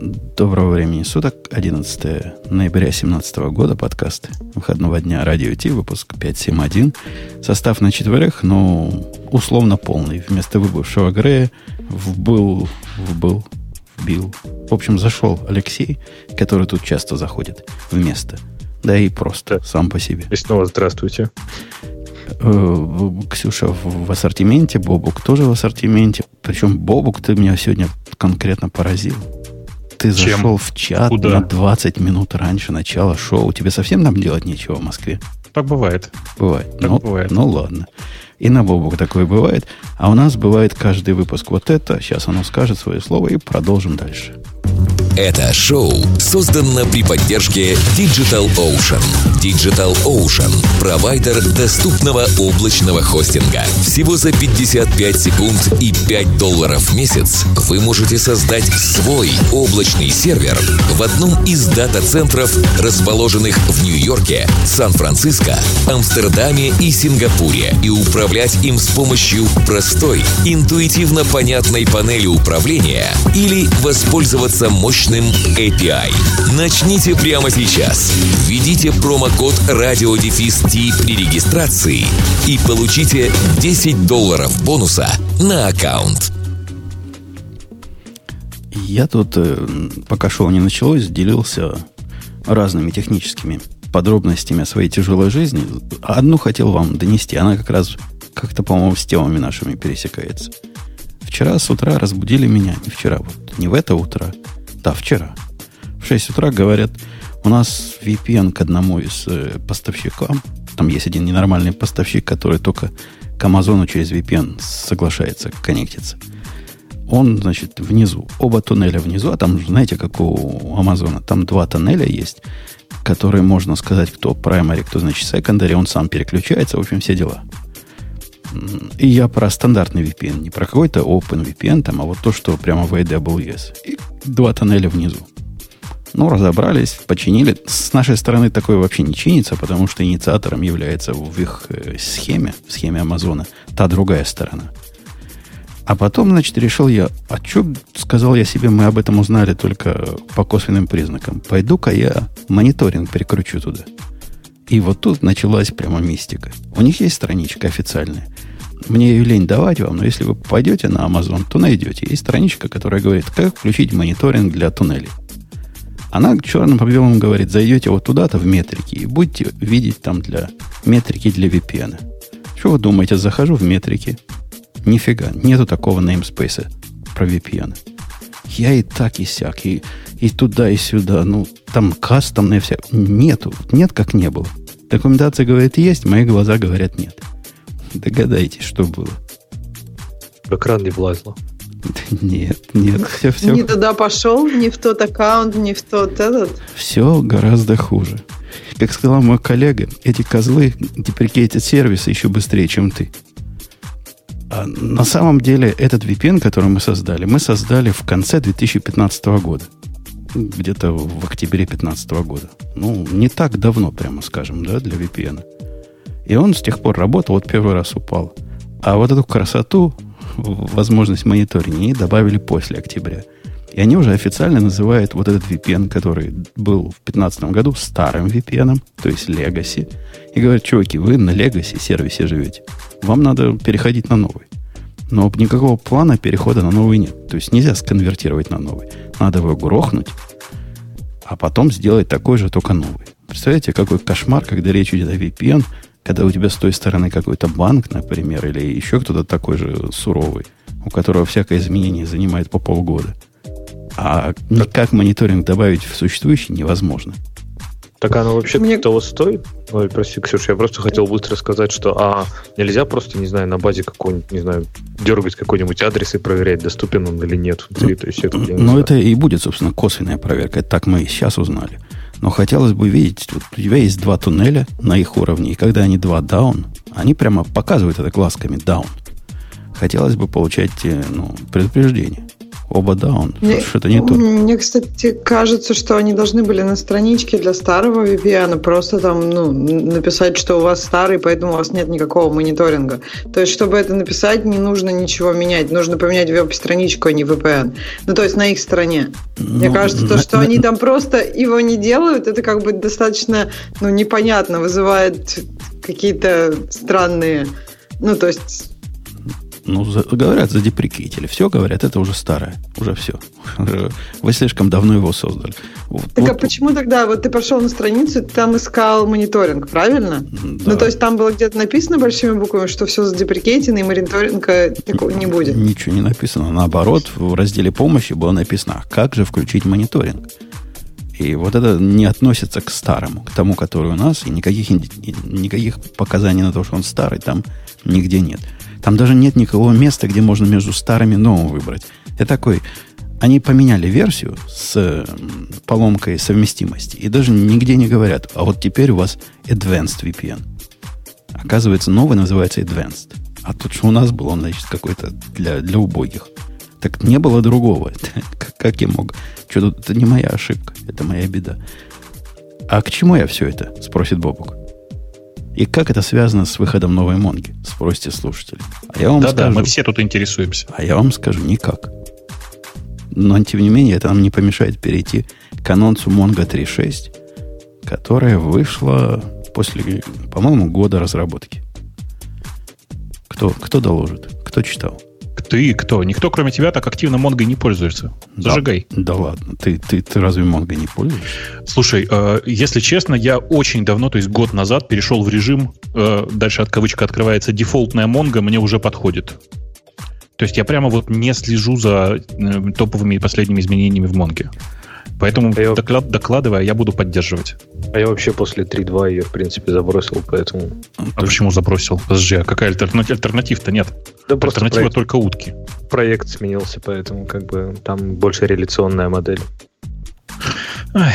Доброго времени суток. 11 ноября 2017 года. Подкаст выходного дня. Радио Ти. Выпуск 571. Состав на четверых, но условно полный. Вместо выбывшего Грея вбыл, вбыл, вбил. В общем, зашел Алексей, который тут часто заходит. Вместо. Да и просто, сам по себе. И снова здравствуйте. Э, Ксюша в ассортименте, Бобук тоже в ассортименте. Причем Бобук ты меня сегодня конкретно поразил. Ты Чем? зашел в чат Куда? на 20 минут раньше начала шоу. Тебе совсем там делать нечего в Москве? Так бывает. Бывает. Так ну, бывает. ну ладно. И на Бобук такое бывает. А у нас бывает каждый выпуск вот это. Сейчас оно скажет свое слово и продолжим дальше. Это шоу создано при поддержке Digital Ocean. Digital Ocean – провайдер доступного облачного хостинга. Всего за 55 секунд и 5 долларов в месяц вы можете создать свой облачный сервер в одном из дата-центров, расположенных в Нью-Йорке, Сан-Франциско, Амстердаме и Сингапуре, и управлять им с помощью простой, интуитивно понятной панели управления или воспользоваться мощным API. Начните прямо сейчас. Введите промокод RadioDefist при регистрации и получите 10 долларов бонуса на аккаунт. Я тут, э, пока шоу не началось, делился разными техническими подробностями о своей тяжелой жизни. Одну хотел вам донести. Она как раз как-то, по-моему, с темами нашими пересекается. Вчера с утра разбудили меня. Не вчера, вот не в это утро. Да, вчера. В 6 утра говорят, у нас VPN к одному из э, поставщиков. Там есть один ненормальный поставщик, который только к Амазону через VPN соглашается коннектиться. Он, значит, внизу. Оба туннеля внизу. А там, знаете, как у Амазона. Там два тоннеля есть, которые можно сказать, кто primary, кто, значит, secondary. Он сам переключается. В общем, все дела. И я про стандартный VPN. Не про какой-то Open VPN, там, а вот то, что прямо в AWS. И два тоннеля внизу. Ну, разобрались, починили. С нашей стороны такое вообще не чинится, потому что инициатором является в их э, схеме, в схеме Амазона, та другая сторона. А потом, значит, решил я, а что, сказал я себе, мы об этом узнали только по косвенным признакам. Пойду-ка я мониторинг перекручу туда. И вот тут началась прямо мистика. У них есть страничка официальная. Мне ее лень давать вам, но если вы пойдете на Amazon, то найдете. Есть страничка, которая говорит, как включить мониторинг для туннелей. Она черным по белому говорит, зайдете вот туда-то в метрики и будете видеть там для метрики для VPN. Что вы думаете, захожу в метрики? Нифига, нету такого namespace про VPN. Я и так, и сяк, и, и туда, и сюда. Ну, там кастомные вся. Нету. Нет, как не было. Документация говорит есть, мои глаза говорят нет. Догадайтесь, что было. В экран не влазило. Нет, нет, все, все, Не туда пошел, не в тот аккаунт, не в тот этот. все гораздо хуже. Как сказал мой коллега, эти козлы деприкейтят сервисы еще быстрее, чем ты. А на самом деле этот VPN, который мы создали, мы создали в конце 2015 года. Где-то в октябре 2015 года. Ну, не так давно, прямо скажем, да, для VPN. И он с тех пор работал, вот первый раз упал. А вот эту красоту, возможность мониторинга, они добавили после октября. И они уже официально называют вот этот VPN, который был в 2015 году старым VPN, то есть Legacy. И говорят, чуваки, вы на Legacy сервисе живете. Вам надо переходить на новый. Но никакого плана перехода на новый нет. То есть нельзя сконвертировать на новый. Надо его грохнуть, а потом сделать такой же, только новый. Представляете, какой кошмар, когда речь идет о VPN, когда у тебя с той стороны какой-то банк, например, или еще кто-то такой же суровый, у которого всякое изменение занимает по полгода. А никак мониторинг добавить в существующий невозможно. Так оно вообще Мне- того стоит? Ой, прости, Ксюша, я просто хотел быстро сказать, что а, нельзя просто, не знаю, на базе какой-нибудь, не знаю, дергать какой-нибудь адрес и проверять, доступен он или нет внутри. То есть это, Но знаю. это и будет, собственно, косвенная проверка. Так мы и сейчас узнали. Но хотелось бы видеть, вот у тебя есть два туннеля на их уровне, и когда они два down, они прямо показывают это глазками down. Хотелось бы получать э, ну, предупреждение. Оба даун. Мне, Что-то не то. Мне, кстати, кажется, что они должны были на страничке для старого VPN просто там ну, написать, что у вас старый, поэтому у вас нет никакого мониторинга. То есть, чтобы это написать, не нужно ничего менять. Нужно поменять веб-страничку, а не VPN. Ну, то есть, на их стороне. Ну, Мне кажется, то, на- что на- они там просто его не делают, это как бы достаточно ну, непонятно, вызывает какие-то странные... Ну, то есть, Ну, за- говорят, задеприкейтили. Все говорят, это уже старое. Уже все. Вы слишком давно его создали. Вот- так а вот- почему тогда, вот ты пошел на страницу, ты там искал мониторинг, правильно? да. Ну, то есть там было где-то написано большими буквами, что все задеприкейтено, и мониторинга такого не будет. Ничего не написано. Наоборот, в разделе помощи было написано, «А как же включить мониторинг. И вот это не относится к старому, к тому, который у нас, и никаких, никаких показаний на то, что он старый, там нигде нет. Там даже нет никакого места, где можно между старыми и новым выбрать. Это такой... Они поменяли версию с м, поломкой совместимости. И даже нигде не говорят, а вот теперь у вас Advanced VPN. Оказывается, новый называется Advanced. А тут что у нас был, он, значит, какой-то для, для убогих. Так не было другого. Как, как я мог? Что тут? Это не моя ошибка. Это моя беда. А к чему я все это? Спросит Бобук. И как это связано с выходом новой Монги? Спросите слушатели. А я вам Да-да, скажу. мы все тут интересуемся. А я вам скажу, никак. Но, тем не менее, это нам не помешает перейти к анонсу Mongo 3.6, которая вышла после, по-моему, года разработки. Кто, кто доложит? Кто читал? Ты кто? Никто, кроме тебя, так активно Монгой не пользуется. Зажигай. Да, да ладно. Ты, ты, ты разве Mongo не пользуешься? Слушай, э, если честно, я очень давно, то есть год назад, перешел в режим, э, дальше от кавычка открывается, дефолтная Монго мне уже подходит. То есть я прямо вот не слежу за э, топовыми и последними изменениями в Монге. Поэтому А я- доклад, докладывая, я буду поддерживать. А я вообще после 3.2 ее, в принципе, забросил, поэтому... А почему забросил? Подожди, а какая альтернатива? Альтернатив-то нет. Да просто Альтернатива проект, только утки. проект сменился, поэтому как бы там больше реляционная модель. Ай,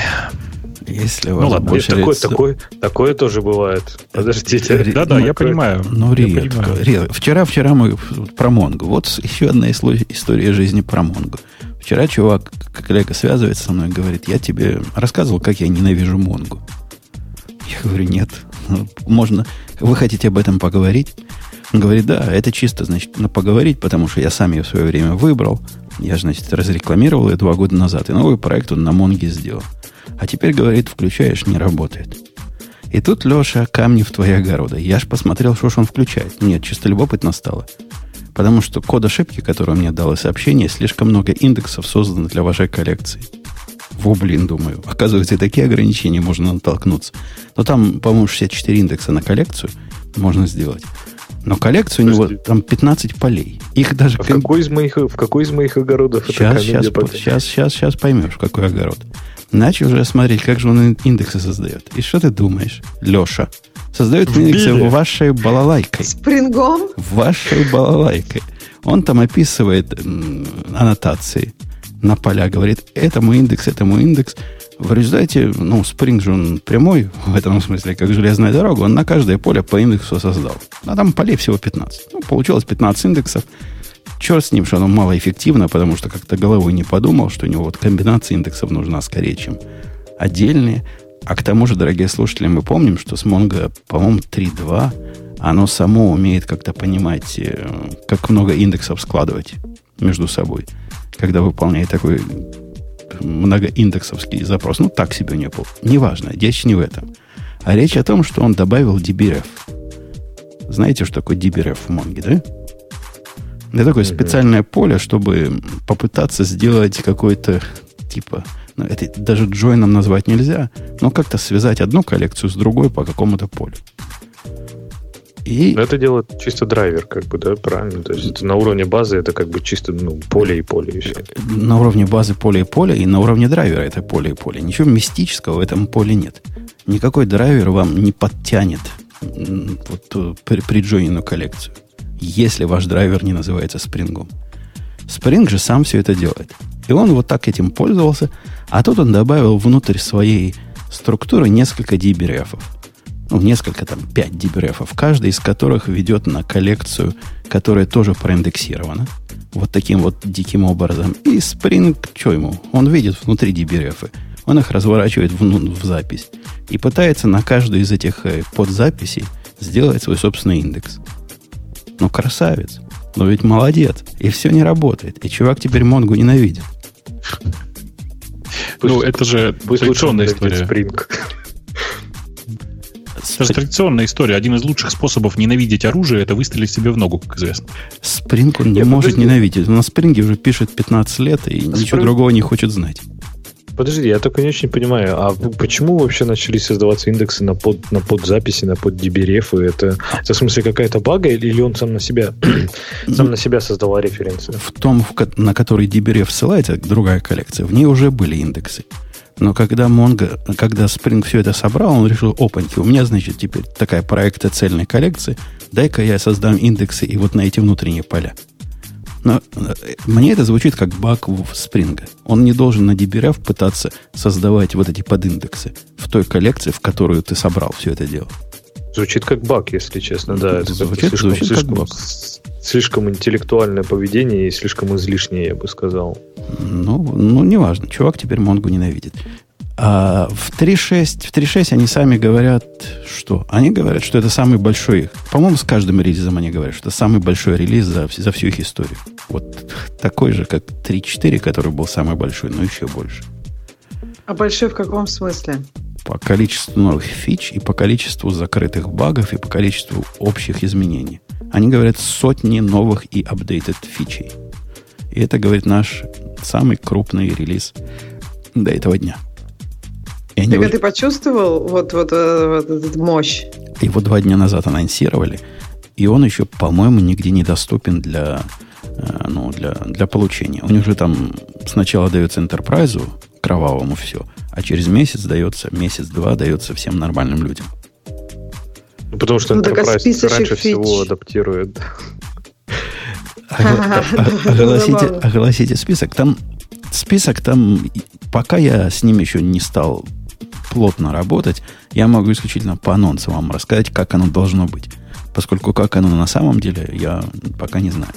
Если у Ну ладно, больше такое, лица- такое, такое тоже бывает. Подождите. Да-да, ну, я понимаю. Ну, редко. понимаю. редко. Вчера, вчера мы про Монгу. Вот еще одна история жизни про Монгу. Вчера чувак, коллега связывается со мной, говорит, я тебе рассказывал, как я ненавижу Монгу. Я говорю, нет. Ну, Можно... Вы хотите об этом поговорить? Он говорит, да, это чисто, значит, на поговорить, потому что я сам ее в свое время выбрал. Я значит, разрекламировал ее два года назад, и новый проект он на Монге сделал. А теперь, говорит, включаешь, не работает. И тут, Леша, камни в твои огороды. Я ж посмотрел, что ж он включает. Нет, чисто любопытно стало. Потому что код ошибки, который мне дал, и сообщение, слишком много индексов создано для вашей коллекции. Во, блин, думаю. Оказывается, и такие ограничения можно натолкнуться. Но там, по-моему, 64 индекса на коллекцию можно сделать. Но коллекция у него Подожди. там 15 полей. Их даже... А в какой из моих, в какой из моих огородов это Сейчас, камень, сейчас, пока- сейчас, сейчас, сейчас поймешь, какой огород. Начал уже смотреть, как же он индексы создает. И что ты думаешь, Леша? Создает В индексы Биле. вашей балалайкой. Спрингом? Вашей балалайкой. Он там описывает м, аннотации на поля, говорит, это мой индекс, это мой индекс. В результате, ну, Spring же он прямой, в этом смысле, как железная дорога, он на каждое поле по индексу создал. А там полей всего 15. Ну, получилось 15 индексов. Черт с ним, что оно малоэффективно, потому что как-то головой не подумал, что у него вот комбинация индексов нужна скорее, чем отдельные. А к тому же, дорогие слушатели, мы помним, что с Mongo, по-моему, 3.2, оно само умеет как-то понимать, э, как много индексов складывать между собой, когда выполняет такой многоиндексовский запрос. Ну, так себе у него. был. Неважно, речь не в этом. А речь о том, что он добавил DBRF. Знаете, что такое DBRF в Монге, да? Это такое специальное поле, чтобы попытаться сделать какой-то типа... ну, это даже джойном назвать нельзя, но как-то связать одну коллекцию с другой по какому-то полю. И это делает чисто драйвер, как бы, да, правильно? То есть это на уровне базы это как бы чисто ну, поле и поле и все. на уровне базы поля и поля, и на уровне драйвера это поле и поле. Ничего мистического в этом поле нет. Никакой драйвер вам не подтянет вот, э, при, при джойнину коллекцию, если ваш драйвер не называется спрингом. Спринг же сам все это делает. И он вот так этим пользовался, а тут он добавил внутрь своей структуры несколько диберефов. ну, несколько, там, 5 dbref, каждый из которых ведет на коллекцию, которая тоже проиндексирована. Вот таким вот диким образом. И Spring, что ему? Он видит внутри dbref. Он их разворачивает в, ну, в запись. И пытается на каждую из этих э, подзаписей сделать свой собственный индекс. Ну, красавец. Но ведь молодец. И все не работает. И чувак теперь Монгу ненавидит. Ну, это же традиционная история. Spring. Это же традиционная история. Один из лучших способов ненавидеть оружие это выстрелить себе в ногу, как известно. Спринг он не Нет, может подожди. ненавидеть. Он на спринге уже пишет 15 лет и ничего Спринг- другого не хочет знать. Подожди, я только не очень понимаю, а почему вообще начались создаваться индексы на, под, на подзаписи, на под DBRF? Это, это в смысле какая-то бага или, или он сам на себя сам на себя создавал референсы? В том, в на который DBRF ссылается, другая коллекция, в ней уже были индексы. Но когда Mongo, когда Spring все это собрал, он решил, опаньки, у меня, значит, теперь такая проекта цельной коллекции, дай-ка я создам индексы и вот на эти внутренние поля. Но э, мне это звучит как баг в Spring. Он не должен на DBRF пытаться создавать вот эти подиндексы в той коллекции, в которую ты собрал все это дело. Звучит как баг, если честно, да. Это Звучит- слишком, звучит как слишком, баг. с- слишком интеллектуальное поведение и слишком излишнее, я бы сказал. Ну, ну, неважно. Чувак теперь Монгу ненавидит. А в 3.6, в 3.6 они сами говорят, что? Они говорят, что это самый большой... По-моему, с каждым релизом они говорят, что это самый большой релиз за, за всю их историю. Вот такой же, как 3.4, который был самый большой, но еще больше. А большой в каком смысле? По количеству новых фич и по количеству закрытых багов и по количеству общих изменений. Они говорят сотни новых и апдейтед фичей. И это, говорит, наш самый крупный релиз до этого дня. И Так а уже- ты почувствовал вот, вот, э, вот эту мощь? его два дня назад анонсировали, и он еще, по-моему, нигде не доступен для, э, ну, для, для получения. У них же там сначала дается Enterprise, кровавому все, а через месяц дается, месяц-два дается всем нормальным людям. Ну, потому что Ну, так а Enterprise раньше фич? всего адаптирует. О- Огласите, огласите список. Там список там, пока я с ним еще не стал плотно работать, я могу исключительно по анонсам вам рассказать, как оно должно быть. Поскольку как оно на самом деле, я пока не знаю.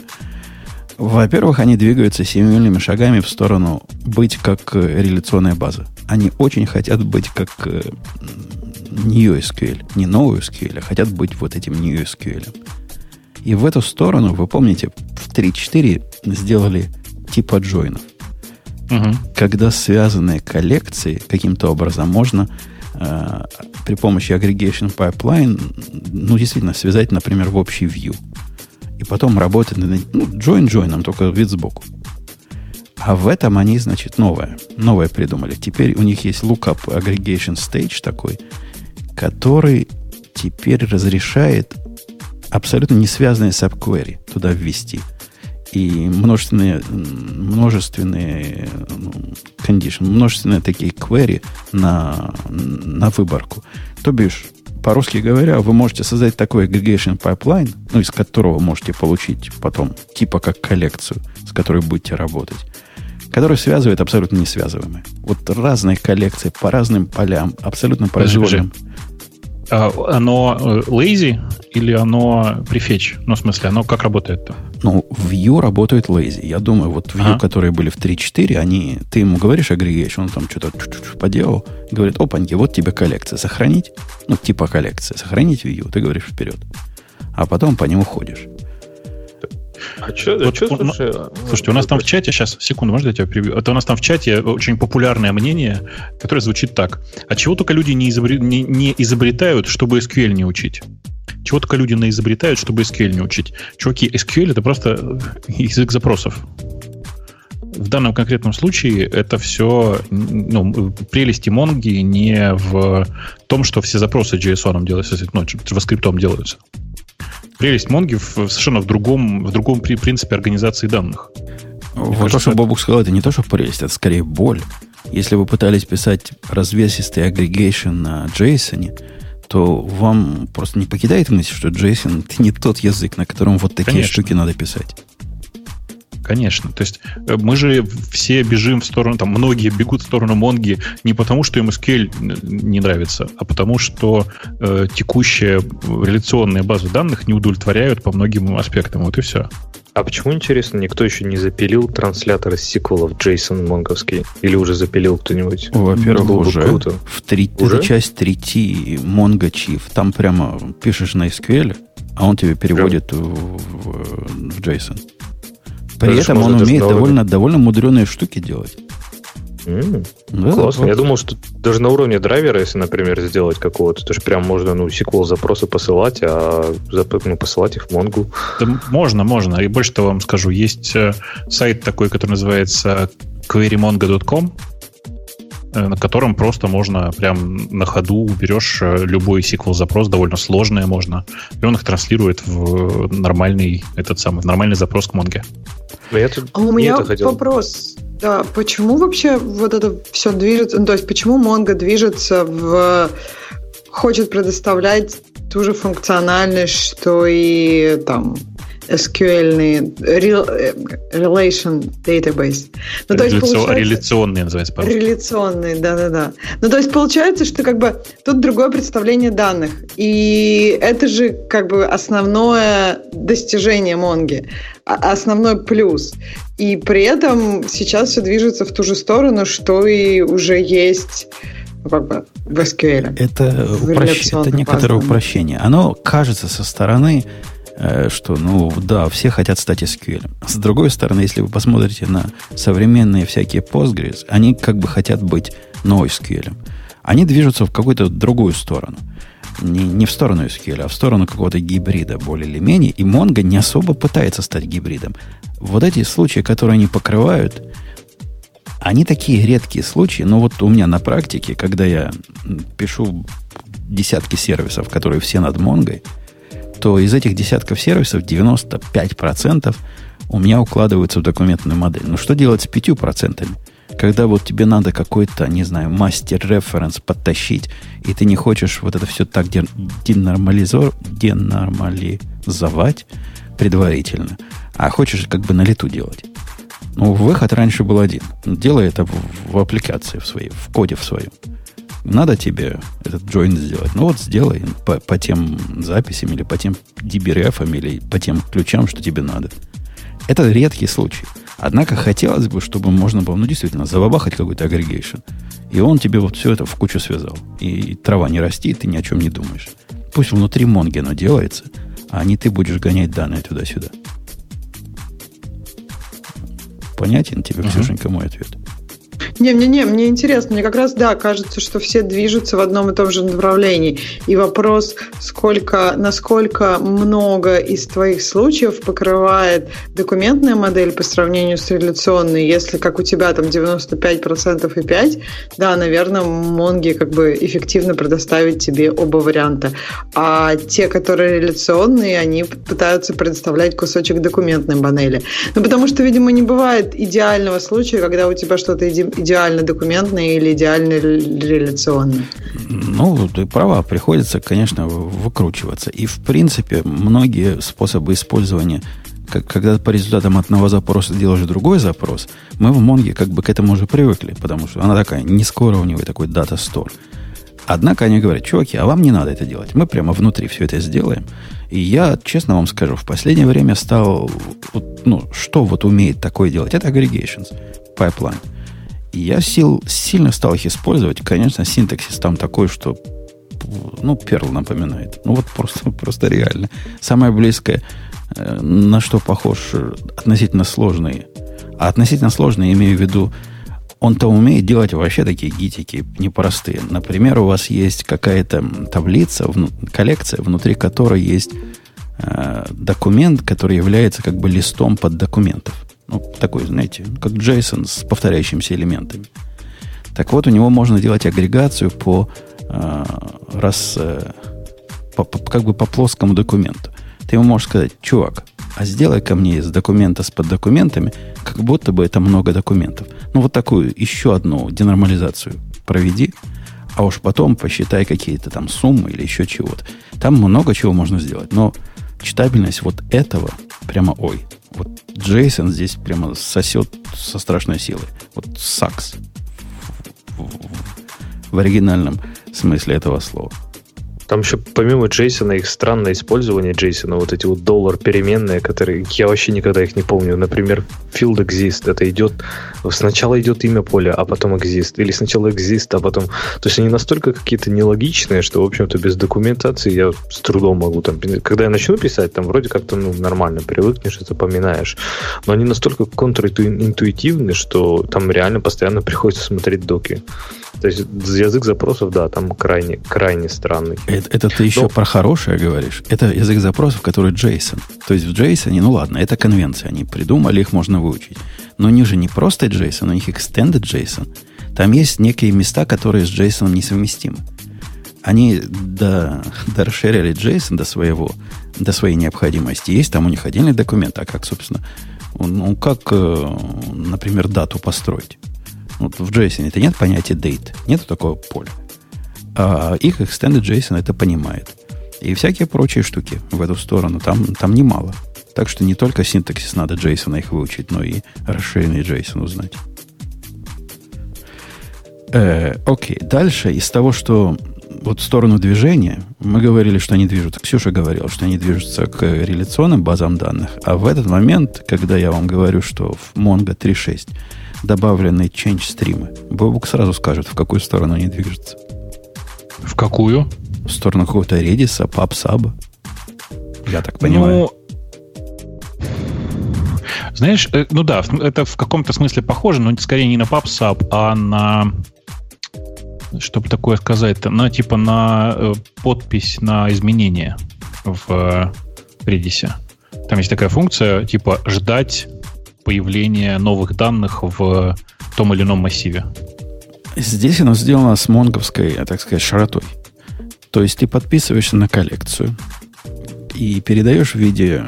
Во-первых, они двигаются семимильными шагами в сторону быть как э, реляционная база. Они очень хотят быть как э, New SQL. Не новый SQL, а хотят быть вот этим New SQL. И в эту сторону, вы помните, в 3.4 сделали типа джойнов. Мгм. Когда связанные коллекции каким-то образом можно э, при помощи aggregation pipeline, ну, действительно, связать, например, в общий view. И потом работать над ну, join join, только вид сбоку. А в этом они, значит, новое. Новое придумали. Теперь у них есть lookup aggregation stage такой, который теперь разрешает абсолютно не связанные subquery туда ввести. И множественные, множественные ну, condition, множественные такие query на, на выборку. То бишь, по-русски говоря, вы можете создать такой aggregation pipeline, ну, из которого можете получить потом, типа как коллекцию, с которой будете работать, который связывает абсолютно несвязываемые. Вот разные коллекции по разным полям, абсолютно Подожди, произвольным. А оно э, lazy или оно prefetch? Ну, в смысле, оно как работает-то? Ну, Vue работает lazy. Я думаю, вот Vue, Ага. которые были в 3.4, они, ты ему говоришь aggregation, он там что-то поделал, говорит, опаньки, вот тебе коллекция, сохранить, ну, типа коллекция, сохранить Vue, ты говоришь вперед. А потом по нему ходишь. А что, Вот у- слушай, Слушайте, у нас там в чате, сейчас, секунду, можно я тебя прибью? Это у нас там в чате очень популярное мнение, которое звучит так. А чего только люди не, изобре- не- не изобретают, чтобы SQL не учить? Чего только люди не изобретают, чтобы SQL не учить? Чуваки, SQL это просто э, язык запросов. В данном конкретном случае это все ну, прелести Монги не в том, что все запросы JSON делаются, ну, JavaScript делаются. Прелесть Монги в, совершенно в другом, в другом при- принципе организации данных. вот то, кажется, что это- Бобук сказал, это не то, что прелесть, это скорее боль. Если вы пытались писать развесистый aggregation на JSON, то вам просто не покидает мысль, что JSON это не тот язык, на котором вот такие Конечно. штуки надо писать. Конечно. То есть э, мы же все бежим в сторону, там многие бегут в сторону Монги не потому, что им SQL не нравится, а потому, что э, текущие реляционные базы данных не удовлетворяют по многим аспектам. Вот и все. А почему, интересно, никто еще не запилил транслятор из сиквелов JSON монговский? Или уже запилил кто-нибудь? Во-первых, уже. Круто. В 3, уже? Это часть 3 Mongo Chief. Там прямо пишешь на SQL, а он тебе переводит в, в, в JSON. При Даже этом он умеет довольно, довольно мудреные штуки делать. Mm, да, классно. Вот. Я думал, что даже на уровне драйвера, если, например, сделать какого-то, то же прям можно, ну, SQL запросы посылать, а ну, посылать их в Mongo. Да, можно, можно. И больше того вам скажу, есть э, сайт такой, который называется querymongo.com, на котором просто можно прям на ходу берешь э, любой SQL-запрос, довольно сложное можно, и он их транслирует в нормальный, этот самый, в нормальный запрос к Mongo. А у меня вопрос. Да, почему вообще вот это все движется, ну, то есть почему Mongo движется в... хочет предоставлять ту же функциональность, что и там SQL, э, Relation Database. Ну, то есть, получается, реляционные называется по Реляционные, да-да-да. Ну, то есть, получается, что как бы тут другое представление данных. И это же как бы основное достижение Монги, а, основной плюс. И при этом сейчас все движется в ту же сторону, что и уже есть ну, как бы в SQL. Это, упрощ... это некоторое упрощение. Оно кажется со стороны что, ну, да, все хотят стать SQL. С другой стороны, если вы посмотрите на современные всякие Postgres, они как бы хотят быть NoSQL. Они движутся в какую-то другую сторону. Не, не в сторону SQL, а в сторону какого-то гибрида более или менее. И Mongo не особо пытается стать гибридом. Вот эти случаи, которые они покрывают, они такие редкие случаи. Но вот у меня на практике, когда я пишу десятки сервисов, которые все над Mongo, то из этих десятков сервисов 95% у меня укладываются в документную модель. Ну, что делать с 5%? Когда вот тебе надо какой-то, не знаю, мастер-референс подтащить, и ты не хочешь вот это все так денормализовать предварительно, а хочешь как бы на лету делать. Ну, выход раньше был один. Делай это в, в аппликации в своей, в коде в своем. Надо тебе этот join сделать. Ну вот сделай по, по тем записям или по тем DBRF или по тем ключам, что тебе надо. Это редкий случай. Однако хотелось бы, чтобы можно было, ну, действительно, забабахать какой-то агрегейшн. И он тебе вот все это в кучу связал. И трава не растит, ты ни о чем не думаешь. Пусть внутри Монги оно делается, а не ты будешь гонять данные туда-сюда. Понятен тебе, uh-huh. Ксюшенька, мой ответ? Не-не-не, мне интересно. Мне как раз, да, кажется, что все движутся в одном и том же направлении. И вопрос, сколько, насколько много из твоих случаев покрывает документная модель по сравнению с реляционной. Если, как у тебя, там 95% и 5%, да, наверное, Монги как бы эффективно предоставить тебе оба варианта. А те, которые реляционные, они пытаются предоставлять кусочек документной панели. Ну, потому что, видимо, не бывает идеального случая, когда у тебя что-то идеально документный или идеально реляционный? Ну, ты права, приходится, конечно, выкручиваться. И, в принципе, многие способы использования как, когда по результатам одного запроса делаешь другой запрос, мы в Монге как бы к этому уже привыкли, потому что она такая не скоро у него такой дата store. Однако они говорят, чуваки, а вам не надо это делать. Мы прямо внутри все это сделаем. И я, честно вам скажу, в последнее время стал, ну, что вот умеет такое делать? Это aggregations, pipeline. Я сил, сильно стал их использовать. Конечно, синтаксис там такой, что ну, перл напоминает. Ну, вот просто, просто реально. Самое близкое, э, на что похож относительно сложный. А относительно сложный, я имею в виду, он-то умеет делать вообще такие гитики непростые. Например, у вас есть какая-то таблица, коллекция, внутри которой есть э, документ, который является как бы листом под документов. Ну, такой, знаете, как JSON с повторяющимися элементами. Так вот, у него можно делать агрегацию по, э, раз, э, по, по, как бы по плоскому документу. Ты ему можешь сказать, чувак, а сделай ко мне из документа с поддокументами, как будто бы это много документов. Ну, вот такую еще одну денормализацию проведи, а уж потом посчитай какие-то там суммы или еще чего-то. Там много чего можно сделать, но читабельность вот этого прямо ой, Вот JSON здесь прямо сосет со страшной силой. Вот сакс в оригинальном смысле этого слова. Там еще помимо Джейсона их странное использование Джейсона, вот эти вот доллар переменные, которые я вообще никогда их не помню. Например, field exist, это идет, сначала идет имя поля, а потом exist, или сначала exist, а потом... То есть они настолько какие-то нелогичные, что, в общем-то, без документации я с трудом могу там... Когда я начну писать, там вроде как-то ну, нормально привыкнешь и запоминаешь. Но они настолько контринтуитивны, что там реально постоянно приходится смотреть доки. То есть язык запросов, да, там крайне, крайне странный. Это, это ты еще Но... про хорошее говоришь. Это язык запросов, который JSON. То есть в JSON, ну ладно, это конвенция. Они придумали, их можно выучить. Но у них же не просто JSON, у них extended JSON. Там есть некие места, которые с JSON несовместимы. Они до, до расширяли JSON до своего, до своей необходимости. Есть там у них отдельный документ, а как, собственно, ну, как, э, например, дату построить. Вот в JSON это нет понятия date, нет такого поля. А их extended JSON это понимает. И всякие прочие штуки в эту сторону там, там немало. Так что не только синтаксис надо JSON их выучить, но и расширенный JSON узнать. Э, окей, дальше из того, что вот в сторону движения, мы говорили, что они движутся, Ксюша говорила, что они движутся к реляционным базам данных, а в этот момент, когда я вам говорю, что в Mongo 3.6 добавлены change стримы. Бобук сразу скажет, в какую сторону они движутся. В какую? В сторону какого-то Redis, PubSub. Я так понимаю. Ну, знаешь, э, ну да, это в каком-то смысле похоже, но скорее не на PubSub, а на чтобы такое сказать-то, на типа на э, подпись на изменения в э, Redis. Там есть такая функция, типа ждать появления новых данных в том или ином массиве. Здесь оно сделано с монговской, так сказать, широтой. То есть ты подписываешься на коллекцию и передаешь в виде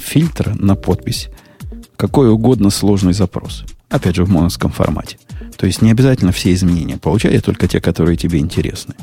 фильтра на подпись какой угодно сложный запрос. Опять же, в моновском формате. То есть не обязательно все изменения получать, а только те, которые тебе интересны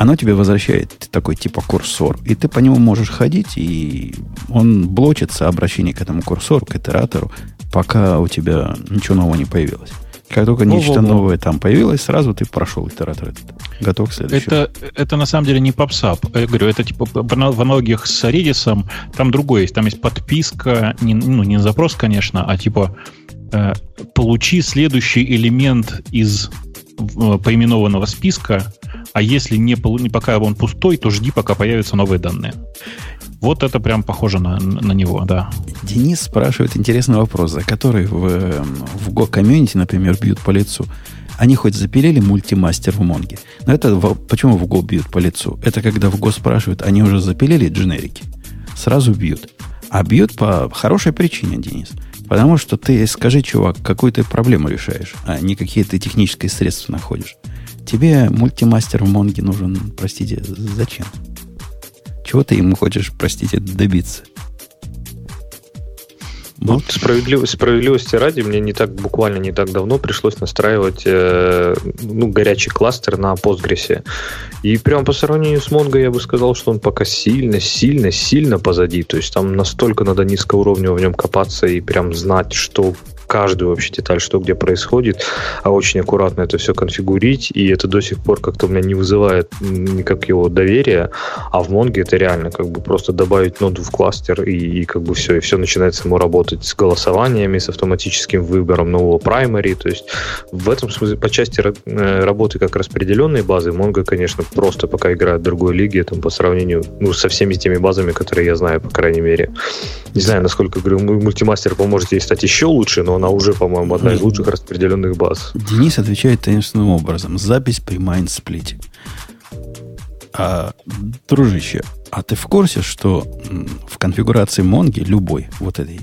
оно тебе возвращает такой типа курсор, и ты по нему можешь ходить, и он блочится обращение к этому курсору, к итератору, пока у тебя ничего нового не появилось. Как только Во-во-во. нечто новое там появилось, сразу ты прошел итератор этот. Готов к следующему. Это, это на самом деле не попсап. Я говорю, это типа в аналогиях с Redis, там другое есть. Там есть подписка, не, ну, не запрос, конечно, а типа э, получи следующий элемент из э, поименованного списка, а если не, пока он пустой, то жди, пока появятся новые данные. Вот это прям похоже на, на него, да. Денис спрашивает интересный вопрос, за который в, в Go комьюнити, например, бьют по лицу. Они хоть запилили мультимастер в Монге, но это почему в Go бьют по лицу? Это когда в Go спрашивают, они уже запилили дженерики? Сразу бьют. А бьют по хорошей причине, Денис. Потому что ты скажи, чувак, какую ты проблему решаешь, а не какие ты технические средства находишь. Тебе мультимастер в Монге нужен, простите, зачем? Чего ты ему хочешь, простите, добиться? Ну, справедливости, справедливости ради, мне не так буквально не так давно пришлось настраивать э, ну, горячий кластер на Postgres. И прям по сравнению с Mongo я бы сказал, что он пока сильно, сильно, сильно позади. То есть там настолько надо низкоуровнево в нем копаться и прям знать, что каждую вообще деталь, что где происходит, а очень аккуратно это все конфигурить, и это до сих пор как-то у меня не вызывает никакого доверия, а в Монге это реально как бы просто добавить ноду в кластер, и, и как бы все, и все начинает само работать с голосованиями, с автоматическим выбором нового primary, то есть в этом смысле по части э, работы как распределенной базы Mongo, конечно, просто пока играет в другой лиге, там, по сравнению ну, со всеми теми базами, которые я знаю, по крайней мере. Не знаю, насколько говорю, мультимастер поможет ей стать еще лучше, но она уже, по-моему, одна из лучших распределенных баз. Денис отвечает таинственным образом. Запись при brain split е. А, дружище, а ты в курсе, что в конфигурации Монги, любой, вот этой,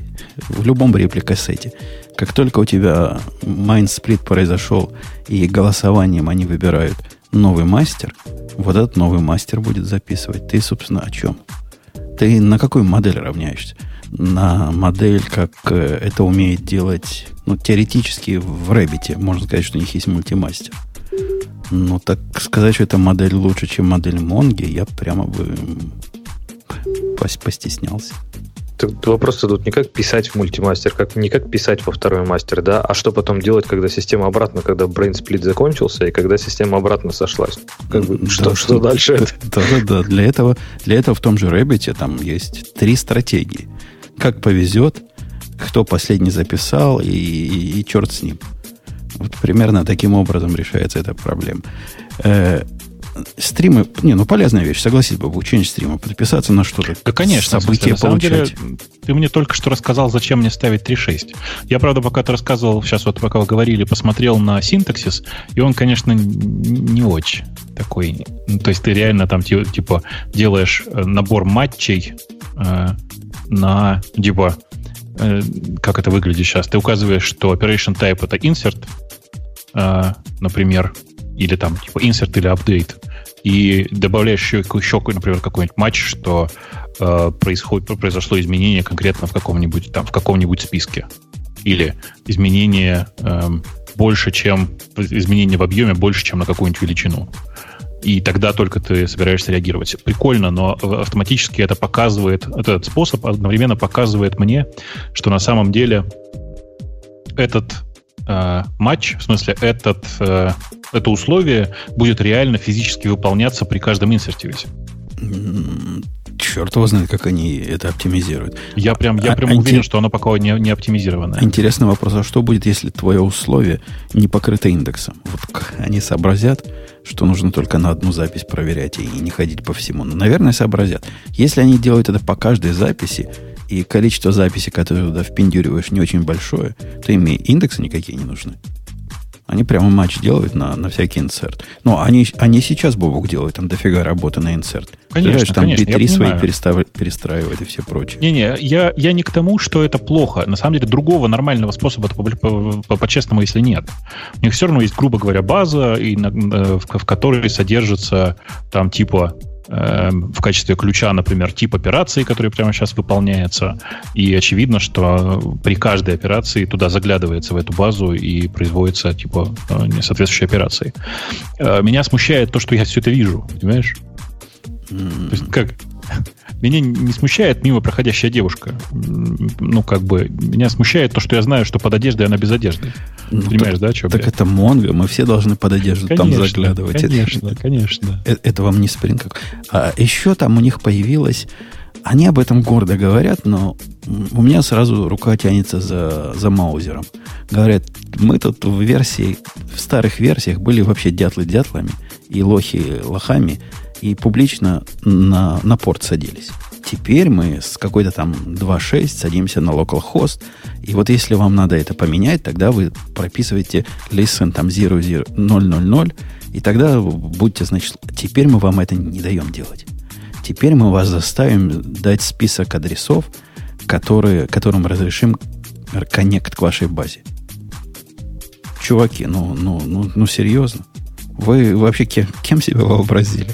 в любом replica set е, как только у тебя brain split произошел и голосованием они выбирают новый мастер, вот этот новый мастер будет записывать. Ты, собственно, о чем? Ты на какую модель равняешься? На модель, как э, это умеет делать, ну, теоретически в Рэббите. Можно сказать, что у них есть мультимастер. Ну, так сказать, что эта модель лучше, чем модель Монги, я прямо бы постеснялся. вопрос тут не как писать в мультимастер, как, не как писать во второй мастер, да, а что потом делать, когда система обратно, когда split закончился и когда система обратно сошлась. Как бы, да, что, что дальше? Да, да, да. Для этого, для этого в том же Rabbit там есть три стратегии. Как повезет, кто последний записал, и, и, и черт с ним. Вот примерно таким образом решается эта проблема. Э, стримы, не, ну полезная вещь, согласись бы, учение стрима, подписаться на что-то. Да, конечно, события смысле, получать. Деле, ты мне только что рассказал, зачем мне ставить 3.6. Я, правда, пока ты рассказывал, сейчас вот пока вы говорили, посмотрел на синтаксис, и он, конечно, не очень такой. Ну, то есть ты реально там типа делаешь э, набор матчей э, на типа э, как это выглядит сейчас. Ты указываешь, что operation type это insert, э, например, или там типа insert или update, и добавляешь еще, еще например, какой-нибудь матч, что э, происходит, произошло изменение конкретно в каком-нибудь там в каком-нибудь списке. Или изменение э, больше, чем изменение в объеме больше, чем на какую-нибудь величину. И тогда только ты собираешься реагировать. Прикольно, но автоматически это показывает, этот способ одновременно показывает мне, что на самом деле этот э, матч, в смысле, этот, э, это условие будет реально физически выполняться при каждом инсерте весь. Черт его знает, как они это оптимизируют. Я прям, я а, прям а, уверен, что оно пока не, не оптимизировано. Интересный вопрос, а что будет, если твое условие не покрыто индексом? Вот они сообразят, что нужно только на одну запись проверять и не ходить по всему. Ну, наверное, сообразят. Если они делают это по каждой записи, и количество записей, которые туда впендюриваешь, не очень большое, то им индексы никакие не нужны. Они прямо матч делают на, на всякий инсерт. Но они, они сейчас Бобук делают, там дофига работы на инсерт. Конечно, там конечно, B3 свои перестав, перестраивают и все прочее. Не-не, я, я не к тому, что это плохо. На самом деле другого нормального способа по-честному, если нет. У них все равно есть, грубо говоря, база, и, в, в которой содержится там типа в качестве ключа, например, тип операции, который прямо сейчас выполняется. И очевидно, что при каждой операции туда заглядывается в эту базу и производится типа э, соответствующие операции. Э, меня смущает то, что я все это вижу, понимаешь? То есть как меня не смущает мимо проходящая девушка. Ну, как бы, меня смущает то, что я знаю, что под одеждой она без одежды. Ну, Понимаешь, так, да, что? Так это Монго, мы все должны под одежду конечно, там заглядывать. Конечно, это, конечно. Это, это вам не спринг. А еще там у них появилось... Они об этом гордо говорят, но у меня сразу рука тянется за, за маузером. Говорят, мы тут в версии, в старых версиях были вообще дятлы дятлами и лохи лохами, и публично на, на порт садились. Теперь мы с какой-то там 2.6 садимся на localhost, и вот если вам надо это поменять, тогда вы прописываете listen там 000, и тогда будьте, значит, теперь мы вам это не даем делать. Теперь мы вас заставим дать список адресов, которые, которым разрешим коннект к вашей базе. Чуваки, ну, ну, ну, ну серьезно? Вы вообще кем, кем себя вообразили?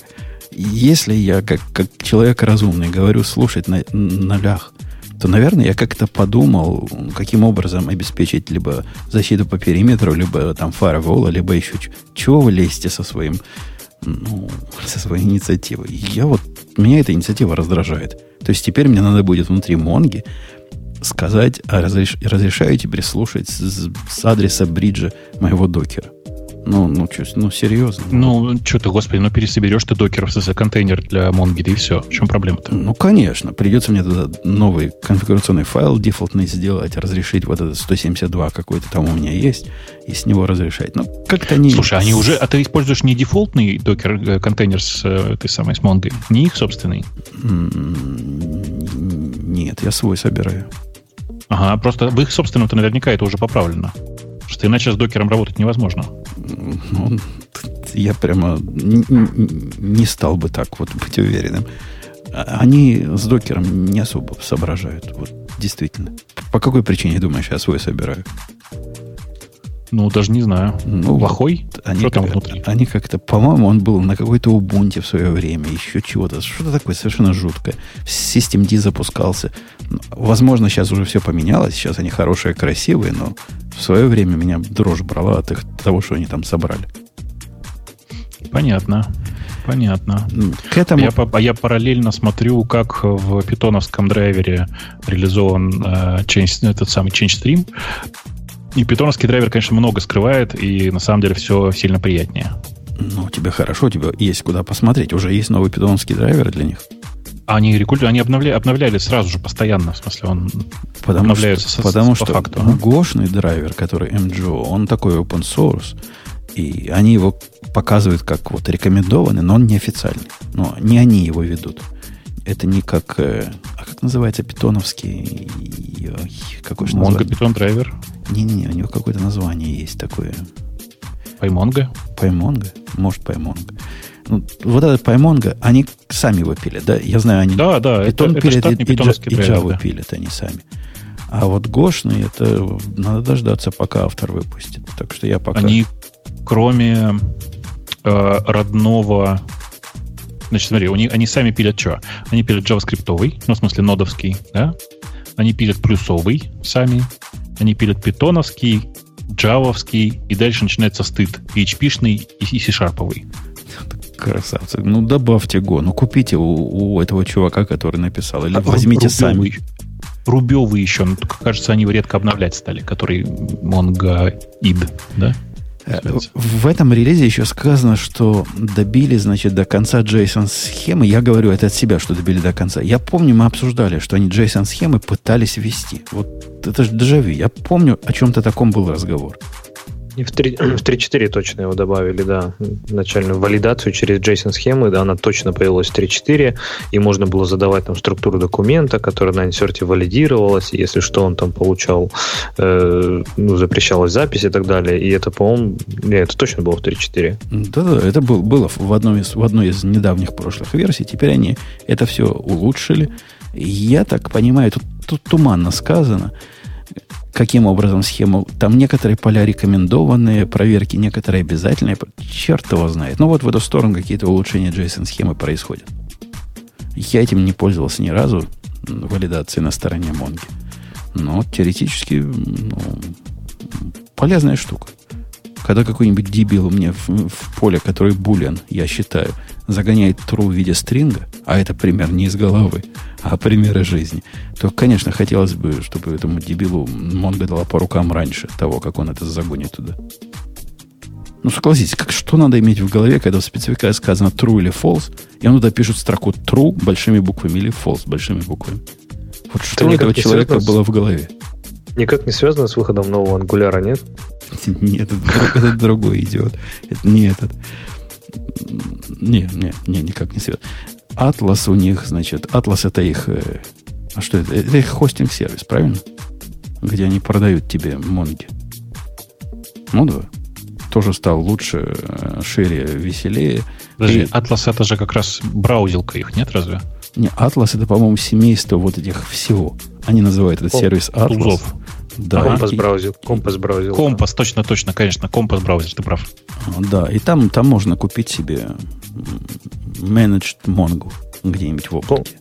Если я как, как человек разумный говорю слушать на нулях, то, наверное, я как-то подумал, каким образом обеспечить либо защиту по периметру, либо там фаервола, либо еще чего вы лезете со своим, ну, со своей инициативой. Я вот, меня эта инициатива раздражает. То есть теперь мне надо будет внутри Монги сказать, а разреш, разрешаю тебе слушать с, с адреса бриджа моего докера. Ну, ну, чё, ну, серьезно. Ну, что ты, господи, ну пересоберешь ты докер в контейнер для Mongo, и все. В чем проблема-то? Ну, конечно. Придется мне туда новый конфигурационный файл дефолтный сделать, разрешить вот этот 172 какой-то там у меня есть, и с него разрешать. Ну, как-то не... Слушай, они уже... А ты используешь не дефолтный докер э, контейнер с э, этой самой, с Mongo? Не их собственный? Нет, я свой собираю. Ага, просто в их собственном-то наверняка это уже поправлено. Что иначе с докером работать невозможно. Ну, я прямо не, не стал бы так вот быть уверенным. А, они с докером не особо соображают. Вот действительно. По какой причине, думаешь, я свой собираю? Ну, даже не знаю. Ну, Плохой? Они Что там внутри? Они как-то, по-моему, он был на какой-то Ubuntu в свое время, еще чего-то. Что-то такое совершенно жуткое. System D запускался. Возможно, сейчас уже все поменялось. Сейчас они хорошие, красивые, но в свое время меня дрожь брала от их, того, что они там собрали. Понятно. Понятно. К этому... Я, я параллельно смотрю, как в питоновском драйвере реализован э, change, этот самый change stream. И питоновский драйвер, конечно, много скрывает, и на самом деле все сильно приятнее. Ну, тебе хорошо, у тебя есть куда посмотреть. Уже есть новый питоновский драйвер для них. Они регулярно, они обновляли, обновляли сразу же постоянно, в смысле, он потому обновляется что, с, потому по что факту. гошный драйвер, который MGO, он такой open source, и они его показывают как вот рекомендованный, но он неофициальный. Но не они его ведут. Это не как... э, А как называется питоновский... ой, Какой же название? Python драйвер, Не-не, у него какое-то название есть такое. PyMongo. Паймонго? Может, Паймонго. Ну, вот этот Паймонго, они сами его пилят, да? Я знаю, они Да, да, это, Питон это пилят штатный и, и, и Java да. пилят они сами. А вот Гошный, это надо дождаться, пока автор выпустит. Так что я пока... Они, кроме э, родного... Значит, смотри, они, они сами пилят что? Они пилят JavaScript, ну, в смысле, нодовский, да? Они пилят плюсовый сами. Они пилят питоновский, джавовский, и дальше начинается стыд. PHP-шный и C-шарповый. Красавцы. Ну, добавьте Го. Ну, купите у, у этого чувака, который написал. Или А возьмите рубевый- сами. Рубевый еще, ну, кажется, они редко обновлять стали, который Mongo id, да? В этом релизе еще сказано, что добили, значит, до конца JSON-схемы. Я говорю это от себя, что добили до конца. Я помню, мы обсуждали, что они JSON-схемы пытались ввести. Вот это же дежавю. Я помню, о чем-то таком был разговор. И в 3 в 3.4 точно его добавили, да. Начальную валидацию через JSON-схемы, да, она точно появилась в 3.4, и можно было задавать там структуру документа, которая на инсерте валидировалась, и если что, он там получал, э, ну, запрещалась запись и так далее. И это, по-моему, не, это точно было в 3.4. Да-да, это был, было в, одном из, в одной из недавних прошлых версий. Теперь они это все улучшили. Я так понимаю, тут, тут туманно сказано, каким образом схему. Там некоторые поля рекомендованные, проверки некоторые обязательные. Черт его знает. Ну вот в эту сторону какие-то улучшения JSON-схемы происходят. Я этим не пользовался ни разу, м, валидацией на стороне Монги. Но теоретически ну, полезная штука. Когда какой-нибудь дебил мне в, в поле, который булен, я считаю, загоняет true в виде стринга, а это пример не из головы, а примеры жизни, то, конечно, хотелось бы, чтобы этому дебилу Монго дала по рукам раньше того, как он это загонит туда. Ну, согласитесь, как, что надо иметь в голове, когда в спецификации сказано true или false, и он туда пишет строку true большими буквами или false большими буквами. Вот что у этого человека с- было в голове? Никак не связано с выходом нового ангуляра, нет? Нет, это, это другой идиот. Это не этот. Не, не, не, никак не связано. Атлас у них, значит, Атлас это их... э, а что это? Это их хостинг-сервис, правильно? Где они продают тебе монги. Ну да. Тоже стал лучше, э, шире, веселее. Подожди, И- Atlas это же как раз браузилка их, нет, разве? Не, Атлас это, по-моему, семейство вот этих всего. Они называют этот О, сервис Атлас. Да, компас и- браузер, компас браузер. Компас, точно, точно, конечно, компас браузер, ты прав. А, Да, и там, там можно купить себе Managed Mongo где-нибудь в облаке.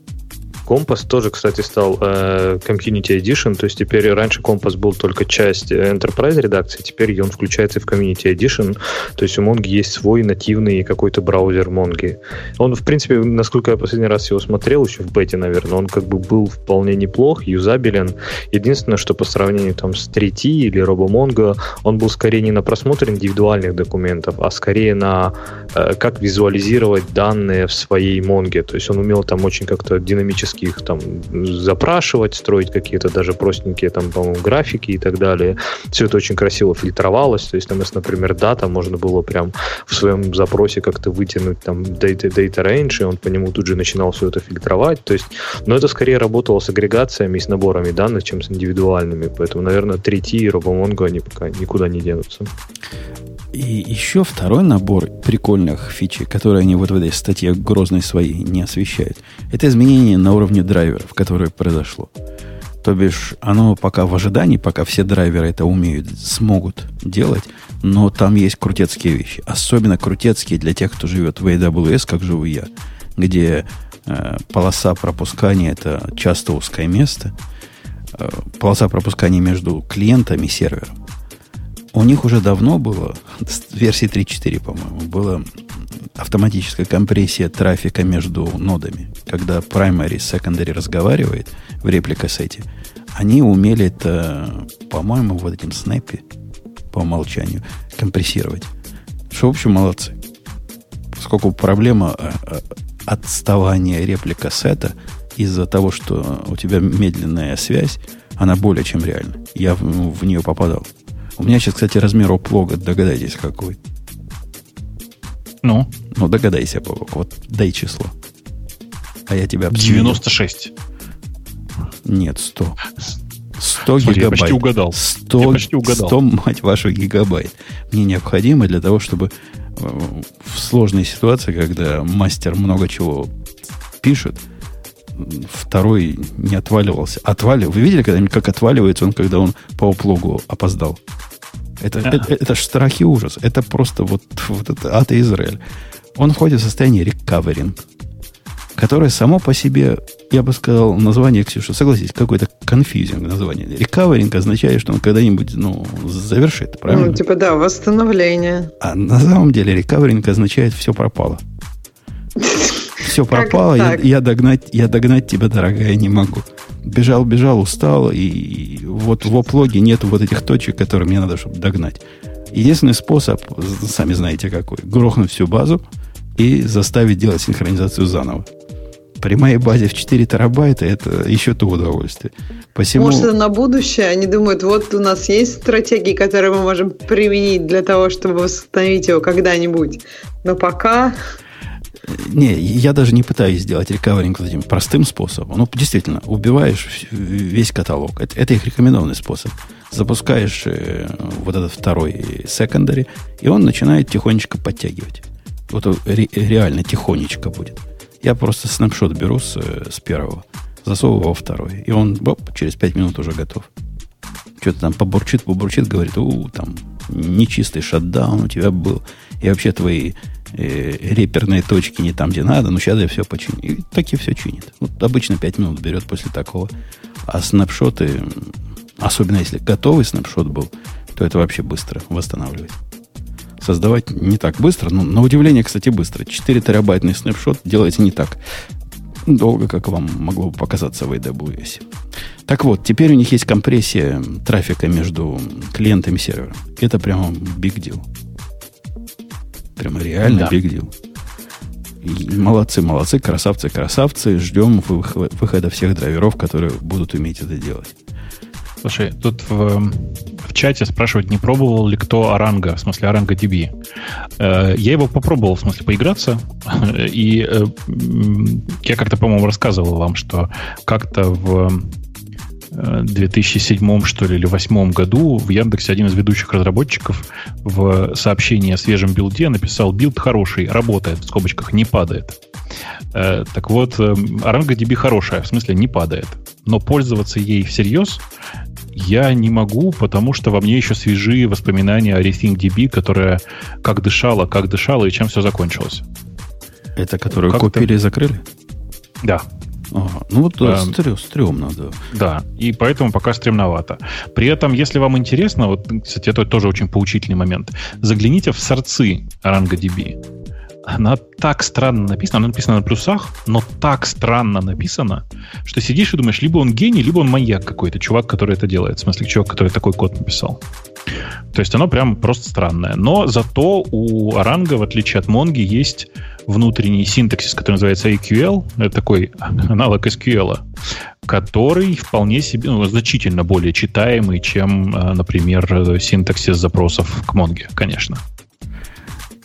Компас тоже, кстати, стал э, Community Edition, то есть теперь раньше Компас был только часть Enterprise редакции, теперь он включается в Community Edition, то есть у Монги есть свой нативный какой-то браузер Монги. Он, в принципе, насколько я последний раз его смотрел, еще в бете, наверное, он как бы был вполне неплох, юзабелен. Единственное, что по сравнению там с 3T или RoboMongo, он был скорее не на просмотр индивидуальных документов, а скорее на э, как визуализировать данные в своей Монге. То есть он умел там очень как-то динамически их там запрашивать, строить какие-то даже простенькие там, по-моему, графики и так далее. Все это очень красиво фильтровалось. То есть там, если, например, дата, можно было прям в своем запросе как-то вытянуть там data, data range, и он по нему тут же начинал все это фильтровать. То есть, но это скорее работало с агрегациями и с наборами данных, чем с индивидуальными. Поэтому, наверное, 3T и RoboMongo они пока никуда не денутся. И еще второй набор прикольных фичей, которые они вот в этой статье грозной своей не освещают, это изменение на уровне драйверов, которое произошло. То бишь, оно пока в ожидании, пока все драйверы это умеют, смогут делать, но там есть крутецкие вещи. Особенно крутецкие для тех, кто живет в AWS, как живу я, где э, полоса пропускания это часто узкое место, э, полоса пропускания между клиентами и сервером. У них уже давно было, с версии 3.4, по-моему, было автоматическая компрессия трафика между нодами, когда primary и secondary разговаривает в реплика-сете, они умели это, по-моему, вот этим снэпе по умолчанию компрессировать. Что, в общем, молодцы. Поскольку проблема э, э, отставания реплика сета из-за того, что у тебя медленная связь, она более чем реальна. Я в, в нее попадал. У меня сейчас, кстати, размер оплога, догадайтесь, какой. Ну? Ну, догадайся, Бобок. Вот дай число. А я тебя обсудил. 96. Нет, 100. 100 Смотри, гигабайт. Я почти угадал. 100, я почти угадал. 100, мать вашу, гигабайт. Мне необходимо для того, чтобы э, в сложной ситуации, когда мастер много чего пишет, второй не отваливался. Отвалил. Вы видели когда-нибудь, как отваливается он, когда он по уплогу опоздал? Это, А. это, это ж страх и ужас. Это просто вот, вот это ад и Израиль. Он входит в состояние рекаверинг, которое само по себе, я бы сказал, название, Ксюша, согласитесь, какой-то конфьюзинг название. Рекаверинг означает, что он когда-нибудь ну, завершит, правильно? Ну, типа, да, восстановление. А на самом деле рекаверинг означает все пропало. Все пропало, я, я, догнать, я догнать тебя, дорогая, не могу. Бежал, бежал, устал, и вот в оплоге нет вот этих точек, которые мне надо, чтобы догнать. Единственный способ, сами знаете какой, грохнуть всю базу и заставить делать синхронизацию заново. При моей базе в 4 терабайта это еще то удовольствие. Посему... Может, это на будущее? Они думают, вот у нас есть стратегии, которые мы можем применить для того, чтобы восстановить его когда-нибудь. Но пока... Не, я даже не пытаюсь сделать рекаверинг этим простым способом. Ну, действительно, убиваешь весь каталог. Это, это их рекомендованный способ. Запускаешь э, вот этот второй секондари, и он начинает тихонечко подтягивать. Вот ре- реально тихонечко будет. Я просто снапшот беру с, э, с первого, засовываю во второй, и он боп, через 5 минут уже готов. Что-то там побурчит, побурчит, говорит, у, там нечистый шатдаун у тебя был, и вообще твои э, реперные точки не там, где надо, но сейчас я все починю. И так и все чинит. Вот обычно 5 минут берет после такого. А снапшоты, особенно если готовый снапшот был, то это вообще быстро восстанавливать. Создавать не так быстро, но на удивление, кстати, быстро. 4 терабайтный снапшот делается не так долго, как вам могло бы показаться в AWS. Так вот, теперь у них есть компрессия трафика между клиентом и сервером. Это прямо big deal. Прямо реально Да. big deal. И молодцы, молодцы, красавцы, красавцы. Ждем вых- выхода всех драйверов, которые будут уметь это делать. Слушай, тут в, в чате спрашивают, не пробовал ли кто Arango, в смысле Arango DB. Э, Я его попробовал, в смысле, поиграться. И э, я как-то, по-моему, рассказывал вам, что как-то в 2007 что ли или 2008 году в Яндексе один из ведущих разработчиков в сообщении о свежем билде написал билд хороший, работает, в скобочках, не падает. Э, Так вот, э, ArangoDB хорошая, в смысле не падает. Но пользоваться ей всерьез я не могу, потому что во мне еще свежие воспоминания о RethinkDB, которая как дышала, как дышала и чем все закончилось. Это которую Как-то- купили и закрыли? Да, Ага. Ну вот да, Эм. стрё- стрёмно, да. Да, и поэтому пока стремновато. При этом, если вам интересно, вот, кстати, это тоже очень поучительный момент, загляните в сорцы OrangaDB. Она так странно написана, она написана на плюсах, но так странно написана, что сидишь и думаешь, либо он гений, либо он маньяк какой-то, чувак, который это делает. В смысле, чувак, который такой код написал. То есть оно прям просто странное. Но зато у Оранга, в отличие от Монги, есть внутренний синтаксис, который называется AQL. Это такой аналог SQL, который вполне себе, ну, значительно более читаемый, чем, э, например, синтаксис запросов к Монге, конечно.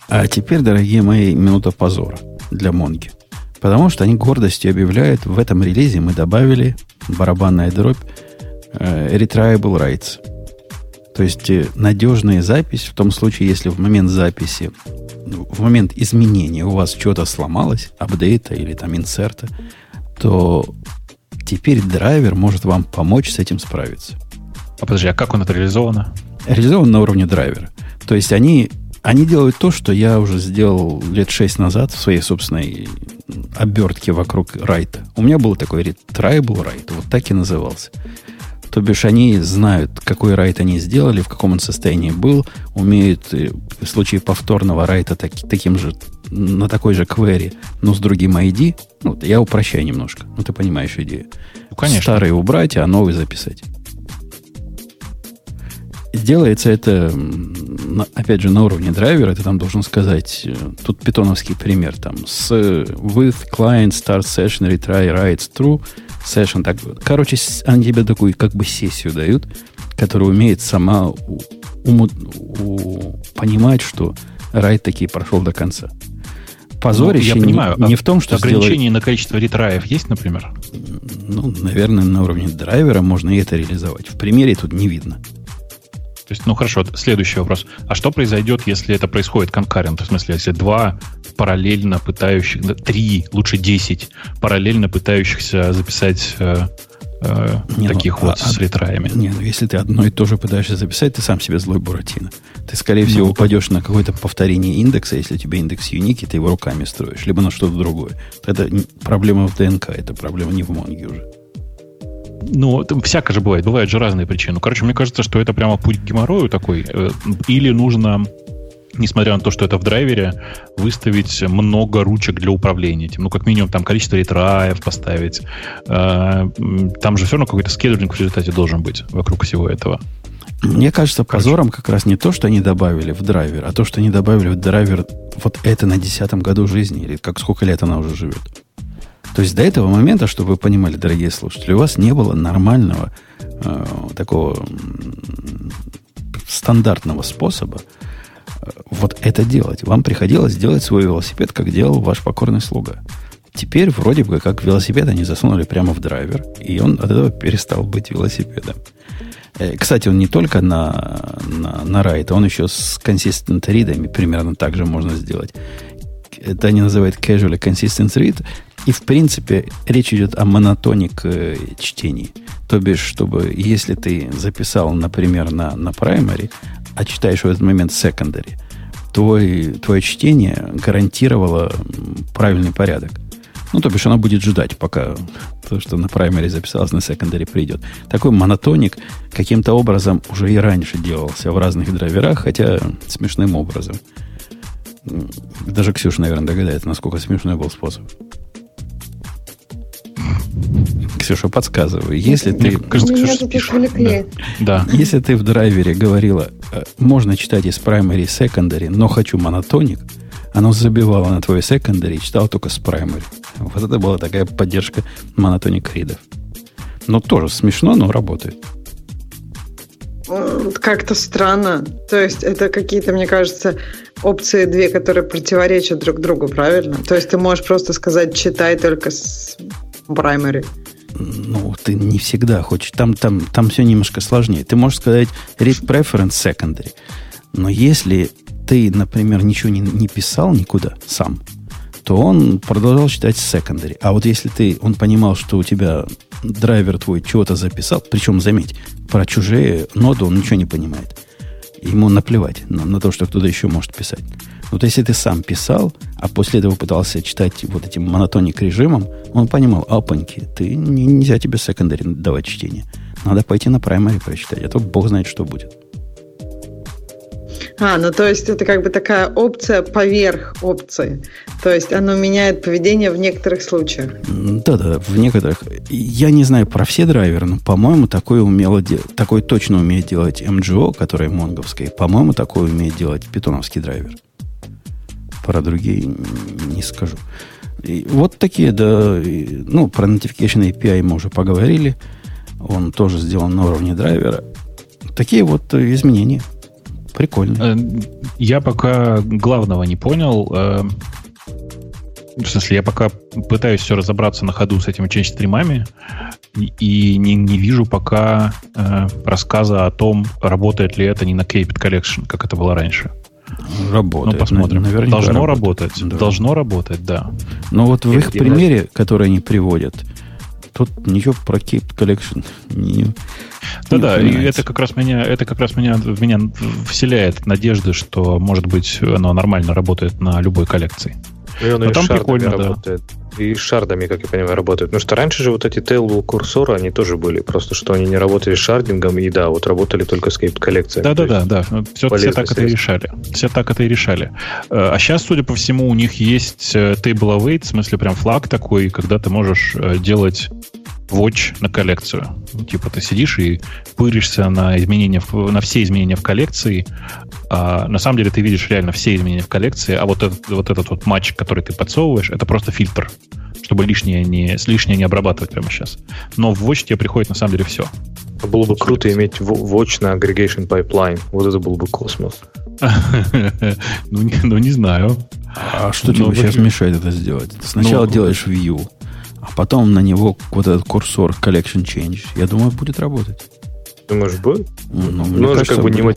А теперь, дорогие мои, минута позора для Монги. Потому что они гордостью объявляют, в этом релизе мы добавили барабанная дробь э, retriable rights. То есть э, надежная запись в том случае, если в момент записи, в момент изменения у вас что-то сломалось, апдейта или там инсерта, то теперь драйвер может вам помочь с этим справиться А подожди, а как он это реализовано? реализован на уровне драйвера. То есть они, они делают то, что я уже сделал лет шесть назад в своей собственной обертке вокруг райта. У меня был такой retriable райт, вот так и назывался. То бишь они знают, какой райт они сделали, в каком он состоянии был, умеют э, в случае повторного райта так- таким же на такой же query, но с другим ID, ну, я упрощаю немножко, ну, ты понимаешь идею. Ну, конечно. Старый убрать, а новый записать. Делается это, опять же, на уровне драйвера. Ты там должен сказать, э, тут питоновский пример, там, с with client start session retry writes true session. Так, короче, они тебе такую как бы сессию дают, которая умеет сама у, у, у, понимать, что райт таки прошел до конца. Позорище ну, я понимаю, не, не в том, что ограничение сделать... на количество ретраев есть, например? Ну, наверное, на уровне драйвера можно и это реализовать. В примере тут не видно. То есть, ну хорошо, следующий вопрос. А что произойдет, если это происходит конкурент? В смысле, если два параллельно пытающих, три, лучше десять, параллельно пытающихся записать э, э, не, ну, таких ну, вот а, с ретраями? Не, ну если ты одно и то же пытаешься записать, ты сам себе злой Буратино. Ты, скорее ну, всего, упадешь на какое-то повторение индекса, если у тебя индекс юники, ты его руками строишь, либо на что-то другое. Это проблема в ДНК, это проблема не в Монге уже. Ну, всяко же бывает. Бывают же разные причины. Короче, мне кажется, что это прямо путь к геморрою такой. Э, или нужно несмотря на то, что это в драйвере, выставить много ручек для управления этим. Ну, как минимум, там количество ретраев поставить. Э, там же все равно какой-то скедлинг в результате должен быть вокруг всего этого. Мне кажется, позором как раз не то, что они добавили в драйвер, а то, что они добавили в драйвер вот это на десятом году жизни, или как сколько лет она уже живет. То есть до этого момента, чтобы вы понимали, дорогие слушатели, у вас не было нормального э, такого стандартного способа э, вот это делать. Вам приходилось делать свой велосипед, как делал ваш покорный слуга. Теперь вроде бы как велосипед они засунули прямо в драйвер, и он от этого перестал быть велосипедом. Э, кстати, он не только на, на, на райт, он еще с consistent readами примерно так же можно сделать. Это они называют casually consistent read. И, в принципе, речь идет о монотоник э, чтении. То бишь, чтобы, если ты записал, например, на, на primary, а читаешь в этот момент secondary, твой, твое чтение гарантировало правильный порядок. Ну, то бишь, оно будет ждать, пока то, что на primary записалось, на secondary придет. Такой монотоник каким-то образом уже и раньше делался в разных драйверах, хотя смешным образом. Даже Ксюша, наверное, догадается, насколько смешной был способ. Ксюша, подсказывай. Если ты... Кажется, Ксюша пишет. Да. да. Если ты в драйвере говорила, э, можно читать из primary и secondary, но хочу монотоник, оно забивало на твой secondary и читало только с primary. Вот это была такая поддержка монотоник ридов. Но тоже смешно, но работает. Как-то странно. То есть это какие-то, мне кажется, опции две, которые противоречат друг другу, правильно? То есть ты можешь просто сказать читай только с primary. Ну, ты не всегда хочешь. Там, там, там все немножко сложнее. Ты можешь сказать read preference secondary. Но если ты, например, ничего не, не писал никуда сам, то он продолжал читать secondary. А вот если ты, он понимал, что у тебя драйвер твой чего-то записал, причем, заметь, про чужие ноды он ничего не понимает. Ему наплевать на, на то, что кто-то еще может писать. Вот если ты сам писал, а после этого пытался читать вот этим монотоник режимом, он понимал, опаньки, ты, нельзя тебе секондари давать чтение. Надо пойти на праймари прочитать, а то бог знает, что будет. А, ну то есть это как бы такая опция поверх опции. То есть оно меняет поведение в некоторых случаях. Да-да, в некоторых. Я не знаю про все драйверы, но, по-моему, такое умело такой точно умеет делать MGO, который монговский. По-моему, такое умеет делать питоновский драйвер. Про другие не скажу. И вот такие, да, и, ну, про Notification API мы уже поговорили. Он тоже сделан на уровне драйвера. Такие вот изменения. Прикольно. Э, я пока главного не понял. Э, в смысле, я пока пытаюсь все разобраться на ходу с этими change-стримами и не, не вижу пока э, рассказа о том, работает ли это не на Caped Collection, как это было раньше. Работает. Ну, посмотрим. Наверняка Должно работать. Да. Должно работать, да. Но вот в их примере, который они приводят, тут ничего про Keep Collection не Да-да, и это как раз меня, это как раз меня, меня вселяет надежды, что, может быть, оно нормально работает на любой коллекции. И он Но там прикольно, да. Работает. И с шардами, как я понимаю, работают. Потому что раньше же вот эти tailable курсоры, они тоже были. Просто что они не работали с шардингом, и да, вот работали только с коллекцией. Да-да-да, да. Все, все так это и решали. Все так это и решали. А сейчас, судя по всему, у них есть э, table await, в смысле прям флаг такой, когда ты можешь э, делать watch на коллекцию. Ну, типа ты сидишь и пыришься на изменения, на все изменения в коллекции, а на самом деле ты видишь реально все изменения в коллекции, а вот этот вот, этот вот матч, который ты подсовываешь, это просто фильтр, чтобы лишнее не, лишнее не обрабатывать прямо сейчас. Но в watch тебе приходит на самом деле все. Было бы круто иметь watch на aggregation pipeline. Вот это был бы космос. ну, не, ну, не знаю. А что тебе сейчас мешает это сделать? Ты сначала ну, делаешь view, а потом на него вот этот курсор collection change, я думаю, будет работать. Думаешь, будет? Ну, ну мне кажется, как бы не...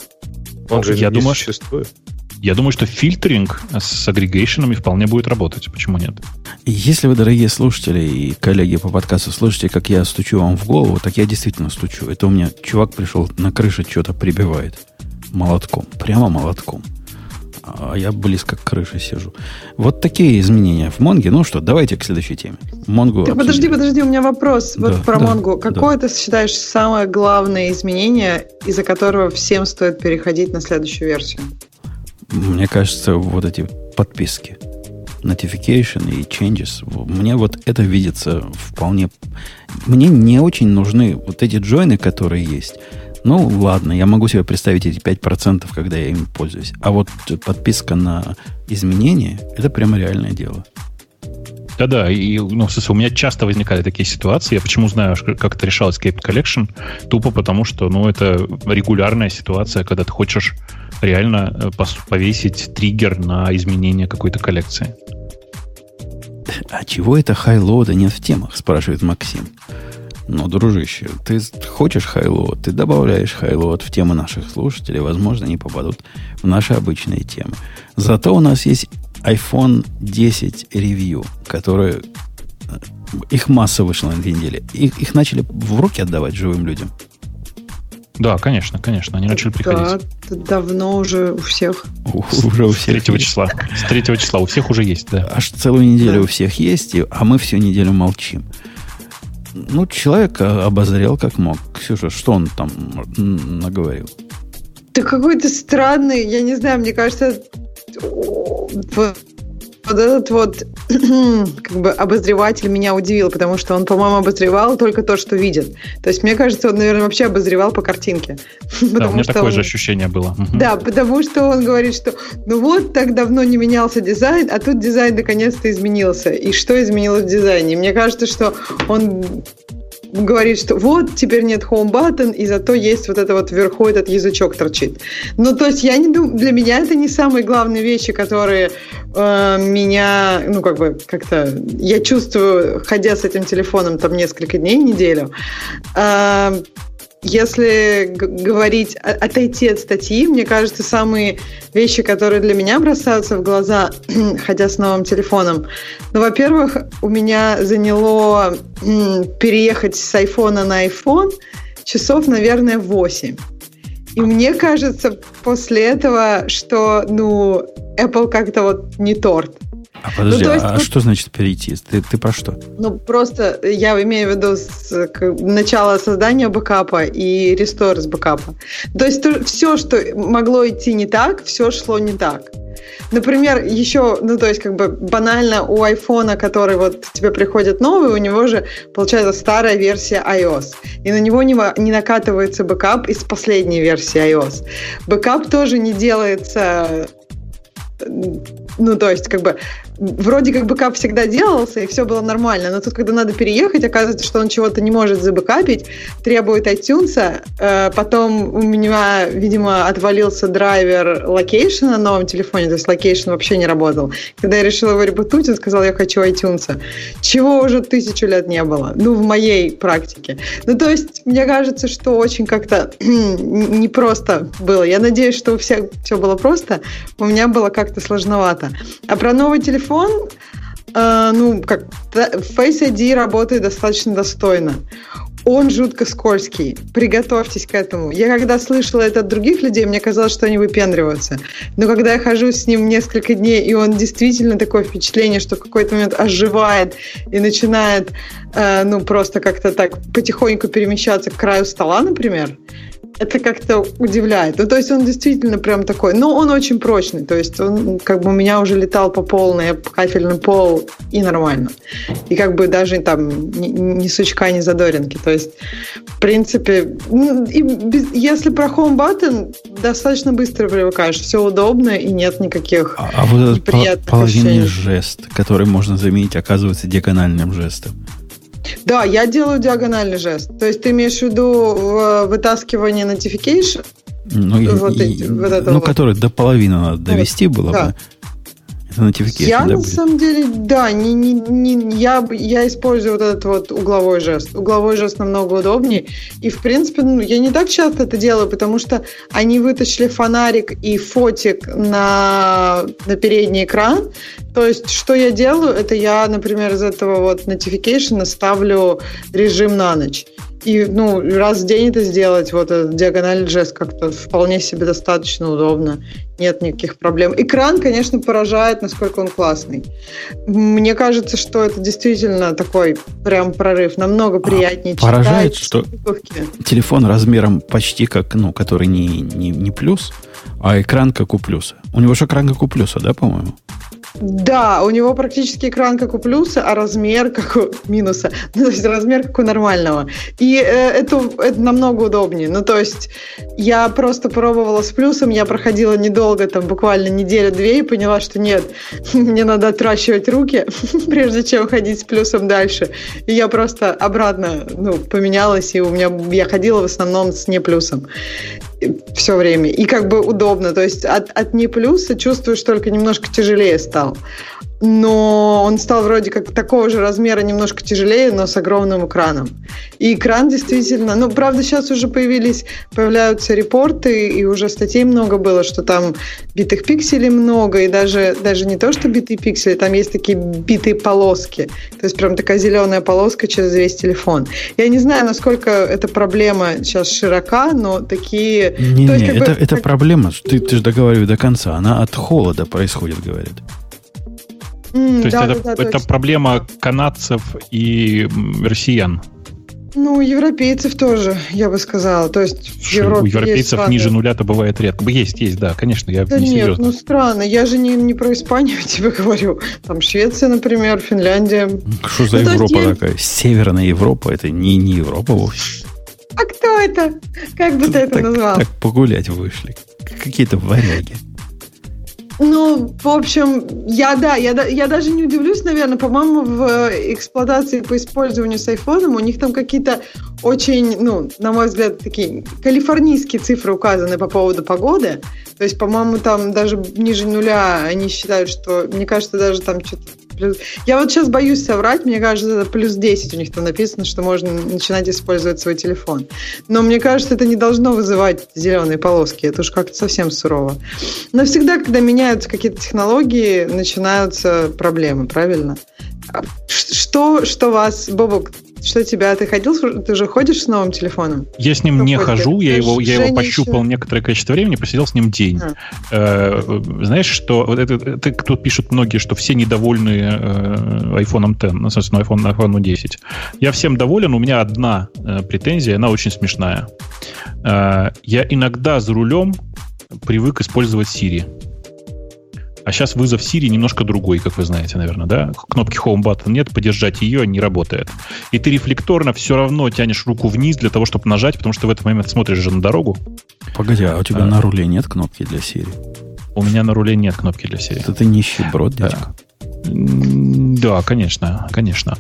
Он же я не думаю, существует. Я думаю, что фильтринг с агрегейшенами вполне будет работать. Почему нет? Если вы, дорогие слушатели и коллеги по подкасту, слышите, как я стучу вам в голову, так я действительно стучу. Это у меня чувак пришел на крыше, что-то прибивает молотком. Прямо молотком а я близко к крыше сижу. Вот такие изменения в Монге. Ну что, давайте к следующей теме. Монгу так подожди, подожди, у меня вопрос да, вот про да, Монгу. Какое да. ты считаешь самое главное изменение, из-за которого всем стоит переходить на следующую версию? Мне кажется, вот эти подписки. Notification и changes. Мне вот это видится вполне... Мне не очень нужны вот эти джойны, которые есть. Ну, ладно, я могу себе представить эти 5%, когда я им пользуюсь. А вот подписка на изменения, это прямо реальное дело. Да-да, и ну, у меня часто возникали такие ситуации. Я почему знаю, как это решалось Cape Collection? Тупо потому, что ну, это регулярная ситуация, когда ты хочешь реально э, повесить триггер на изменение какой-то коллекции. А чего это хайлода нет в темах, спрашивает Максим. Но, дружище, ты хочешь хайлот, ты добавляешь хайлот в темы наших слушателей, возможно, они попадут в наши обычные темы. Зато у нас есть iPhone 10 ревью, которые... Э, их масса вышла на этой неделе. Их, их начали в руки отдавать живым людям. Да, конечно, конечно, они начали приходить. Да, давно уже у всех. У, уже у всех. С третьего числа. С третьего числа у всех уже есть, да. Аж целую неделю да. у всех есть, а мы всю неделю молчим. Ну, человек обозрел как мог. Ксюша, что он там наговорил? Да какой-то странный, я не знаю, мне кажется, этот вот как бы обозреватель меня удивил, потому что он, по-моему, обозревал только то, что видит. То есть, мне кажется, он, наверное, вообще обозревал по картинке. Да, у меня такое он... же ощущение было. Да, потому что он говорит, что ну вот, так давно не менялся дизайн, а тут дизайн наконец-то изменился. И что изменилось в дизайне? Мне кажется, что он говорит, что вот, теперь нет home button, и зато есть вот это вот вверху этот язычок торчит. Ну, то есть я не думаю, для меня это не самые главные вещи, которые э, меня, ну, как бы, как-то, я чувствую, ходя с этим телефоном там несколько дней, неделю. Э, если говорить, отойти от статьи, мне кажется, самые вещи, которые для меня бросаются в глаза, ходя с новым телефоном, ну, во-первых, у меня заняло переехать с айфона на iPhone часов, наверное, 8. И мне кажется после этого, что, ну, Apple как-то вот не торт. А подожди, ну, есть, а тут... что значит перейти? Ты, ты про что? Ну, просто я имею в виду с, к, начало создания бэкапа и рестор с бэкапа. То есть то, все, что могло идти не так, все шло не так. Например, еще, ну, то есть, как бы банально у айфона, который вот тебе приходит новый, у него же, получается, старая версия iOS. И на него не, не накатывается бэкап из последней версии iOS. Бэкап тоже не делается ну, то есть, как бы, вроде как бэкап всегда делался, и все было нормально, но тут, когда надо переехать, оказывается, что он чего-то не может забэкапить, требует iTunes, э, потом у меня, видимо, отвалился драйвер location на новом телефоне, то есть location вообще не работал. Когда я решила его ребутнуть, он сказал, я хочу iTunes, чего уже тысячу лет не было, ну, в моей практике. Ну, то есть, мне кажется, что очень как-то непросто было. Я надеюсь, что у всех все было просто, у меня было как-то сложновато. А про новый телефон, э, ну, как Face ID работает достаточно достойно. он жутко скользкий. Приготовьтесь к этому. Я когда слышала это от других людей, мне казалось, что они выпендриваются. Но когда я хожу с ним несколько дней, и он действительно такое впечатление, что в какой-то момент оживает и начинает, э, ну, просто как-то так потихоньку перемещаться к краю стола, например, это как-то удивляет. Ну, то есть он действительно прям такой, но он очень прочный, то есть он как бы у меня уже летал по полной, кафельный пол и нормально. И как бы даже там ни, ни сучка, ни задоринки. То есть, в принципе, и без, если про Home Button, достаточно быстро привыкаешь, все удобно и нет никаких а, а вот этот половинный жест, который можно заменить, оказывается диагональным жестом. Да, я делаю диагональный жест. То есть ты имеешь в виду э, вытаскивание notification? Ну, вот и, эти, вот ну вот. который до половины надо довести вот, было да. бы. Это notification, я да, на будет? самом деле, да, не, не, не, я, я использую вот этот вот угловой жест. Угловой жест намного удобнее. И, в принципе, ну, я не так часто это делаю, потому что они вытащили фонарик и фотик на, на передний экран. То есть, что я делаю, это я, например, из этого вот notification ставлю режим на ночь. И ну, раз в день это сделать, вот этот диагональный жест как-то вполне себе достаточно удобно. Нет никаких проблем. Экран, конечно, поражает, насколько он классный. Мне кажется, что это действительно такой прям прорыв. Намного а, приятнее а, Поражает, что телефон размером почти как, ну, который не, не, не плюс, а экран как у плюса. У него же экран как у плюса, да, по-моему? Да, у него практически экран как у плюса, а размер как у минуса. Ну, то есть размер как у нормального. И э, это, это намного удобнее. Ну, то есть я просто пробовала с плюсом, я проходила недолго, там буквально неделю-две, и поняла, что нет, мне надо отращивать руки, прежде чем ходить с плюсом дальше. И я просто обратно ну, поменялась, и у меня я ходила в основном с не плюсом все время. И как бы удобно. То есть от, от не плюса чувствуешь только немножко тяжелее стал но он стал вроде как такого же размера, немножко тяжелее, но с огромным экраном. И экран действительно, ну, правда, сейчас уже появились, появляются репорты, и уже статей много было, что там битых пикселей много, и даже, даже не то, что битые пиксели, там есть такие битые полоски. То есть прям такая зеленая полоска через весь телефон. Я не знаю, насколько эта проблема сейчас широка, но такие... Не, не, это, бы, это проблема, ты, ты же договаривай до конца, она от холода происходит, говорят. Mm, То есть да, это, да, это проблема канадцев и россиян. Ну, европейцев тоже, я бы сказала. То есть в Европе У европейцев есть ниже нуля-то бывает редко. Есть, есть, да, конечно, я да не нет, серьезно. ну странно. Я же не, не про Испанию тебе говорю. Там Швеция, например, Финляндия. Что за ну, Европа есть... такая? Северная Европа, это не, не Европа вовсе. А кто это? Как бы ты это назвал? Так погулять вышли. Какие-то варяги. Ну, в общем, я да, я, я даже не удивлюсь, наверное, по-моему, в э, эксплуатации по использованию с айфоном у них там какие-то очень, ну, на мой взгляд, такие калифорнийские цифры указаны по поводу погоды. То есть, по-моему, там даже ниже нуля они считают, что, мне кажется, даже там что-то плюс... Я вот сейчас боюсь соврать, мне кажется, это плюс 10 у них там написано, что можно начинать использовать свой телефон. Но мне кажется, это не должно вызывать зеленые полоски, это уж как-то совсем сурово. Но всегда, когда меняются какие-то технологии, начинаются проблемы, правильно? А что, что вас, Бобок, что тебя? Ты ходил? Ты же ходишь с новым телефоном? Я с ним Кто не ходит? хожу, я его, я его пощупал некоторое количество времени, посидел с ним день. А. Э, знаешь, что вот это, это тут пишут многие, что все недовольны э, iPhone X, ну, собственно, iPhone, iPhone 10. Я всем доволен, у меня одна э, претензия, она очень смешная. Э, я иногда за рулем привык использовать Siri. А сейчас вызов Siri немножко другой, как вы знаете, наверное, да? Кнопки Home Button нет, поддержать ее не работает. И ты рефлекторно все равно тянешь руку вниз для того, чтобы нажать, потому что в этот момент смотришь же на дорогу. Погоди, а у тебя а, на руле нет кнопки для Siri? У меня на руле нет кнопки для Siri. Это ты нищеброд, дядька. Да, конечно, конечно.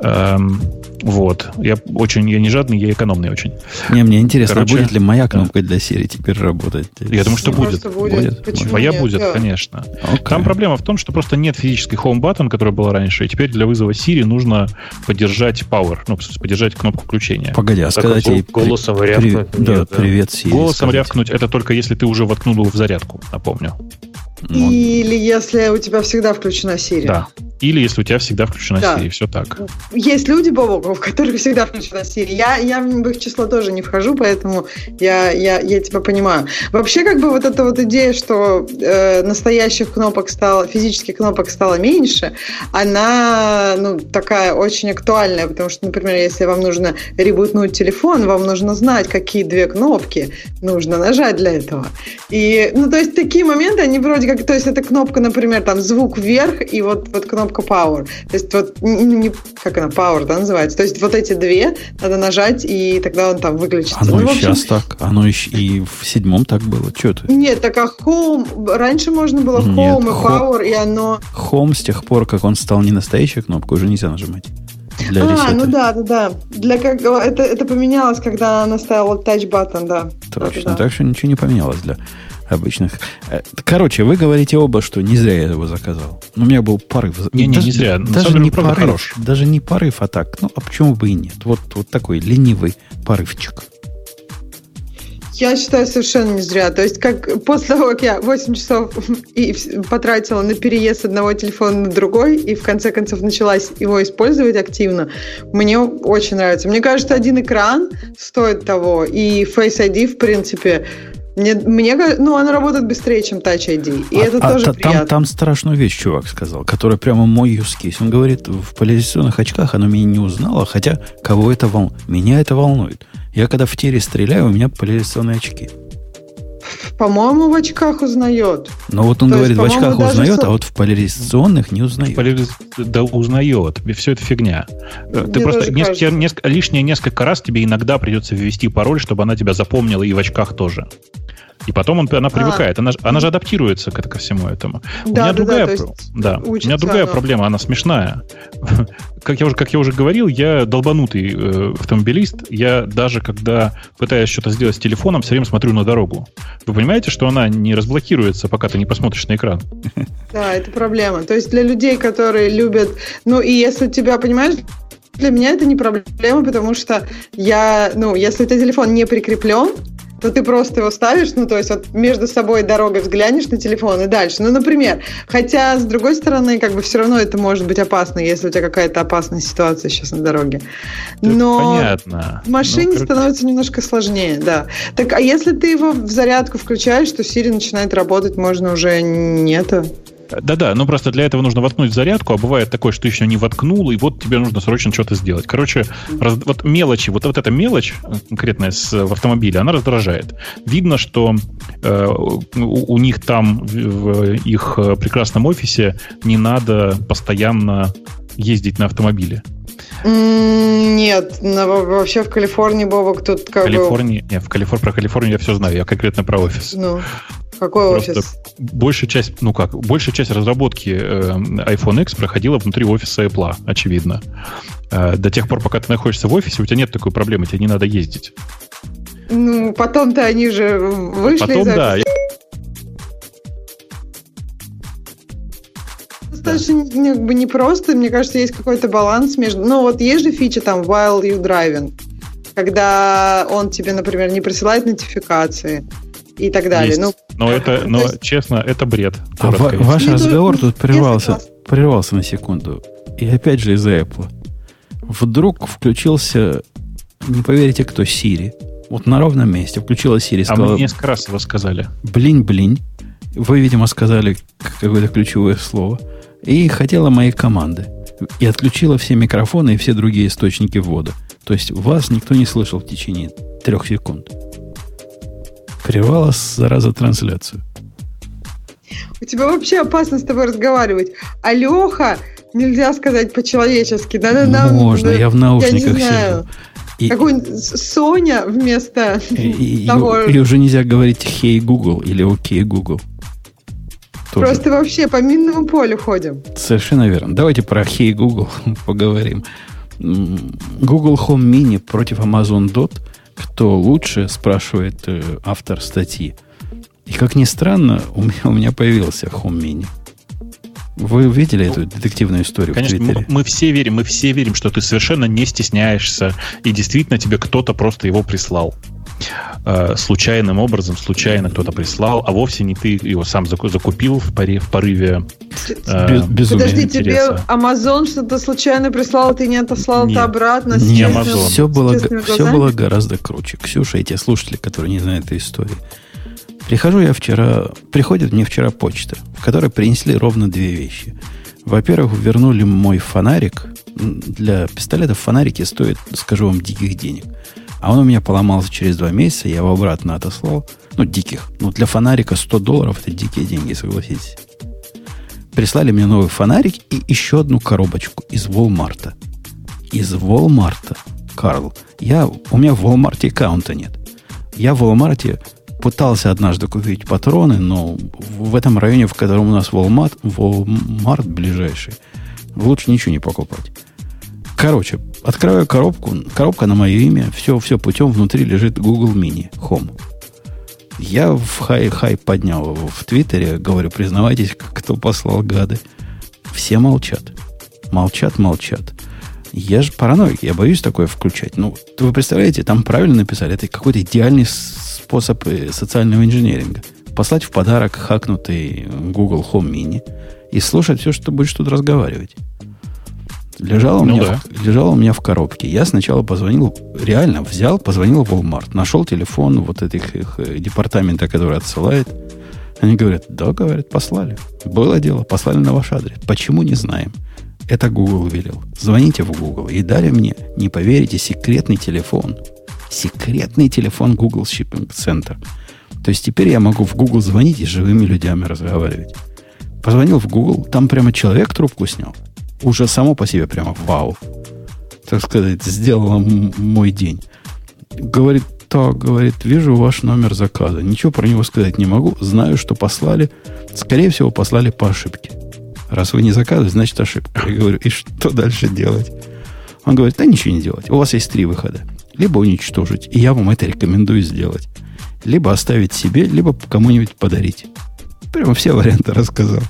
Эм, вот. Я очень, я не жадный, я экономный очень. Не, мне интересно, Короче, будет ли моя кнопка да. для Siri теперь работать? Я думаю, что будет. будет. будет. Твоя нет? будет, да. конечно. Okay. Там проблема в том, что просто нет физической home button, которая была раньше, и теперь для вызова Siri нужно поддержать power, ну, поддержать кнопку включения. Погоди, а сказать ей... Голосом при... рявкнуть? При... Да, да, привет, Siri. Голосом сказать. рявкнуть это только если ты уже воткнул его в зарядку, напомню. Или если у тебя всегда включена Siri. Да. Или если у тебя всегда включена Да. Siri, все так. Есть люди, Бобок, у которых всегда включена Siri. Я, я в их число тоже не вхожу, поэтому я, я, я тебя понимаю. Вообще, как бы вот эта вот идея, что э, настоящих кнопок стало, физических кнопок стало меньше, она, ну, такая очень актуальная, потому что, например, если вам нужно ребутнуть телефон, вам нужно знать, какие две кнопки нужно нажать для этого. И, ну, то есть такие моменты, они вроде как, то есть эта кнопка, например, там звук вверх и вот, вот кнопка power. То есть вот, не, не- как она, power, да, называется? То есть вот эти две надо нажать, и тогда он там выключится. Оно Ну, и общем, сейчас так. Оно и, и в седьмом так было. Че ты? Нет, так а home, раньше можно было Нет, home и home- power, и оно... Home с тех пор, как он стал не настоящей кнопкой, уже нельзя нажимать. Для а, ресета. ну да, да, да. Для как... это, это поменялось, когда она ставила touch button, да. Точно. Да-да-да. Так что ничего не поменялось для обычных. Э, Короче, вы говорите оба, что не зря я его заказал. Но у меня был порыв. Не-не, Даже- не зря. Даже не порыв. хорош. Даже не порыв, а так. Ну, а почему бы и нет? Вот, вот такой ленивый порывчик. Я считаю совершенно не зря. То есть, как после того, как я 8 часов и потратила на переезд одного телефона на другой, и в конце концов началась его использовать активно, мне очень нравится. Мне кажется, один экран стоит того, и Face ID, в принципе, мне, мне ну, она работает быстрее, чем Touch ID. И А- это а тоже та- приятно. там, там страшную вещь чувак сказал, которая прямо мой use case. Он говорит, в поляризационных очках оно меня не узнало, хотя кого это волнует? Меня это волнует. Я когда в тире стреляю, у меня поляризационные очки. По-моему, в очках узнает. Но вот он То говорит, есть, в очках узнает, со- а вот в поляризационных не узнает. Поляриз- Да узнает. Все это фигня. Э, Ты Мне просто тоже несколько, кажется. несколько- лишние несколько раз тебе иногда придется ввести пароль, чтобы она тебя запомнила и в очках тоже. И потом он, она привыкает. Она, ж- она же адаптируется к, ко всему этому. у Да, меня да, другая, да, есть да, у меня другая оно. проблема, она смешная. Как я, уже, как я уже говорил, я долбанутый э, автомобилист. Я даже когда пытаюсь что-то сделать с телефоном, все время смотрю на дорогу. Вы понимаете, что она не разблокируется, пока ты не посмотришь на экран? Да, это проблема. То есть для людей, которые любят... Ну, и если у тебя, понимаешь, для меня это не проблема, потому что я, ну, если у тебя телефон не прикреплен, то ты просто его ставишь, ну, то есть вот между собой дорогой взглянешь на телефон и дальше. Ну, например, хотя, с другой стороны, как бы все равно это может быть опасно, если у тебя какая-то опасная ситуация сейчас на дороге. Это Но Понятно. в машине Ну, становится немножко сложнее, да. Так, а если ты его в зарядку включаешь, то Siri начинает работать, можно уже не это... Да-да, ну просто для этого нужно воткнуть зарядку, а бывает такое, что еще не воткнул, и вот тебе нужно срочно что-то сделать. Короче, раз- вот мелочи, вот, вот эта мелочь э, конкретная с, в автомобиле, она раздражает. Видно, что э, у, у них там в, в их э, прекрасном офисе не надо постоянно ездить на автомобиле. Нет, на- вообще в Калифорнии, Бобок, тут как Калифорнии, не, в Калифор, про Калифорнию я все знаю, я конкретно про офис. бы... Ну, какой Просто офис? большая часть, ну как, большая часть разработки э, iPhone X проходила внутри офиса Apple, очевидно. Э, до тех пор, пока ты находишься в офисе, у тебя нет такой проблемы, тебе не надо ездить. Ну, потом-то они же вышли Потом, из да, офиса. Достаточно не- как бы непросто, мне кажется, есть какой-то баланс между... Ну, вот есть же фича там while you driving, когда он тебе, например, не присылает нотификации и так далее. Есть. Ну, но это, но есть- честно, это бред. А ва- ваш Ну, разговор тут прервался, прервался на секунду. И опять же из-за Apple. Вдруг включился, не поверите, кто, Siri. Вот на ровном месте включила Siri, А сказала, мне несколько раз его сказали. блин-блин. Вы, видимо, сказали какое-то ключевое слово. И хотела моей команды. И отключила все микрофоны и все другие источники ввода. То есть вас никто не слышал в течение трех секунд. Прервала, зараза, трансляцию. у тебя вообще опасно с тобой разговаривать. Алеха, нельзя сказать по-человечески. Нам... Можно, да, я в наушниках знаю. сижу. И- Какой-нибудь Соня вместо И- и- того. или уже нельзя говорить «Hey Google» или «Окей Google». Тоже. Просто вообще по минному полю ходим. Совершенно верно. Давайте про Hey Google поговорим. Google Home Mini против Amazon Dot. Кто лучше, спрашивает э, автор статьи. И как ни странно, у меня, у меня появился Home Mini. Вы видели эту детективную историю Конечно, в мы, мы все верим, мы все верим, что ты совершенно не стесняешься, и действительно тебе кто-то просто его прислал. Э, случайным образом, случайно кто-то прислал, а вовсе не ты его сам закупил в, паре, в порыве э, Подожди, тебе Amazon что-то случайно прислал, а ты не отослал нет, это обратно? Не Amazon. Все было, все было гораздо круче. Ксюша и те слушатели, которые не знают этой истории. Прихожу я вчера, приходит мне вчера почта, в которой принесли ровно две вещи. Во-первых, вернули мой фонарик. Для пистолетов фонарики стоят, скажу вам, диких денег. А он у меня поломался через два месяца, я его обратно отослал. Ну, диких. Ну, для фонарика 100 долларов это дикие деньги, согласитесь. Прислали мне новый фонарик и еще одну коробочку из Walmart. Из Walmart, Карл. Я, у меня в Walmart аккаунта нет. Я в Walmart пытался однажды купить патроны, но в этом районе, в котором у нас Walmart, Walmart ближайший, лучше ничего не покупать. Короче, открываю коробку, коробка на мое имя, все, все путем, внутри лежит Google Mini Home. Я в хай-хай поднял его в Твиттере, говорю, признавайтесь, кто послал гады. Все молчат. Молчат, молчат. Я же параноик, я боюсь такое включать. Ну, вы представляете, там правильно написали, это какой-то идеальный способ э, социального инженеринга. Послать в подарок хакнутый Google Home Mini и слушать все, что будешь тут разговаривать. Лежал у, ну меня, да. в, лежал у меня в коробке. Я сначала позвонил, реально взял, позвонил в Walmart, нашел телефон вот этих их э, департамента, который отсылает. Они говорят, да, говорят, послали. Было дело, послали на ваш адрес. Почему, не знаем. Это Google велел. Звоните в Google. И дали мне, не поверите, секретный телефон. Секретный телефон Google Shipping Center. То есть теперь я могу в Google звонить и с живыми людьми разговаривать. Позвонил в Google, там прямо человек трубку снял уже само по себе прямо вау. Так сказать, сделало мой день. Говорит, так, говорит, вижу ваш номер заказа. Ничего про него сказать не могу. Знаю, что послали. Скорее всего, послали по ошибке. Раз вы не заказываете, значит ошибка. Я говорю, и что дальше делать? Он говорит, да ничего не делать. У вас есть три выхода. Либо уничтожить, и я вам это рекомендую сделать. Либо оставить себе, либо кому-нибудь подарить. Прямо все варианты рассказал.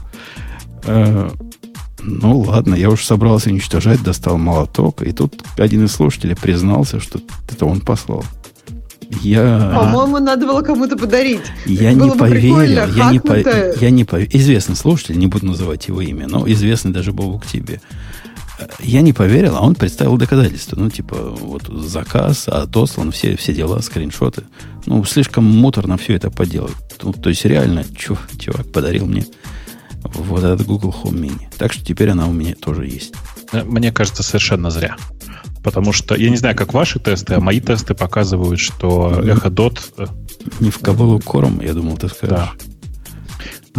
Ну, ладно, я уж собрался уничтожать, достал молоток, и тут один из слушателей признался, что это он послал. Я... По-моему, надо было кому-то подарить. Я не поверил. Я не, по... я не поверил. Известный слушатель, не буду называть его имя, но известный даже Бобу к тебе. Я не поверил, а он представил доказательства. Ну, типа, вот заказ, отослан, все, все дела, скриншоты. Ну, слишком муторно все это поделать. Ну, то есть, реально, чувак подарил мне вот этот Google Home Mini. Так что теперь она у меня тоже есть. Э, мне кажется, совершенно зря. Потому что, я не знаю, как ваши тесты, а мои тесты показывают, что Echo Dot... Э, не в кабалу корм, я думал, ты скажешь. Да.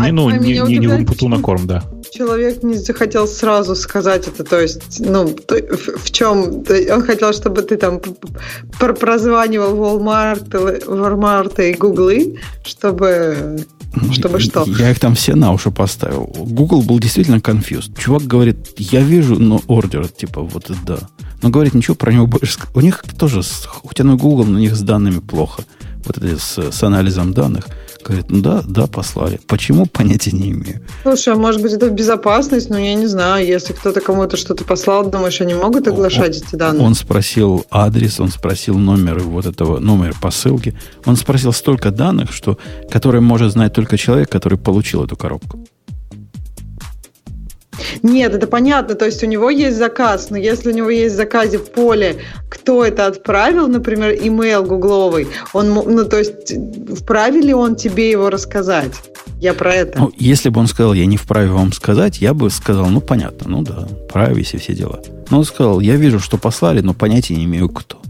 Не, а, ну, не, не, не в инпуту на корм, да. Человек не захотел сразу сказать это, то есть, ну, в, в чем? Он хотел, чтобы ты там прозванивал Walmart, Walmart и Гуглы, чтобы чтобы что? Я их там все на уши поставил. Google был действительно confused. Чувак говорит, я вижу, но ордер, типа, вот да. Но говорит, ничего про него больше. У них тоже, хотя на Google, на них с данными плохо. Вот это с, с анализом данных. Говорит, ну да, да, послали. Почему, понятия не имею. Слушай, а может быть, это безопасность, но я не знаю. Если кто-то кому-то что-то послал, думаешь, они могут оглашать он, эти данные? Он спросил адрес, он спросил номер вот этого, номер посылки. Он спросил столько данных, что, которые может знать только человек, который получил эту коробку. Нет, это понятно. То есть у него есть заказ, но если у него есть в заказе в поле, кто это отправил, например, имейл гугловый, он, ну, то есть вправе ли он тебе его рассказать? Я про это. Ну, если бы он сказал, я не вправе вам сказать, я бы сказал, ну, понятно, ну да, правись и все дела. Но он сказал, я вижу, что послали, но понятия не имею, кто.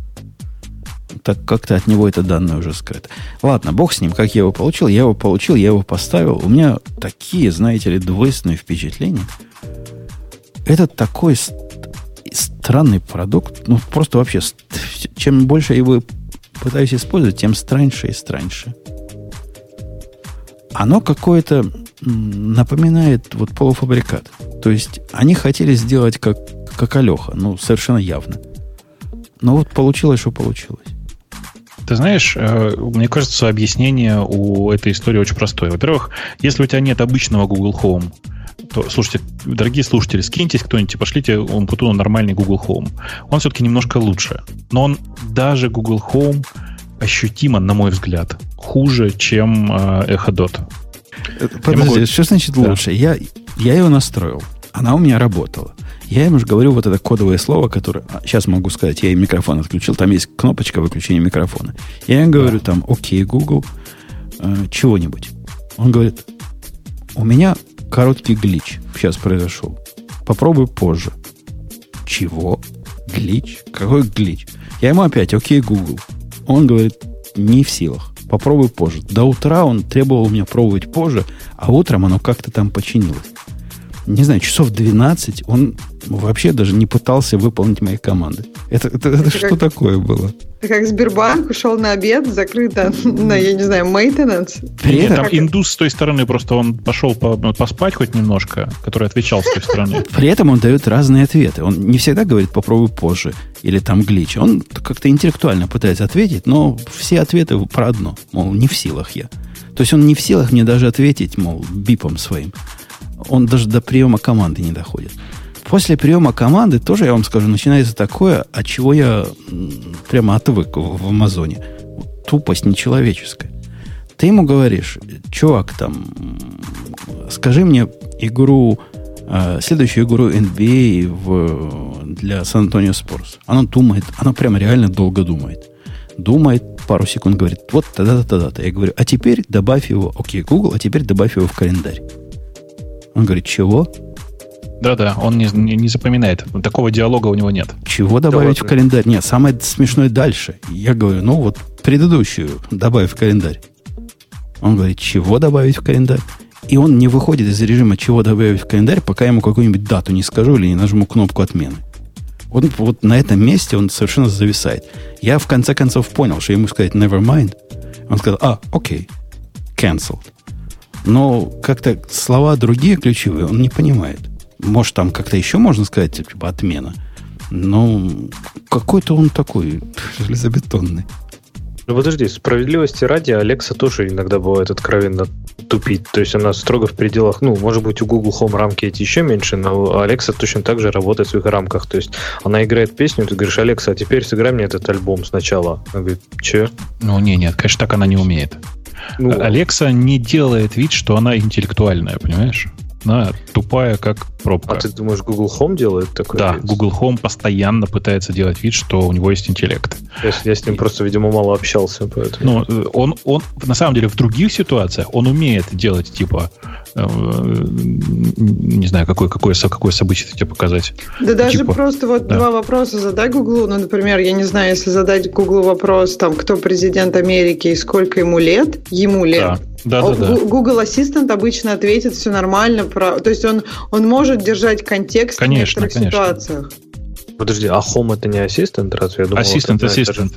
Так как-то от него это данные уже скрыто. Ладно, бог с ним, как я его получил. Я его получил, я его поставил. У меня такие, знаете ли, двойственные впечатления – это такой странный продукт. Ну, просто вообще, чем больше его пытаюсь использовать, тем страньше и страньше. Оно какое-то напоминает вот полуфабрикат. То есть они хотели сделать как, как Алеха, ну, совершенно явно. Но вот получилось, что получилось. Ты знаешь, э, мне кажется, объяснение у этой истории очень простое. Во-первых, если у тебя нет обычного Google Home, то, слушайте, дорогие слушатели, скиньтесь кто-нибудь, пошлите Умпутуну нормальный Google Home. Он все-таки немножко лучше. Но он даже Google Home ощутимо, на мой взгляд, хуже, чем э, Echo Dot. Подожди, могу... что значит да. лучше? Я, я его настроил. Она у меня работала. Я им же говорю вот это кодовое слово, которое... Сейчас а, могу сказать, я им микрофон отключил. Там есть кнопочка выключения микрофона. Я им говорю там, окей, Google, э, чего-нибудь. Он говорит, у меня короткий глич сейчас произошел. Попробуй позже. Чего? Глич? Какой глич? Я ему опять, окей, Google. Он говорит, не в силах. Попробуй позже. До утра он требовал у меня пробовать позже, а утром оно как-то там починилось. Не знаю, часов 12 он вообще даже не пытался выполнить мои команды. Это, это, это, это что как, такое было? Как Сбербанк ушел на обед, закрыто на, я не знаю, maintenance. При этом... Там индус с той стороны, просто он пошел по, ну, поспать хоть немножко, который отвечал с той стороны. При этом он дает разные ответы. Он не всегда говорит «попробуй позже» или там глич. Он как-то интеллектуально пытается ответить, но все ответы про одно. Мол, не в силах я. То есть он не в силах мне даже ответить, мол, бипом своим. Он даже до приема команды не доходит. После приема команды тоже, я вам скажу, начинается такое, от чего я прямо отвык в Амазоне. Тупость нечеловеческая. Ты ему говоришь, чувак, там, скажи мне игру, э, следующую игру NBA в, для Сан-Антонио Спорс. Она думает, она прямо реально долго думает. Думает, пару секунд говорит, вот тогда-то, тогда-то. Я говорю, а теперь добавь его, окей, Google, а теперь добавь его в календарь. Он говорит, чего? Да-да, он не, не, не запоминает. Такого диалога у него нет. Чего добавить да, в календарь? Нет, самое смешное дальше. Я говорю, ну вот предыдущую добавь в календарь. Он говорит, чего добавить в календарь? И он не выходит из режима, чего добавить в календарь, пока я ему какую-нибудь дату не скажу или не нажму кнопку отмены. Он вот на этом месте он совершенно зависает. Я в конце концов понял, что ему сказать never mind. Он сказал, а, окей, okay, cancelled. Но как-то слова другие ключевые он не понимает. Может, там как-то еще можно сказать, типа, отмена. Но какой-то он такой железобетонный. Ну подожди, справедливости ради, Алекса тоже иногда бывает откровенно тупить. То есть она строго в пределах, ну, может быть, у Google Home рамки эти еще меньше, но Алекса точно так же работает в своих рамках. То есть она играет песню, ты говоришь, Алекса, а теперь сыграй мне этот альбом сначала. Она говорит, че? Ну, не, нет, конечно, так она не умеет. Ну, Алекса не делает вид, что она интеллектуальная, понимаешь? Она тупая, как пробка. А ты думаешь, Google Home делает такое? Да, вид? Google Home постоянно пытается делать вид, что у него есть интеллект. Я, я с ним просто, видимо, мало общался. Поэтому. Ну, он, он, на самом деле, в других ситуациях он умеет делать, типа, э, не знаю, какое, какое, какое событие тебе показать. Да даже типа, просто вот да. два вопроса задай Google. Ну, например, я не знаю, если задать Google вопрос, там, кто президент Америки и сколько ему лет, ему лет. Да да, да, да. Google Assistant обычно ответит все нормально. Про... То есть он, он может держать контекст конечно, в некоторых конечно. ситуациях. Подожди, а Home это не Assistant? Разве я думал, это, Assistant.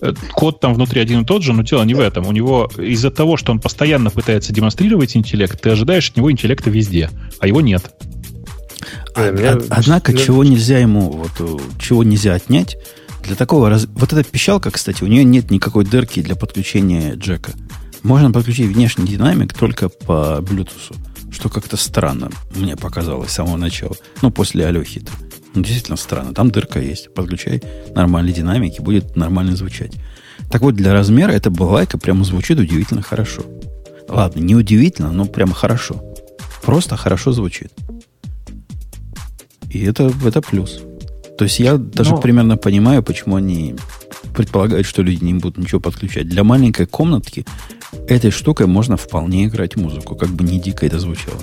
Э, код там внутри один и тот же, но дело не в этом. У него из-за того, что он постоянно пытается демонстрировать интеллект, ты ожидаешь от него интеллекта везде, а его нет. А, меня... Однако, меня... чего нельзя ему, вот, э, чего нельзя отнять, для такого раз... Вот эта пищалка, кстати, у нее нет никакой дырки для подключения джека. Можно подключить внешний динамик только по Bluetooth, что как-то странно мне показалось с самого начала. Ну, после Алехи-то. Ну, действительно странно. Там дырка есть. Подключай нормальный динамик, и будет нормально звучать. Так вот, для размера эта балайка прямо звучит удивительно хорошо. Ладно, не удивительно, но прямо хорошо. Просто хорошо звучит. И это, это плюс. То есть я даже но... примерно понимаю, почему они предполагают, что люди не будут ничего подключать. Для маленькой комнатки этой штукой можно вполне играть музыку, как бы не дико это звучало.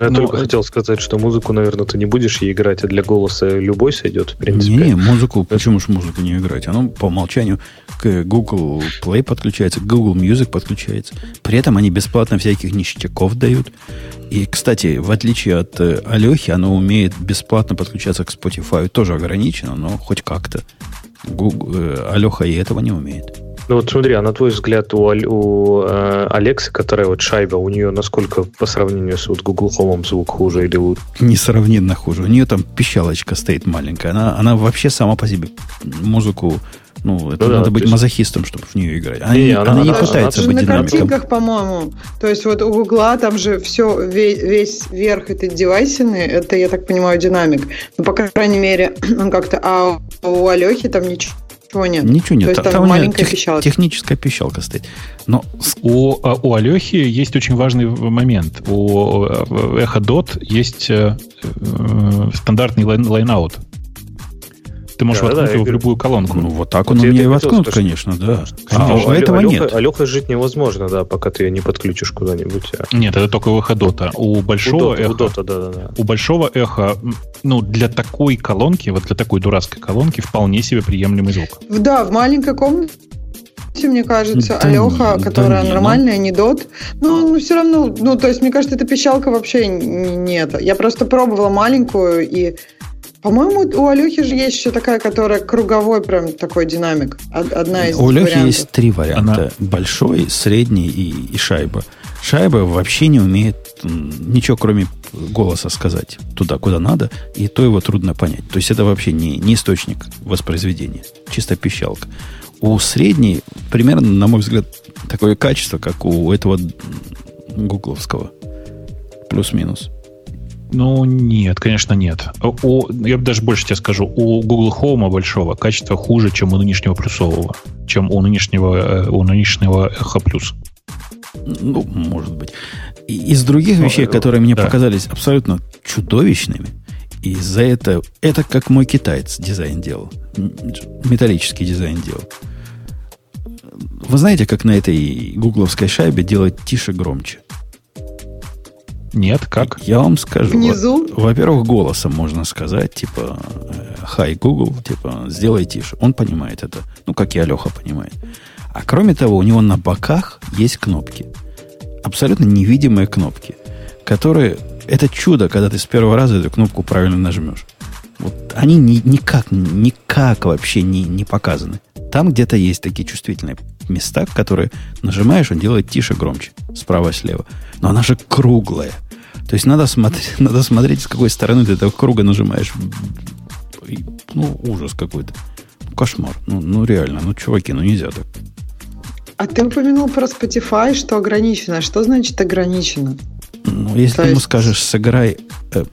Я ну, только это... хотел сказать, что музыку, наверное, ты не будешь ей играть, а для голоса любой сойдет, в принципе. Не, музыку, это... почему же музыку не играть? Оно по умолчанию к Google Play подключается, к Google Music подключается. При этом они бесплатно всяких ништяков дают. И, кстати, в отличие от э, Алехи, оно умеет бесплатно подключаться к Spotify. Тоже ограничено, но хоть как-то. Google, э, Алеха и этого не умеет. Ну вот смотри, а на твой взгляд у, у э, Алексы, которая вот шайба, у нее насколько по сравнению с вот Google Home звук хуже или лучше? Несравненно хуже. У нее там пищалочка стоит маленькая. Она, она вообще сама по себе музыку Ну, это ну, надо да, быть есть... мазохистом, чтобы в нее играть. Она не, она, она не пытается быть на динамиком. на картинках, по-моему. То есть вот у Гугла там же все, весь, весь верх это девайсины, это, я так понимаю, динамик. Ну, по крайней мере, он как-то... А у Алехи там ничего ничего нет. Ничего нет. То есть там, там маленькая тех, пищалка. Техническая пищалка стоит. Но... У, а, у Алехи есть очень важный момент. У Echo Dot есть э, э, стандартный line, line-out. Ты можешь да, воткнуть да, его в любую колонку. Ну, вот так он у меня и воткнут, конечно, да. А, у этого Алеха, нет. Алеха жить невозможно, да, пока ты ее не подключишь куда-нибудь. А. Нет, это только у Дота. У большого у эхо, у, Дота, да, да, да. у большого эха, ну, для такой колонки, вот для такой дурацкой колонки, вполне себе приемлемый звук. Да, в маленькой комнате мне кажется, да Алеха, не, которая да нормальная, не, ну... не дот. Ну, ну, все равно, ну, то есть, мне кажется, эта пищалка вообще нет. Я просто пробовала маленькую, и по-моему, у Алехи же есть еще такая, которая круговой прям такой динамик. Одна из У Алехи есть три варианта. Она... Большой, средний и, и шайба. Шайба вообще не умеет ничего, кроме голоса сказать туда, куда надо, и то его трудно понять. То есть это вообще не, не источник воспроизведения, чисто пищалка. У средней примерно, на мой взгляд, такое качество, как у этого гугловского. Плюс-минус. Ну, нет, конечно, нет. У, я бы даже больше тебе скажу, у Google Home большого качество хуже, чем у нынешнего плюсового, чем у нынешнего, э, у нынешнего Echo Plus. Ну, может быть. Из других вещей, ну, которые мне да. показались абсолютно чудовищными, и за это, это как мой китаец дизайн делал. Металлический дизайн делал. Вы знаете, как на этой гугловской шайбе делать тише громче? Нет, как? Я вам скажу. Внизу? Во-первых, голосом можно сказать, типа, хай, Google, типа, сделай тише. Он понимает это. Ну, как и Алеха понимает. А кроме того, у него на боках есть кнопки. Абсолютно невидимые кнопки, которые... Это чудо, когда ты с первого раза эту кнопку правильно нажмешь. Вот они ни, никак, никак вообще не, не показаны. Там где-то есть такие чувствительные места, которые нажимаешь, он делает тише, громче, справа-слева. Но она же круглая. То есть надо смотреть, надо смотреть, с какой стороны ты этого круга нажимаешь. Ну, ужас какой-то. Ну, кошмар. Ну, ну, реально. Ну, чуваки, ну нельзя так. А ты упомянул про Spotify, что ограничено. Что значит ограничено? Ну, если То ты есть... ему скажешь, сыграй, э,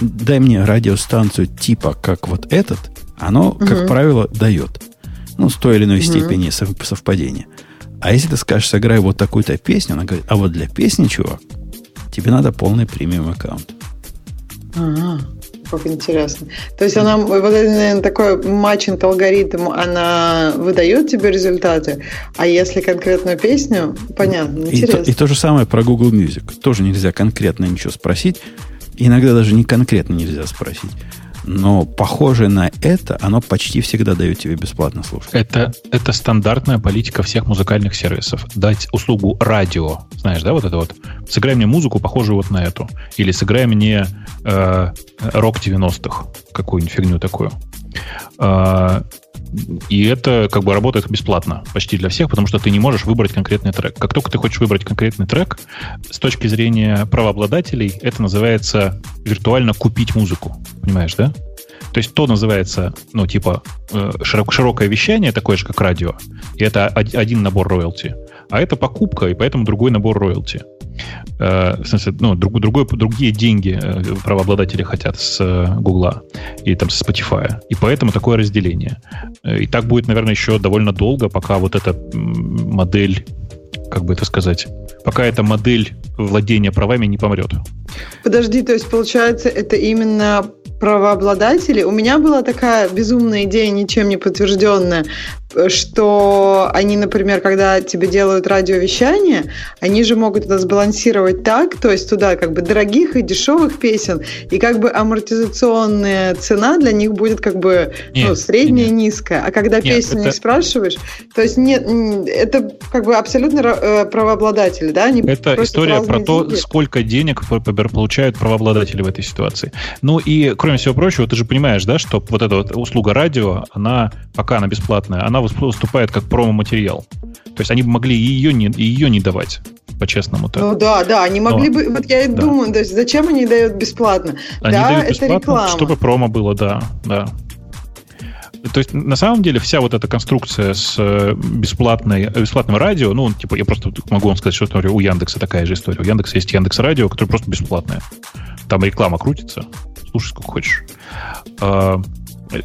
дай мне радиостанцию типа как вот этот, оно, угу. как правило, дает. Ну, с той или иной угу. степени совпадения. А если ты скажешь, сыграй вот такую-то песню, она говорит, а вот для песни, чувак, тебе надо полный премиум аккаунт. Ага, как интересно. То есть она, вот наверное, такой матчинг алгоритм, она выдает тебе результаты, а если конкретную песню, понятно, интересно. И то, и то же самое про Google Music. Тоже нельзя конкретно ничего спросить. Иногда даже не конкретно нельзя спросить но похоже на это, оно почти всегда дает тебе бесплатно слушать. Это, это стандартная политика всех музыкальных сервисов. Дать услугу радио, знаешь, да, вот это вот. Сыграй мне музыку, похожую вот на эту. Или сыграй мне э, рок 90-х, какую-нибудь фигню такую. Э, и это как бы работает бесплатно почти для всех, потому что ты не можешь выбрать конкретный трек. Как только ты хочешь выбрать конкретный трек, с точки зрения правообладателей, это называется виртуально купить музыку. Понимаешь, да? То есть то называется, ну, типа, э, широкое вещание, такое же, как радио, и это один набор роялти. А это покупка, и поэтому другой набор роялти. Э, в смысле, ну, друг, другой, другие деньги э, правообладатели хотят с Гугла и там с Spotify. И поэтому такое разделение. И так будет, наверное, еще довольно долго, пока вот эта модель, как бы это сказать, пока эта модель владения правами не помрет. Подожди, то есть получается, это именно правообладатели. У меня была такая безумная идея, ничем не подтвержденная, что они, например, когда тебе делают радиовещание, они же могут это сбалансировать так, то есть туда как бы дорогих и дешевых песен, и как бы амортизационная цена для них будет как бы нет, ну, средняя, нет. низкая. А когда нет, песню это... не спрашиваешь, то есть нет, это как бы абсолютно э, правообладатели, да? Они это история про то, деньги. сколько денег получают правообладатели в этой ситуации. Ну и кроме всего прочего, ты же понимаешь, да, что вот эта вот услуга радио, она, пока она бесплатная, она выступает как промо-материал. То есть они бы могли ее не, ее не давать по-честному. Так. Ну да, да, они могли Но, бы, вот я и да. думаю, то есть зачем они дают бесплатно? Они да, дают бесплатно, это реклама. чтобы промо было, да, да. то есть, на самом деле, вся вот эта конструкция с э, бесплатной, бесплатным радио, ну, типа, я просто могу вам сказать, что у Яндекса такая же история. У Яндекса есть Яндекс Радио, которое просто бесплатное. Там реклама крутится. Слушай, сколько хочешь.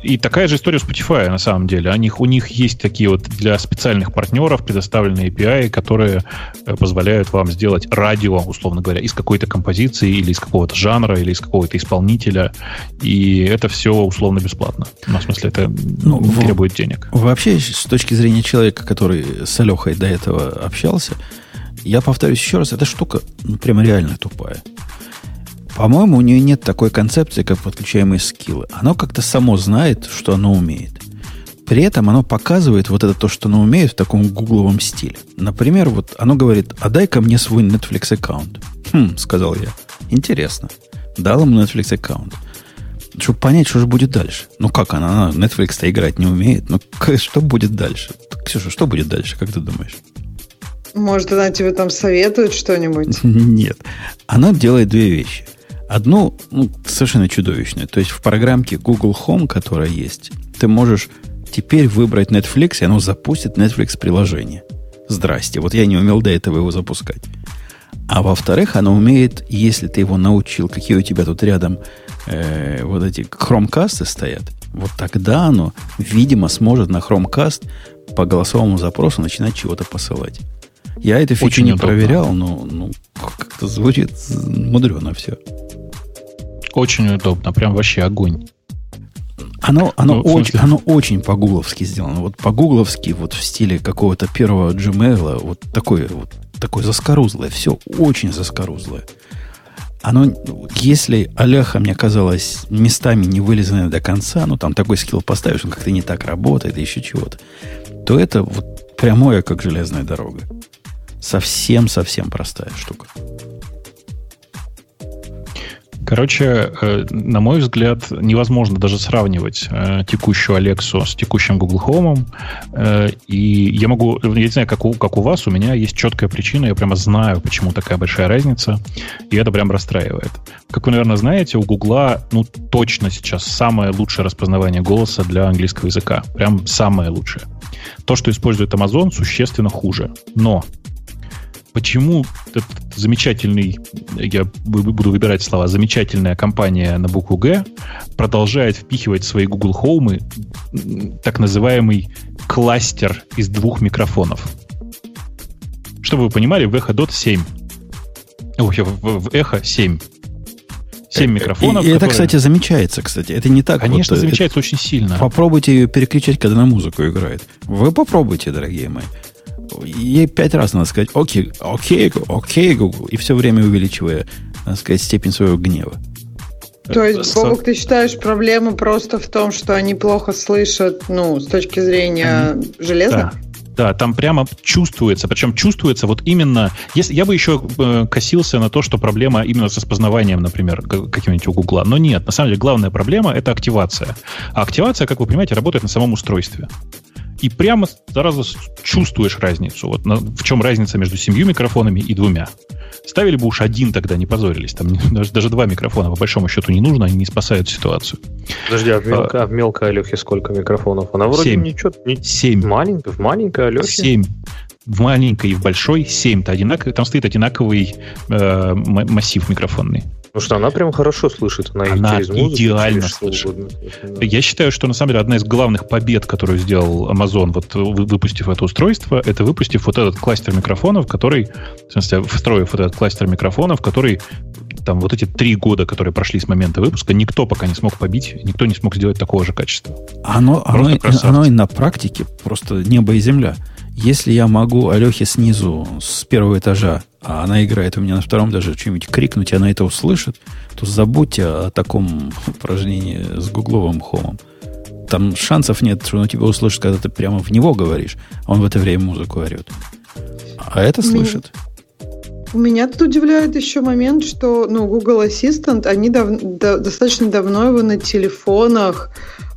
И такая же история у Spotify, на самом деле. У них, у них есть такие вот для специальных партнеров предоставленные API, которые э, позволяют вам сделать радио, условно говоря, из какой-то композиции или из какого-то жанра, или из какого-то исполнителя. И это все условно бесплатно. Ну, в смысле, это ну, требует денег. Вообще, с точки зрения человека, который с Алехой до этого общался, я повторюсь еще раз, эта штука ну, прямо реально тупая. По-моему, у нее нет такой концепции, как подключаемые скиллы. Оно как-то само знает, что оно умеет. При этом оно показывает вот это то, что оно умеет в таком гугловом стиле. Например, вот оно говорит, а дай-ка мне свой Netflix аккаунт. Хм, сказал я. Интересно. Дал ему Netflix аккаунт. Чтобы понять, что же будет дальше. Ну как она? Она Netflix-то играть не умеет. Ну что будет дальше? Ксюша, что будет дальше, как ты думаешь? Может, она тебе там советует что-нибудь? Нет. Она делает две вещи. Одну, ну, совершенно чудовищную. То есть в программке Google Home, которая есть, ты можешь теперь выбрать Netflix, и оно запустит Netflix приложение. Здрасте. Вот я не умел до этого его запускать. А во-вторых, оно умеет, если ты его научил, какие у тебя тут рядом э, вот эти хромкасты стоят, вот тогда оно, видимо, сможет на хромкаст по голосовому запросу начинать чего-то посылать. Я эту фичу не удобно. проверял, но ну, как-то звучит мудрено все. Очень удобно, прям вообще огонь. Оно, оно, ну, очень, оно очень по-гугловски сделано. Вот по-гугловски, вот в стиле какого-то первого Gmail, вот такое, вот такое заскорузлое. Все очень заскорузлое. Оно, если Аляха, мне казалось, местами не вылезанное до конца, ну, там такой скилл поставишь, он как-то не так работает, еще чего-то, то это вот прямое, как железная дорога. Совсем-совсем простая штука. Короче, э, на мой взгляд, невозможно даже сравнивать э, текущую Алексу с текущим Google Home. Э, и я могу, я не знаю, как у, как у вас, у меня есть четкая причина, я прямо знаю, почему такая большая разница, и это прям расстраивает. Как вы, наверное, знаете, у Google, ну, точно сейчас самое лучшее распознавание голоса для английского языка. Прям самое лучшее. То, что использует Amazon, существенно хуже. Но почему этот замечательный, я буду выбирать слова, замечательная компания на букву Г продолжает впихивать в свои Google Home так называемый кластер из двух микрофонов. Чтобы вы понимали, в Echo Dot 7. Ой, в, в Echo 7. 7 микрофонов. И, и которые... это, кстати, замечается, кстати. Это не так. Конечно, вот, замечается это... очень сильно. Попробуйте ее переключать, когда на музыку играет. Вы попробуйте, дорогие мои ей пять раз надо сказать окей, окей, окей, Google, и все время увеличивая, надо сказать, степень своего гнева. То есть, Бобок, ты считаешь, проблема просто в том, что они плохо слышат, ну, с точки зрения железа? Да. Да, там прямо чувствуется, причем чувствуется вот именно, если я бы еще э, косился на то, что проблема именно с распознаванием, например, каким-нибудь у Гугла, но нет, на самом деле главная проблема это активация. А активация, как вы понимаете, работает на самом устройстве и прямо сразу чувствуешь разницу. Вот на, в чем разница между семью микрофонами и двумя. Ставили бы уж один тогда, не позорились. Там даже, даже два микрофона, по большому счету, не нужно, они не спасают ситуацию. Подожди, а в, мелко, а, а в мелкой Алехе сколько микрофонов? Она вроде семь. ничего... Не, семь. Маленькая, в маленькой Алехе? Семь. В маленькой и в большой семь. -то одинак, там стоит одинаковый э, массив микрофонный. Потому что она прям хорошо слышит. Она, она через музыку, идеально через слышит. Да. Я считаю, что на самом деле одна из главных побед, которую сделал Amazon, вот выпустив это устройство, это выпустив вот этот кластер микрофонов, который, в смысле, встроив вот этот кластер микрофонов, который там вот эти три года, которые прошли с момента выпуска, никто пока не смог побить, никто не смог сделать такого же качества. Оно, оно, оно и на практике просто небо и земля. Если я могу Алехе снизу, с первого этажа, а она играет у меня на втором даже что-нибудь крикнуть, и она это услышит, то забудьте о таком упражнении с гугловым хомом. Там шансов нет, что он тебя услышит, когда ты прямо в него говоришь, а он в это время музыку орет. А это слышит. Меня тут удивляет еще момент, что ну, Google Assistant, они дав- до- достаточно давно его на телефонах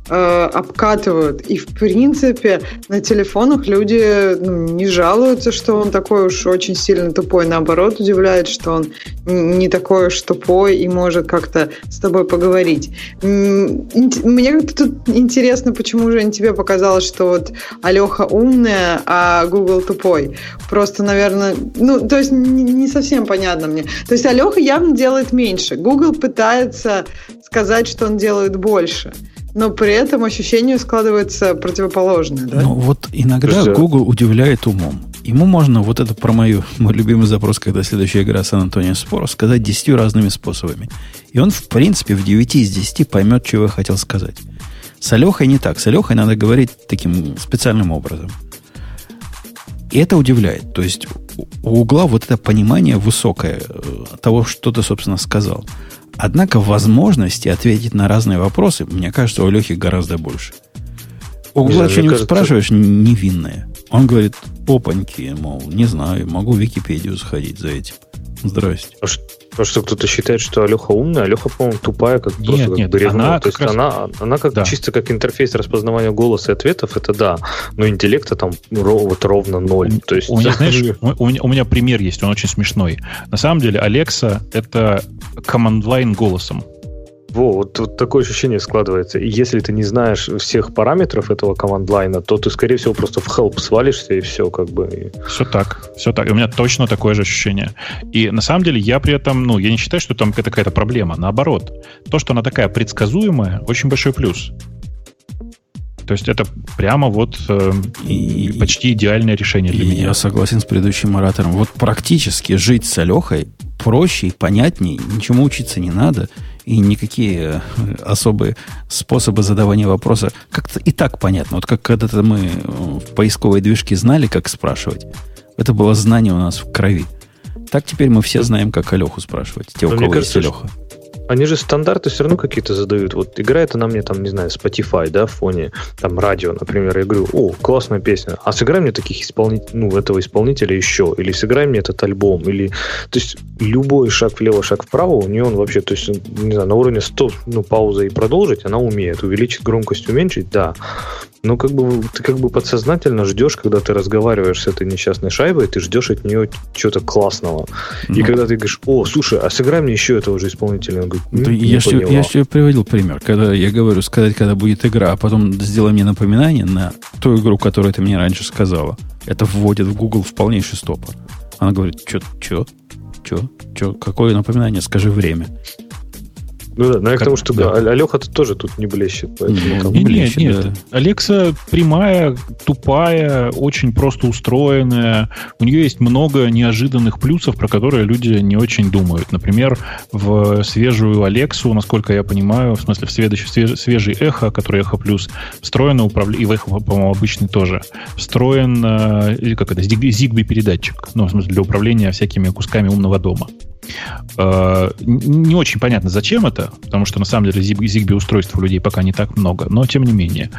э, обкатывают. И, в принципе, на телефонах люди ну, не жалуются, что он такой уж очень сильно тупой. Наоборот, удивляет, что он не такой уж тупой и может как-то с тобой поговорить. Мне как-то тут интересно, почему же тебе показалось, что вот Алеха умная, а Google тупой. Просто, наверное, ну, то есть не совсем понятно мне. То есть Алеха явно делает меньше. Google пытается сказать, что он делает больше. Но при этом ощущение складывается противоположное. Да? Ну вот иногда Что? Google удивляет умом. Ему можно вот это про мою, мой любимый запрос, когда следующая игра Сан-Антонио Споро, сказать десятью разными способами. И он, в принципе, в 9 из 10 поймет, чего я хотел сказать. С Алехой не так. С Алехой надо говорить таким специальным образом. И это удивляет. То есть у угла вот это понимание высокое э, того, что ты, собственно, сказал. Однако возможности ответить на разные вопросы, мне кажется, у Лехи гораздо больше. У угла что-нибудь кажется... спрашиваешь невинное. Он говорит, опаньки, мол, не знаю, могу в Википедию сходить за этим. Здрасте. А Потому что кто-то считает, что Алеха умная, Алеха, по-моему, тупая, как нет, просто как нет, бревно. Она То есть раз... она, она как да. чисто как интерфейс распознавания голоса и ответов, это да. Но интеллекта там вот ровно ноль. То есть, у, меня, знаешь, у, меня, у меня пример есть, он очень смешной. На самом деле, Алекса это команд-лайн голосом. Во, вот, вот такое ощущение складывается. И если ты не знаешь всех параметров этого команд-лайна, то ты, скорее всего, просто в help свалишься и все как бы. Все так, все так. И у меня точно такое же ощущение. И на самом деле я при этом, ну, я не считаю, что там какая-то проблема. Наоборот, то, что она такая предсказуемая, очень большой плюс. То есть это прямо вот э, и, почти идеальное решение для меня. Я согласен с предыдущим оратором. Вот практически жить с Алехой проще и понятнее, ничему учиться не надо – и никакие э, особые способы задавания вопроса как-то и так понятно. Вот как когда-то мы в поисковой движке знали, как спрашивать. Это было знание у нас в крови. Так теперь мы все знаем, как Алеху спрашивать. Те, у кого есть Алеха они же стандарты все равно какие-то задают. Вот играет она мне там, не знаю, Spotify, да, в фоне, там, радио, например, я говорю, о, классная песня, а сыграй мне таких исполнителей, ну, этого исполнителя еще, или сыграй мне этот альбом, или, то есть, любой шаг влево, шаг вправо, у нее он вообще, то есть, не знаю, на уровне 100, ну, пауза и продолжить, она умеет, увеличить громкость, уменьшить, да, ну, как бы ты как бы подсознательно ждешь, когда ты разговариваешь с этой несчастной шайбой, ты ждешь от нее чего-то классного. Ну. И когда ты говоришь, о, слушай, а сыграй мне еще этого же исполнителя, он говорит, ну, да я, же, я же приводил пример, когда я говорю сказать, когда будет игра, а потом сделай мне напоминание на ту игру, которую ты мне раньше сказала. Это вводит в Google в полнейший стопор. Она говорит, что, что, что, что, какое напоминание, скажи время. Ну да, но я к тому, что да. Алеха-то тоже тут не блещет. Поэтому не, блещет, нет, нет. Да. Алекса прямая, тупая, очень просто устроенная. У нее есть много неожиданных плюсов, про которые люди не очень думают. Например, в свежую Алексу, насколько я понимаю, в смысле в свежий, свежий, свежий эхо, который эхо плюс, встроено управление, и в эхо, по-моему, обычный тоже, встроен, или как это, Zigbee передатчик, ну, в смысле, для управления всякими кусками умного дома. Э, не очень понятно, зачем это, потому что на самом деле Zigbee устройств у людей пока не так много, но тем не менее.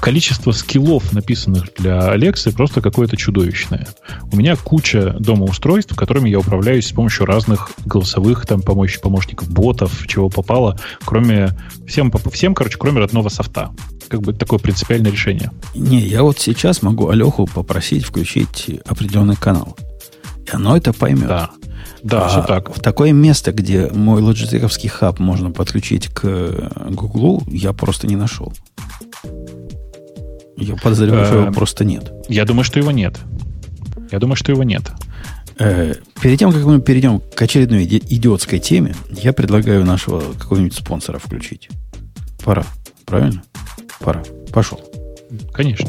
Количество скиллов, написанных для Alexa, просто какое-то чудовищное. У меня куча дома устройств, которыми я управляюсь с помощью разных голосовых там помощь, помощников, ботов, чего попало, кроме всем, всем, короче, кроме родного софта. Как бы такое принципиальное решение. Не, я вот сейчас могу Алеху попросить включить определенный канал. И оно это поймет. Да. Да, а все так. В такое место, где мой лоджитековский хаб можно подключить к Гуглу, я просто не нашел. Я подозреваю, что его э, просто нет. Я думаю, что его нет. Я думаю, что его нет. Э, перед тем, как мы перейдем к очередной идиотской теме, я предлагаю нашего какого-нибудь спонсора включить. Пора. Правильно? Пора. Пошел. Конечно.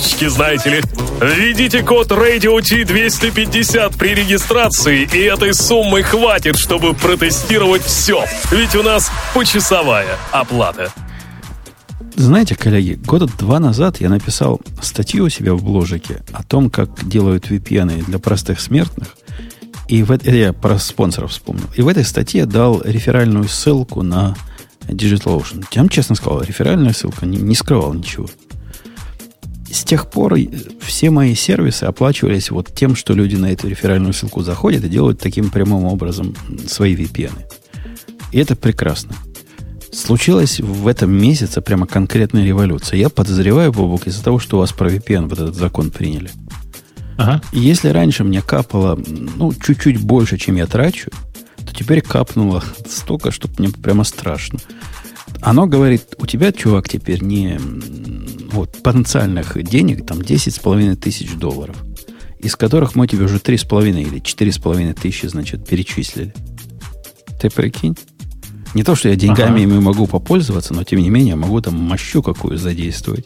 карточки, знаете ли. Введите код Radio T250 при регистрации, и этой суммы хватит, чтобы протестировать все. Ведь у нас почасовая оплата. Знаете, коллеги, года два назад я написал статью у себя в бложике о том, как делают VPN для простых смертных. И в, это я про спонсоров вспомнил. И в этой статье дал реферальную ссылку на DigitalOcean. Я вам честно сказал, реферальная ссылка не, не скрывал ничего. С тех пор все мои сервисы оплачивались вот тем, что люди на эту реферальную ссылку заходят и делают таким прямым образом свои VPN. И это прекрасно. Случилась в этом месяце прямо конкретная революция. Я подозреваю, Бобок, из-за того, что у вас про VPN вот этот закон приняли. Ага. Если раньше мне капало, ну, чуть-чуть больше, чем я трачу, то теперь капнуло столько, что мне прямо страшно. Оно говорит, у тебя, чувак, теперь не вот, потенциальных денег, там, 10,5 тысяч долларов, из которых мы тебе уже 3,5 или 4,5 тысячи, значит, перечислили. Ты прикинь? Не то, что я деньгами ага. ими могу попользоваться, но тем не менее могу там мощу какую задействовать.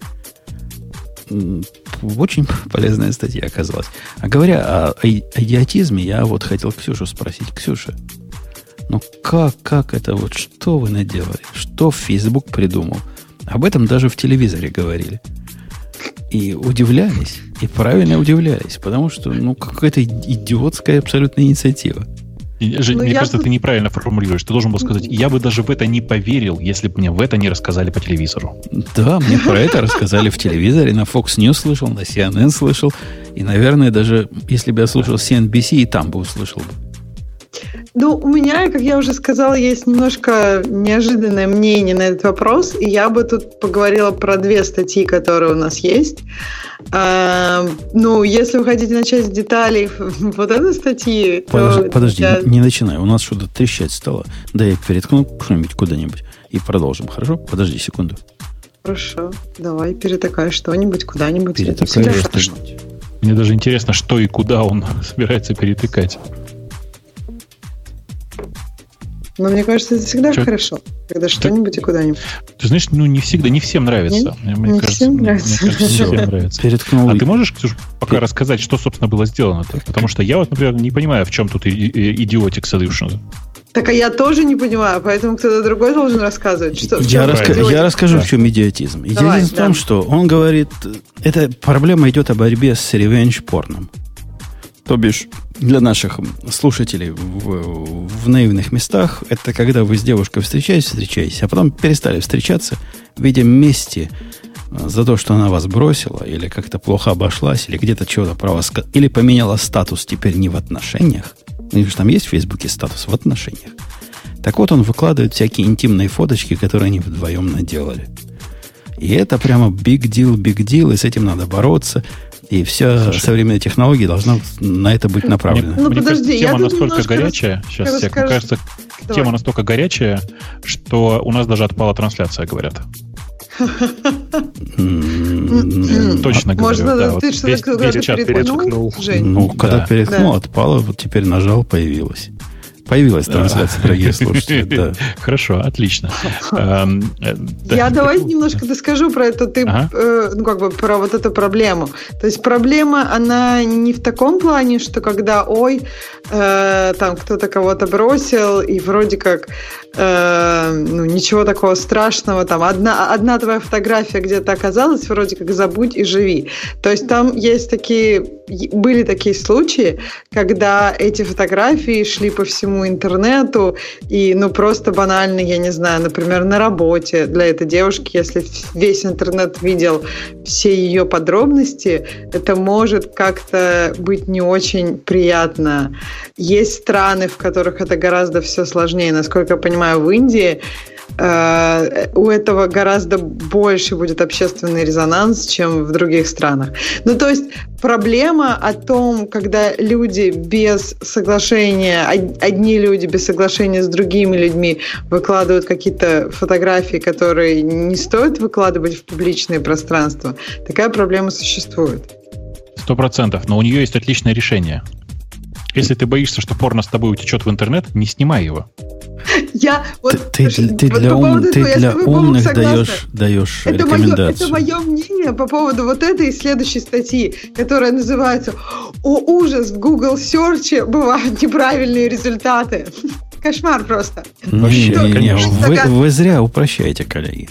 Очень полезная статья оказалась. А говоря о, о идиотизме, я вот хотел Ксюшу спросить. Ксюша, ну как, как это вот, что вы наделали? Что Facebook придумал? Об этом даже в телевизоре говорили. И удивлялись, и правильно удивлялись, потому что, ну, какая-то идиотская абсолютно инициатива. Жень, ну, мне кажется, тут... ты неправильно формулируешь. Ты должен был сказать, я бы даже в это не поверил, если бы мне в это не рассказали по телевизору. Да, мне про это рассказали в телевизоре, на Fox News слышал, на CNN слышал. И, наверное, даже если бы я слушал CNBC, и там бы услышал бы. Ну, у меня, как я уже сказала, есть немножко неожиданное мнение на этот вопрос, и я бы тут поговорила про две статьи, которые у нас есть. А, ну, если вы хотите начать с деталей вот этой статьи, подожди, то... Подожди, я... не начинай, у нас что-то трещать стало. Да я переткну что-нибудь куда-нибудь и продолжим, хорошо? Подожди секунду. Хорошо, давай перетакай что-нибудь куда-нибудь. Перетакай что-нибудь. Мне даже интересно, что и куда он собирается перетыкать. Но мне кажется, это всегда Чё? хорошо, когда что-нибудь и куда-нибудь. Ты знаешь, ну не всегда, не всем нравится. Нет? Мне не кажется, всем нравится. Мне кажется, не всем нравится. Переткнул. А ты можешь, Ксюш, пока рассказать, что, собственно, было сделано? -то? Потому что я вот, например, не понимаю, в чем тут идиотик solution. Так а я тоже не понимаю, поэтому кто-то другой должен рассказывать. Что, я, раска- я расскажу, да. в чем идиотизм. Идиотизм Давай, в том, да. что он говорит, эта проблема идет о борьбе с ревенж-порном. То бишь, для наших слушателей в, в наивных местах, это когда вы с девушкой встречаетесь, встречаетесь, а потом перестали встречаться, видя мести э, за то, что она вас бросила, или как-то плохо обошлась, или где-то чего-то про вас, или поменяла статус теперь не в отношениях. У них же там есть в Фейсбуке статус в отношениях. Так вот, он выкладывает всякие интимные фоточки, которые они вдвоем наделали. И это прямо big deal, big deal, и с этим надо бороться. И вся Слушай, современная технология должна на это быть направлена. Мне, ну, мне подожди, кажется, тема настолько горячая. Рас... Сейчас, расскажу. мне кажется, Давай. тема настолько горячая, что у нас даже отпала трансляция, говорят. Точно говорю. Можно ты что-то переткнул, Ну, когда переткнул, отпало, вот теперь нажал, появилось. Появилась трансляция, дорогие слушатели. Хорошо, отлично. Эм, э, Я давай немножко доскажу про это, ты, э, ну, как бы, про вот эту проблему. То есть проблема, она не в таком плане, что когда, ой, э, там кто-то кого-то бросил, и вроде как ну, ничего такого страшного, там одна, одна твоя фотография где-то оказалась, вроде как забудь и живи. То есть там есть такие, были такие случаи, когда эти фотографии шли по всему интернету, и, ну, просто банально, я не знаю, например, на работе для этой девушки, если весь интернет видел все ее подробности, это может как-то быть не очень приятно. Есть страны, в которых это гораздо все сложнее. Насколько я понимаю, в Индии Э, у этого гораздо больше будет общественный резонанс, чем в других странах. Ну, то есть проблема о том, когда люди без соглашения, одни люди без соглашения с другими людьми выкладывают какие-то фотографии, которые не стоит выкладывать в публичное пространство, такая проблема существует. Сто процентов, но у нее есть отличное решение. Если ты боишься, что порно с тобой утечет в интернет, не снимай его. Я вот, ты, слушай, ты, вот для, ум, ты для умных даешь, даешь это рекомендацию. Мое, это мое мнение по поводу вот этой следующей статьи, которая называется «О, ужас! В Google Search бывают неправильные результаты». Кошмар просто. Не, не, не, вы, вы зря упрощаете, коллеги.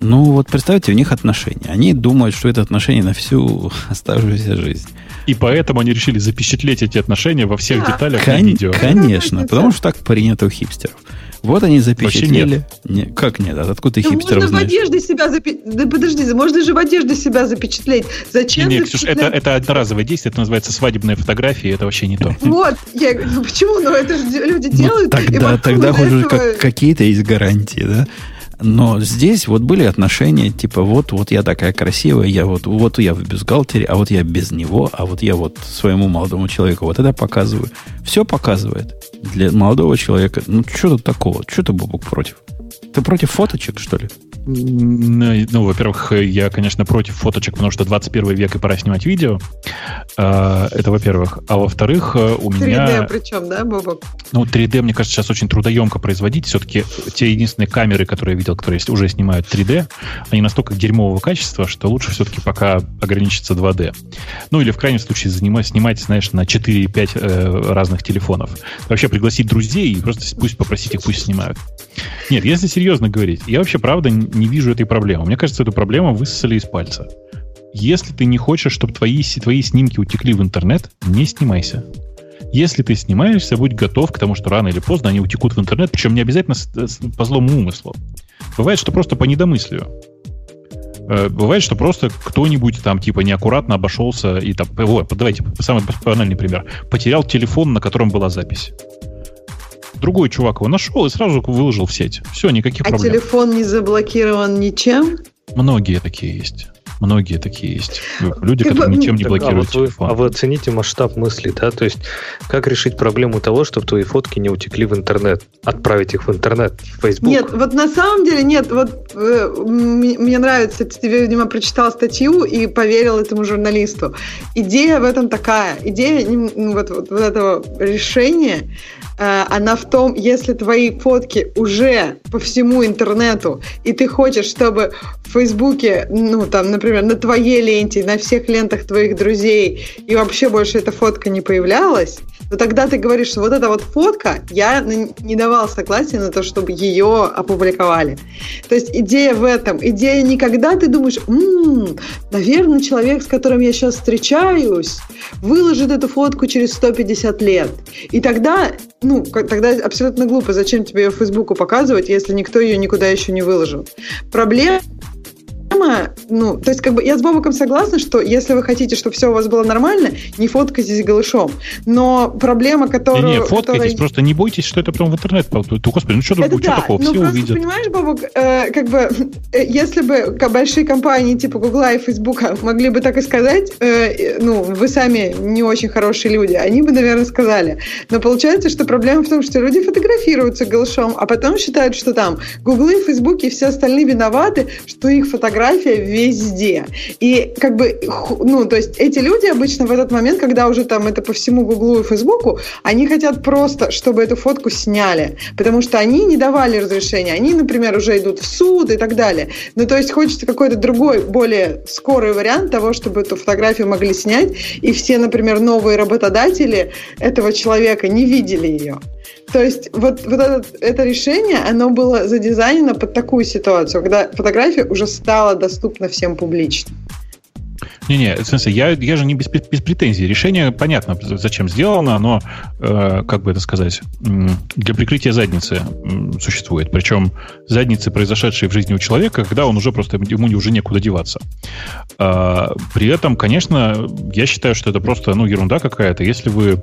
Ну, вот представьте, у них отношения. Они думают, что это отношения на всю оставшуюся жизнь. И поэтому они решили запечатлеть эти отношения во всех Да. деталях Кон- видео. Конечно, потому что так принято у хипстеров. Вот они запечатлели. Вообще Не- как нет? А Откуда ты Ну, хипстеров можно в знаешь? одежде себя запечатлеть. Да подожди, можно же в одежде себя запечатлеть. Зачем Не, не, Ксюш, это, это одноразовое действие, это называется свадебная фотография, это вообще не то. Вот, я говорю, ну почему? Ну это же люди делают. тогда тогда хоть уже этого- как- какие-то есть гарантии, да? Но здесь вот были отношения, типа, вот, вот я такая красивая, я вот, вот я в бюстгальтере, а вот я без него, а вот я вот своему молодому человеку вот это показываю. Все показывает. Для молодого человека, ну, что тут такого? Что ты, Бобок, против? Ты против фоточек, что ли? М, Ну, во-первых, я, конечно, против фоточек, потому что 21 век и пора снимать видео. А, Это во-первых. А во-вторых, э, у 3D меня... причем, да, Бобок? Ну, 3D, мне кажется, сейчас очень трудоемко производить. Все-таки те единственные камеры, которые я видел, которые уже снимают 3D, они настолько дерьмового качества, что лучше все-таки пока ограничиться 2D. Ну, или в крайнем случае занимать, снимать, знаешь, на 4-5 э, разных телефонов. Вообще пригласить друзей и просто пусть попросить их, пусть снимают. Нет, если серьезно говорить, я вообще, правда, не вижу этой проблемы. Мне кажется, эту проблему высосали из пальца. Если ты не хочешь, чтобы твои, твои снимки утекли в интернет, не снимайся. Если ты снимаешься, будь готов к тому, что рано или поздно они утекут в интернет, причем не обязательно с- с- по злому умыслу. Бывает, что просто по недомыслию. Э, Бывает, что просто кто-нибудь там типа неаккуратно обошелся и там... Вот, давайте самый банальный пример. Потерял телефон, на котором была запись. Другой чувак его нашел и сразу выложил в сеть. Все, никаких А проблем. телефон не заблокирован ничем? Многие такие есть. Многие такие есть. Люди, бы, которые ничем не Так, а, блокируют вот вы, телефон. а вы оцените масштаб мысли, да? То есть, как решить проблему того, чтобы твои фотки не утекли в интернет? Отправить их в интернет, в Facebook? Нет, вот на самом деле нет. Вот э, мне нравится, ты, видимо, прочитал статью и поверил этому журналисту. Идея в этом такая. Идея ну, вот, вот, вот этого решения, она в том, если твои фотки уже по всему интернету, и ты хочешь, чтобы в Фейсбуке, ну, там, например, на твоей ленте, на всех лентах твоих друзей, и вообще больше эта фотка не появлялась, то тогда ты говоришь, что вот эта вот фотка, я не давал согласия на то, чтобы ее опубликовали. То есть идея в этом. Идея не когда ты думаешь, «М, наверное, человек, с которым я сейчас встречаюсь, выложит эту фотку через 150 лет. И тогда, ну, тогда абсолютно глупо, зачем тебе ее Фейсбуку показывать, если никто ее никуда еще не выложил. Проблема ну, то есть, как бы я с Бобоком согласна, что если вы хотите, чтобы все у вас было нормально, не фоткайтесь голышом. Но проблема, которую... Не, не, фоткайтесь, которая- просто не бойтесь, что это потом в интернет. попадет. Господи, ну что, это что да, такого, но все просто, увидят. понимаешь, Бобок, э, как бы, э, если бы большие компании типа Гугла и Фейсбука могли бы так и сказать, э, ну, вы сами не очень хорошие люди, они бы, наверное, сказали. Но получается, что проблема в том, что люди фотографируются голышом, а потом считают, что там Гуглы, Фейсбуки и все остальные виноваты, что их фотография везде. И как бы, ну, то есть эти люди обычно в этот момент, когда уже там это по всему Гуглу и Фейсбуку, они хотят просто, чтобы эту фотку сняли, потому что они не давали разрешения, они, например, уже идут в суд и так далее. Ну, то есть хочется какой-то другой, более скорый вариант того, чтобы эту фотографию могли снять, и все, например, новые работодатели этого человека не видели ее. То есть вот, вот это, это решение, оно было задизайнено под такую ситуацию, когда фотография уже стала доступна всем публично. Не-не, в смысле, я, я же не без, без претензий. Решение понятно, зачем сделано, оно, э, как бы это сказать, для прикрытия задницы существует. Причем задницы, произошедшие в жизни у человека, когда он уже просто, ему уже некуда деваться. А, при этом, конечно, я считаю, что это просто, ну, ерунда какая-то. Если вы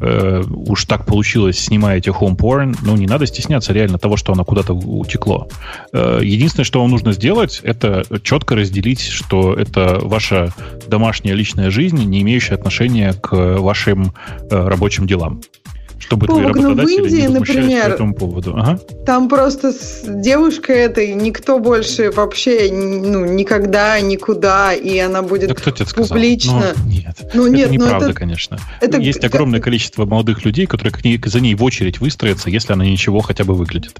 э, уж так получилось, снимаете home porn, ну, не надо стесняться реально того, что оно куда-то утекло. Э, единственное, что вам нужно сделать, это четко разделить, что это ваша домашняя личная жизнь, не имеющая отношения к вашим э, рабочим делам. Чтобы твои ну, в работодатели Индии, не например, по этому поводу. Ага. Там просто с девушкой этой никто больше вообще ну, никогда, никуда, и она будет Да кто тебе это сказал? публично. Ну, нет. Ну, это нет, ну, неправда, это- конечно. это- Есть огромное количество молодых людей, которые к ней, за ней в очередь выстроятся, если она ничего хотя бы выглядит.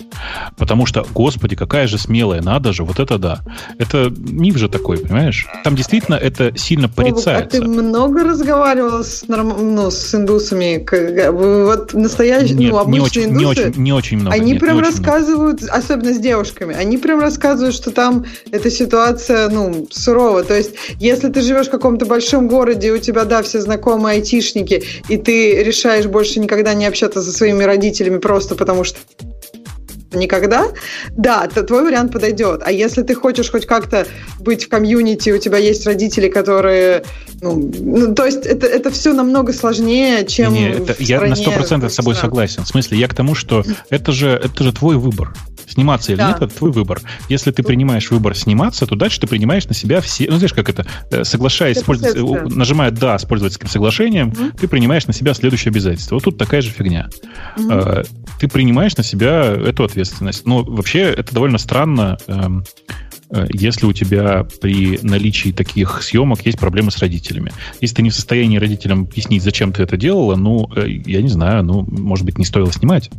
Потому что, господи, какая же смелая, надо же, вот это да. Это миф же такой, понимаешь? Там действительно это сильно Бобок, а порицается. ты много разговаривал с, норм- ну, с индусами? Как- Вот настоящие, Нет, ну, не обычные очень, не индусы, очень, не очень много. они нет, прям не очень много. рассказывают, особенно с девушками, они прям рассказывают, что там эта ситуация, ну, сурова. То есть, если ты живешь в каком-то большом городе, и у тебя, да, все знакомые айтишники, и ты решаешь больше никогда не общаться со своими родителями просто потому что никогда, да, то твой вариант подойдет. А если ты хочешь хоть как-то быть в комьюнити, у тебя есть родители, которые, ну, ну, то есть это, это все намного сложнее, чем Не, это- в я на стране 100% с собой стран. согласен. В смысле, я к тому, что это же, это же твой выбор. Сниматься или Да. нет, это твой выбор. Если ты принимаешь выбор сниматься, то дальше ты принимаешь на себя все... Ну, знаешь, как это? э, Соглашаясь, Это э, нажимая «да» с пользовательским соглашением, Мгм. ты принимаешь на себя следующее обязательство. Вот тут такая же фигня. Э, Ты принимаешь на себя эту ответственность. Но вообще это довольно странно, эм, э, если у тебя при наличии таких съемок есть проблемы с родителями. Если ты не в состоянии родителям объяснить, зачем ты это делала, ну, э, я не знаю, ну, может быть, не стоило снимать.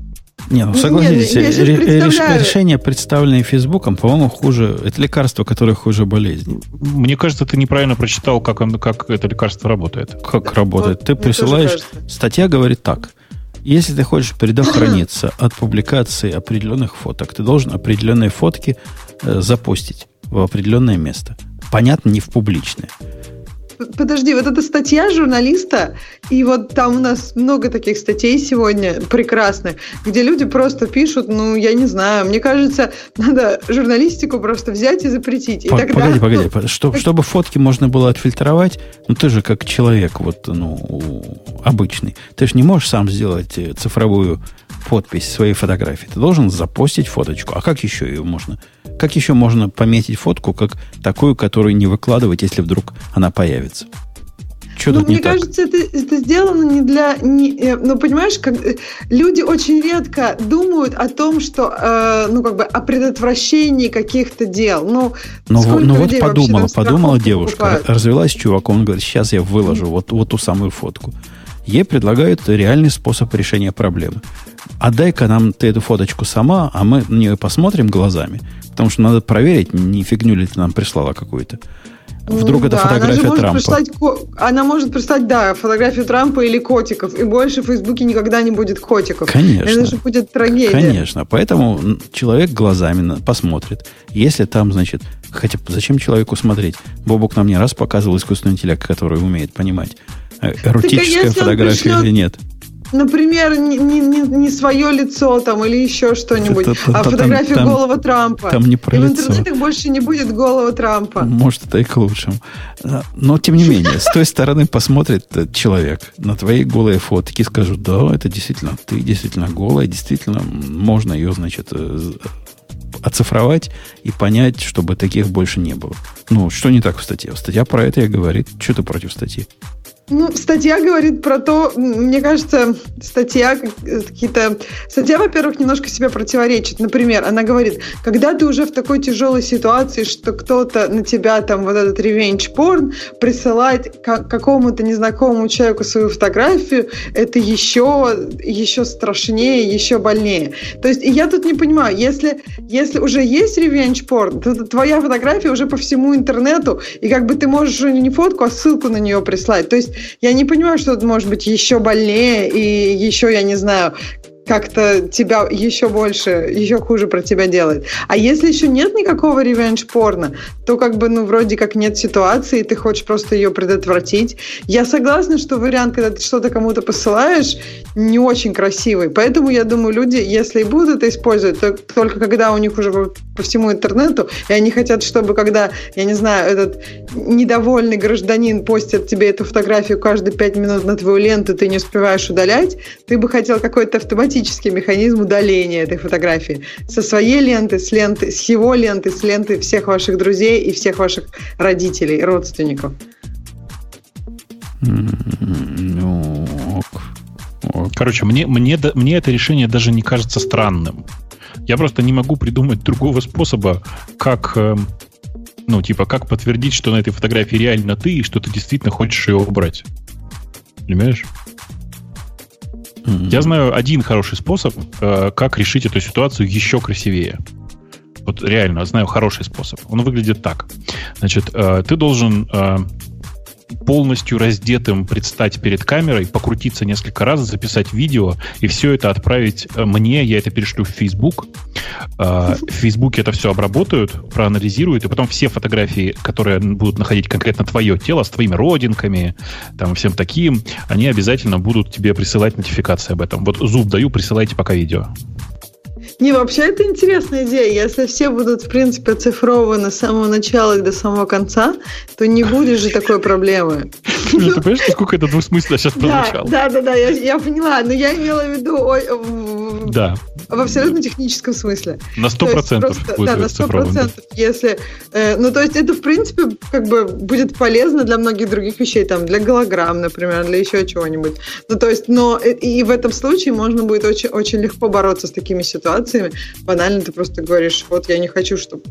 Не, ну Не, согласитесь, я ре- реш- представляю. решение, представленное Фейсбуком, по-моему, хуже. Это лекарство, которое хуже болезни. Мне кажется, ты неправильно прочитал, как, он, как это лекарство работает. Как работает? Ты мне тоже присылаешь... Статья говорит так. Если ты хочешь предохраниться от публикации определенных фоток, ты должен определенные фотки э, запустить в определенное место. Понятно, не в публичное. Подожди, вот эта статья журналиста, и вот там у нас много таких статей сегодня прекрасных, где люди просто пишут, ну, я не знаю, мне кажется, надо журналистику просто взять и запретить. И По- тогда, Погоди, погоди. ну, Чтоб- чтобы фотки можно было отфильтровать, ну ты же как человек вот, ну, обычный. Ты же не можешь сам сделать э, цифровую подпись своей фотографии. Ты должен запостить фоточку. А как еще ее можно? Как еще можно пометить фотку, как такую, которую не выкладывать, если вдруг она появится? Что Ну, тут не мне так? кажется, это, это сделано не для... Не, э, ну, понимаешь, как, э, люди очень редко думают о том, что, э, ну, как бы, о предотвращении каких-то дел. Ну, Ну, ну вот подумала, подумала девушка, покупают? развелась с чуваком, он говорит, сейчас я выложу вот, вот ту самую фотку. Ей предлагают реальный способ решения проблемы. Отдай-ка нам ты эту фоточку сама, а мы на нее посмотрим глазами. Потому что надо проверить, не фигню ли ты нам прислала какую-то. Вдруг Ну это да, она фотография может Трампа. прислать она может прислать, да, фотографию Трампа или котиков. И больше в Фейсбуке никогда не будет котиков. Конечно. Это же будет трагедия. Конечно. Поэтому человек глазами посмотрит. Если там, значит, хотя зачем человеку смотреть? Бобук нам не раз показывал искусственный интеллект, который умеет понимать, эротическая если он фотография или нет. Например, не, не, не, свое лицо там или еще что-нибудь, Это- а фотографию там- голого Трампа. там не про И в лицо. интернетах больше не будет голого Трампа. Может, это и к лучшему. А, Но, тем не менее, с той стороны посмотрит э, человек на твои голые фотки и скажет, да, это действительно, ты действительно голая, действительно, можно ее, значит, э, оцифровать и понять, чтобы таких больше не было. Ну, что не так в статье? Статья про это и говорит. Что ты против статьи? Ну, статья говорит про то, мне кажется, статья э, какие-то... Статья, во-первых, немножко себе противоречит. Например, она говорит, когда ты уже в такой тяжелой ситуации, что кто-то на тебя там вот этот revenge порн присылает ка- какому-то незнакомому человеку свою фотографию, это еще, еще страшнее, еще больнее. То есть я тут не понимаю, если, если уже есть revenge порн, то твоя фотография уже по всему интернету, и как бы ты можешь уже не фотку, а ссылку на нее прислать. То есть я не понимаю, что может быть еще больнее и еще, я не знаю, как-то тебя еще больше, еще хуже про тебя делает. А если еще нет никакого ревенж порно, то как бы, ну, вроде как нет ситуации, ты хочешь просто ее предотвратить. Я согласна, что вариант, когда ты что-то кому-то посылаешь, не очень красивый. Поэтому я думаю, люди, если и будут это использовать, то только когда у них уже по всему интернету, и они хотят, чтобы когда, я не знаю, этот недовольный гражданин постит тебе эту фотографию каждые пять минут на твою ленту, ты не успеваешь удалять, ты бы хотел какой-то автоматический механизм удаления этой фотографии со своей ленты, с ленты, с его ленты, с ленты всех ваших друзей и всех ваших родителей, родственников. Ну, ок. Короче, мне, мне, мне это решение даже не кажется странным. Я просто не могу придумать другого способа, как, эм, ну, типа, как подтвердить, что на этой фотографии реально ты, и что ты действительно хочешь ее убрать. Понимаешь? М. Я знаю один хороший способ, э, как решить эту ситуацию еще красивее. Вот реально, знаю хороший способ. Он выглядит так. Значит, э, ты должен э, полностью раздетым предстать перед камерой, покрутиться несколько раз, записать видео и все это отправить э, мне, я это перешлю в Facebook. Э, в Facebook это все обработают, проанализируют, и потом все фотографии, которые будут находить конкретно твое тело с твоими родинками, там всем таким, они обязательно будут тебе присылать нотификации об этом. Вот зуб даю, присылайте пока видео. Не, вообще это интересная идея. Если все будут, в принципе, оцифрованы с самого начала и до самого конца, то не будет же такой проблемы. Ты понимаешь, насколько это двусмысленно сейчас прозвучало? Да, да, да, я, поняла. Но я имела в виду да. в абсолютно техническом смысле. На сто процентов Да, на сто процентов. Если, э, ну, то есть это, в принципе, как бы будет полезно для многих других вещей, там, для голограмм, например, для еще чего-нибудь. Ну, то есть, но и, и в этом случае можно будет очень, очень легко бороться с такими ситуациями, ситуациями. Банально ты просто говоришь, вот я не хочу, чтобы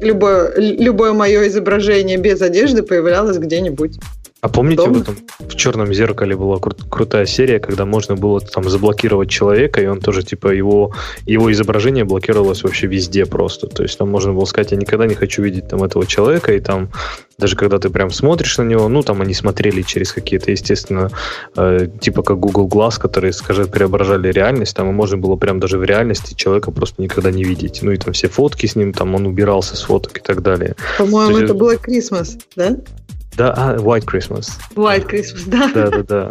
любое, любое мое изображение без одежды появлялось где-нибудь. А помните, в, этом, в черном зеркале была кру- крутая серия, когда можно было там заблокировать человека, и он тоже, типа, его, его изображение блокировалось вообще везде просто. То есть там можно было сказать, я никогда не хочу видеть там этого человека, и там даже когда ты прям смотришь на него, ну, там они смотрели через какие-то, естественно, э, типа как Google Glass, которые, скажем, преображали реальность, там и можно было прям даже в реальности человека просто никогда не видеть. Ну, и там все фотки с ним, там он убирался с фоток и так далее. По-моему, это Black Christmas, да? Да, а, White Christmas. White Christmas, да. Да, да, да.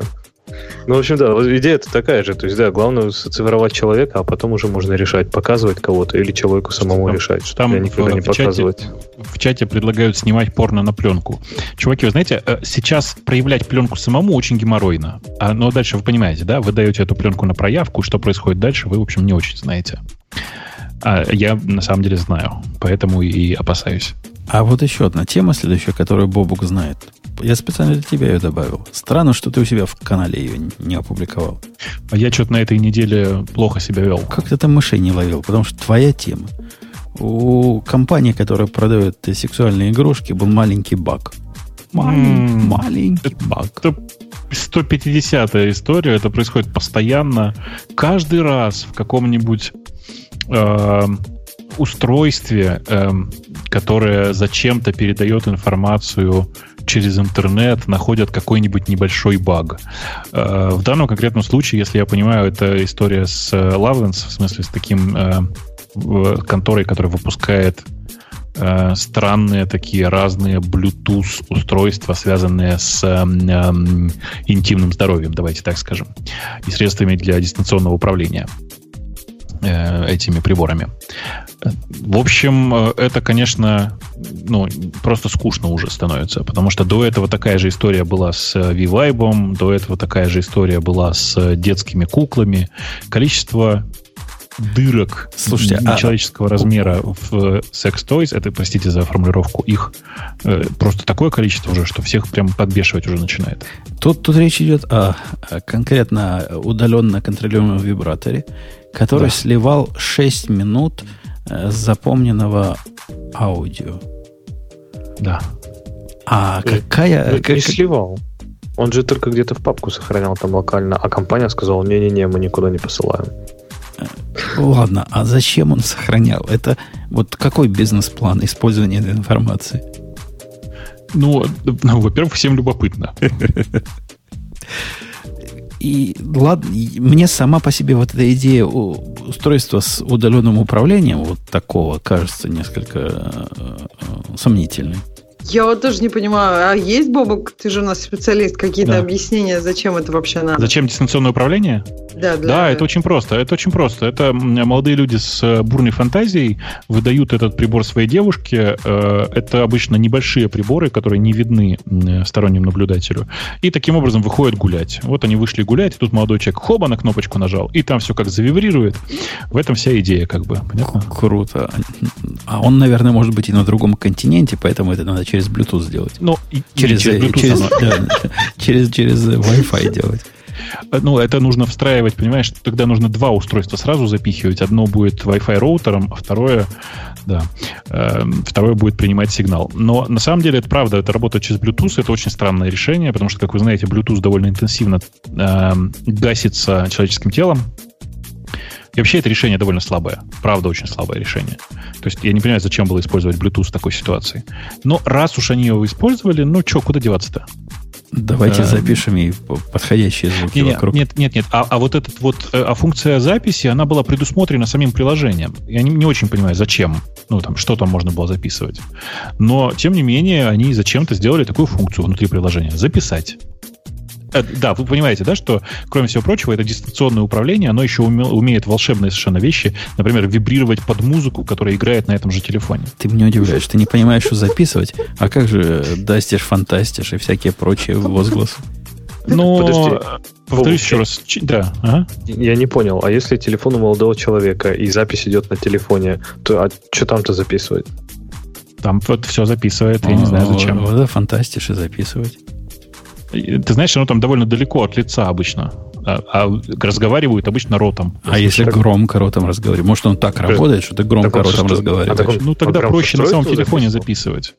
Ну, в общем, да, идея-то такая же. То есть, да, главное социфровать человека, а потом уже можно решать, показывать кого-то или человеку самому там, решать, что там никогда в, не в показывать. Чате, в чате предлагают снимать порно на пленку. Чуваки, вы знаете, э, сейчас проявлять пленку самому очень геморройно. А, но дальше вы понимаете, да, вы даете эту пленку на проявку, что происходит дальше, вы, в общем, не очень знаете. А я на самом деле знаю, поэтому и опасаюсь. А вот еще одна тема следующая, которую Бобук знает. Я специально для тебя ее добавил. Странно, что ты у себя в канале ее не опубликовал. А я что-то на этой неделе плохо себя вел. Как ты там мышей не ловил? Потому что твоя тема. У компании, которая продает сексуальные игрушки, был маленький баг. Маленький, mm, маленький баг. Это 150-я история. Это происходит постоянно. Каждый раз в каком-нибудь э, устройстве, э, которое зачем-то передает информацию через интернет, находят какой-нибудь небольшой баг. Э, в данном конкретном случае, если я понимаю, это история с Lovelens, в смысле с таким э, конторой, которая выпускает э, странные такие разные Bluetooth устройства, связанные с э, интимным здоровьем, давайте так скажем, и средствами для дистанционного управления. Э, этими приборами. В общем, э, это, конечно, ну, просто скучно уже становится, потому что до этого такая же история была с V-Vibe, до этого такая же история была с детскими куклами. Количество дырок Слушайте, человеческого а... размера в секс Toys, это, простите за формулировку, их э, просто такое количество уже, что всех прям подбешивать уже начинает. Тут, тут речь идет о, о конкретно удаленно контролируемом вибраторе, который да. сливал 6 минут э, запомненного аудио. Да. А какая... Не, как... не сливал. Он же только где-то в папку сохранял там локально, а компания сказала, не-не-не, мы никуда не посылаем. Э, ладно, а зачем он сохранял? Это вот какой бизнес-план использования этой информации? Ну, ну во-первых, всем любопытно. И ладно, мне сама по себе вот эта идея устройства с удаленным управлением вот такого кажется несколько э, э, сомнительной. Я вот тоже не понимаю, а есть, Бобок, ты же у нас специалист, какие-то да. объяснения, зачем это вообще надо? Зачем дистанционное управление? Да, для... да, это очень просто. Это очень просто. Это молодые люди с э, бурной фантазией выдают этот прибор своей девушке. Э, это обычно небольшие приборы, которые не видны стороннему наблюдателю. И таким образом выходят гулять. Вот они вышли гулять, и тут молодой человек хоба на кнопочку нажал, и там все как завибрирует. В этом вся идея, как бы. Понятно? Круто. А он, наверное, может быть и на другом континенте, поэтому это надо через Bluetooth сделать. Ну, через, через, Bluetooth через, да, через, через Wi-Fi делать. Ну, это нужно встраивать, понимаешь, тогда нужно два устройства сразу запихивать. Одно будет Wi-Fi роутером, а второе, да, э, второе будет принимать сигнал. Но на самом деле это правда, это работает через Bluetooth, это очень странное решение, потому что, как вы знаете, Bluetooth довольно интенсивно э, гасится человеческим телом, и вообще это решение довольно слабое. Правда, очень слабое решение. То есть я не понимаю, зачем было использовать Bluetooth в такой ситуации. Но раз уж они его использовали, ну что, куда деваться-то? Давайте запишем и подходящие звуки нет, вокруг. Нет, нет, нет. А, а вот этот вот, а функция записи, она была предусмотрена самим приложением. Я не, не очень понимаю, зачем. Ну, там, что там можно было записывать. Но, тем не менее, они зачем-то сделали такую функцию внутри приложения. Записать. Э, да, вы понимаете, да, что, кроме всего прочего, это дистанционное управление, оно еще умеет волшебные совершенно вещи, например, вибрировать под музыку, которая играет на этом же телефоне. Ты меня удивляешь, ты не понимаешь, что записывать, а как же дастишь, фантастишь и всякие прочие возгласы? Но, Подожди. повторюсь еще раз. Да. Ага. Я не понял, а если телефон у молодого человека и запись идет на телефоне, то а что там-то записывать? Там вот все записывает, я не знаю зачем. Вот это фантастишь и записывать. Ты знаешь, оно там довольно далеко от лица обычно. А, а разговаривают обычно ротом. А если так... громко ротом разговаривать? Может, он так работает, что ты громко так ротом что? разговариваешь? А так он, ну, тогда проще на самом телефоне записывать.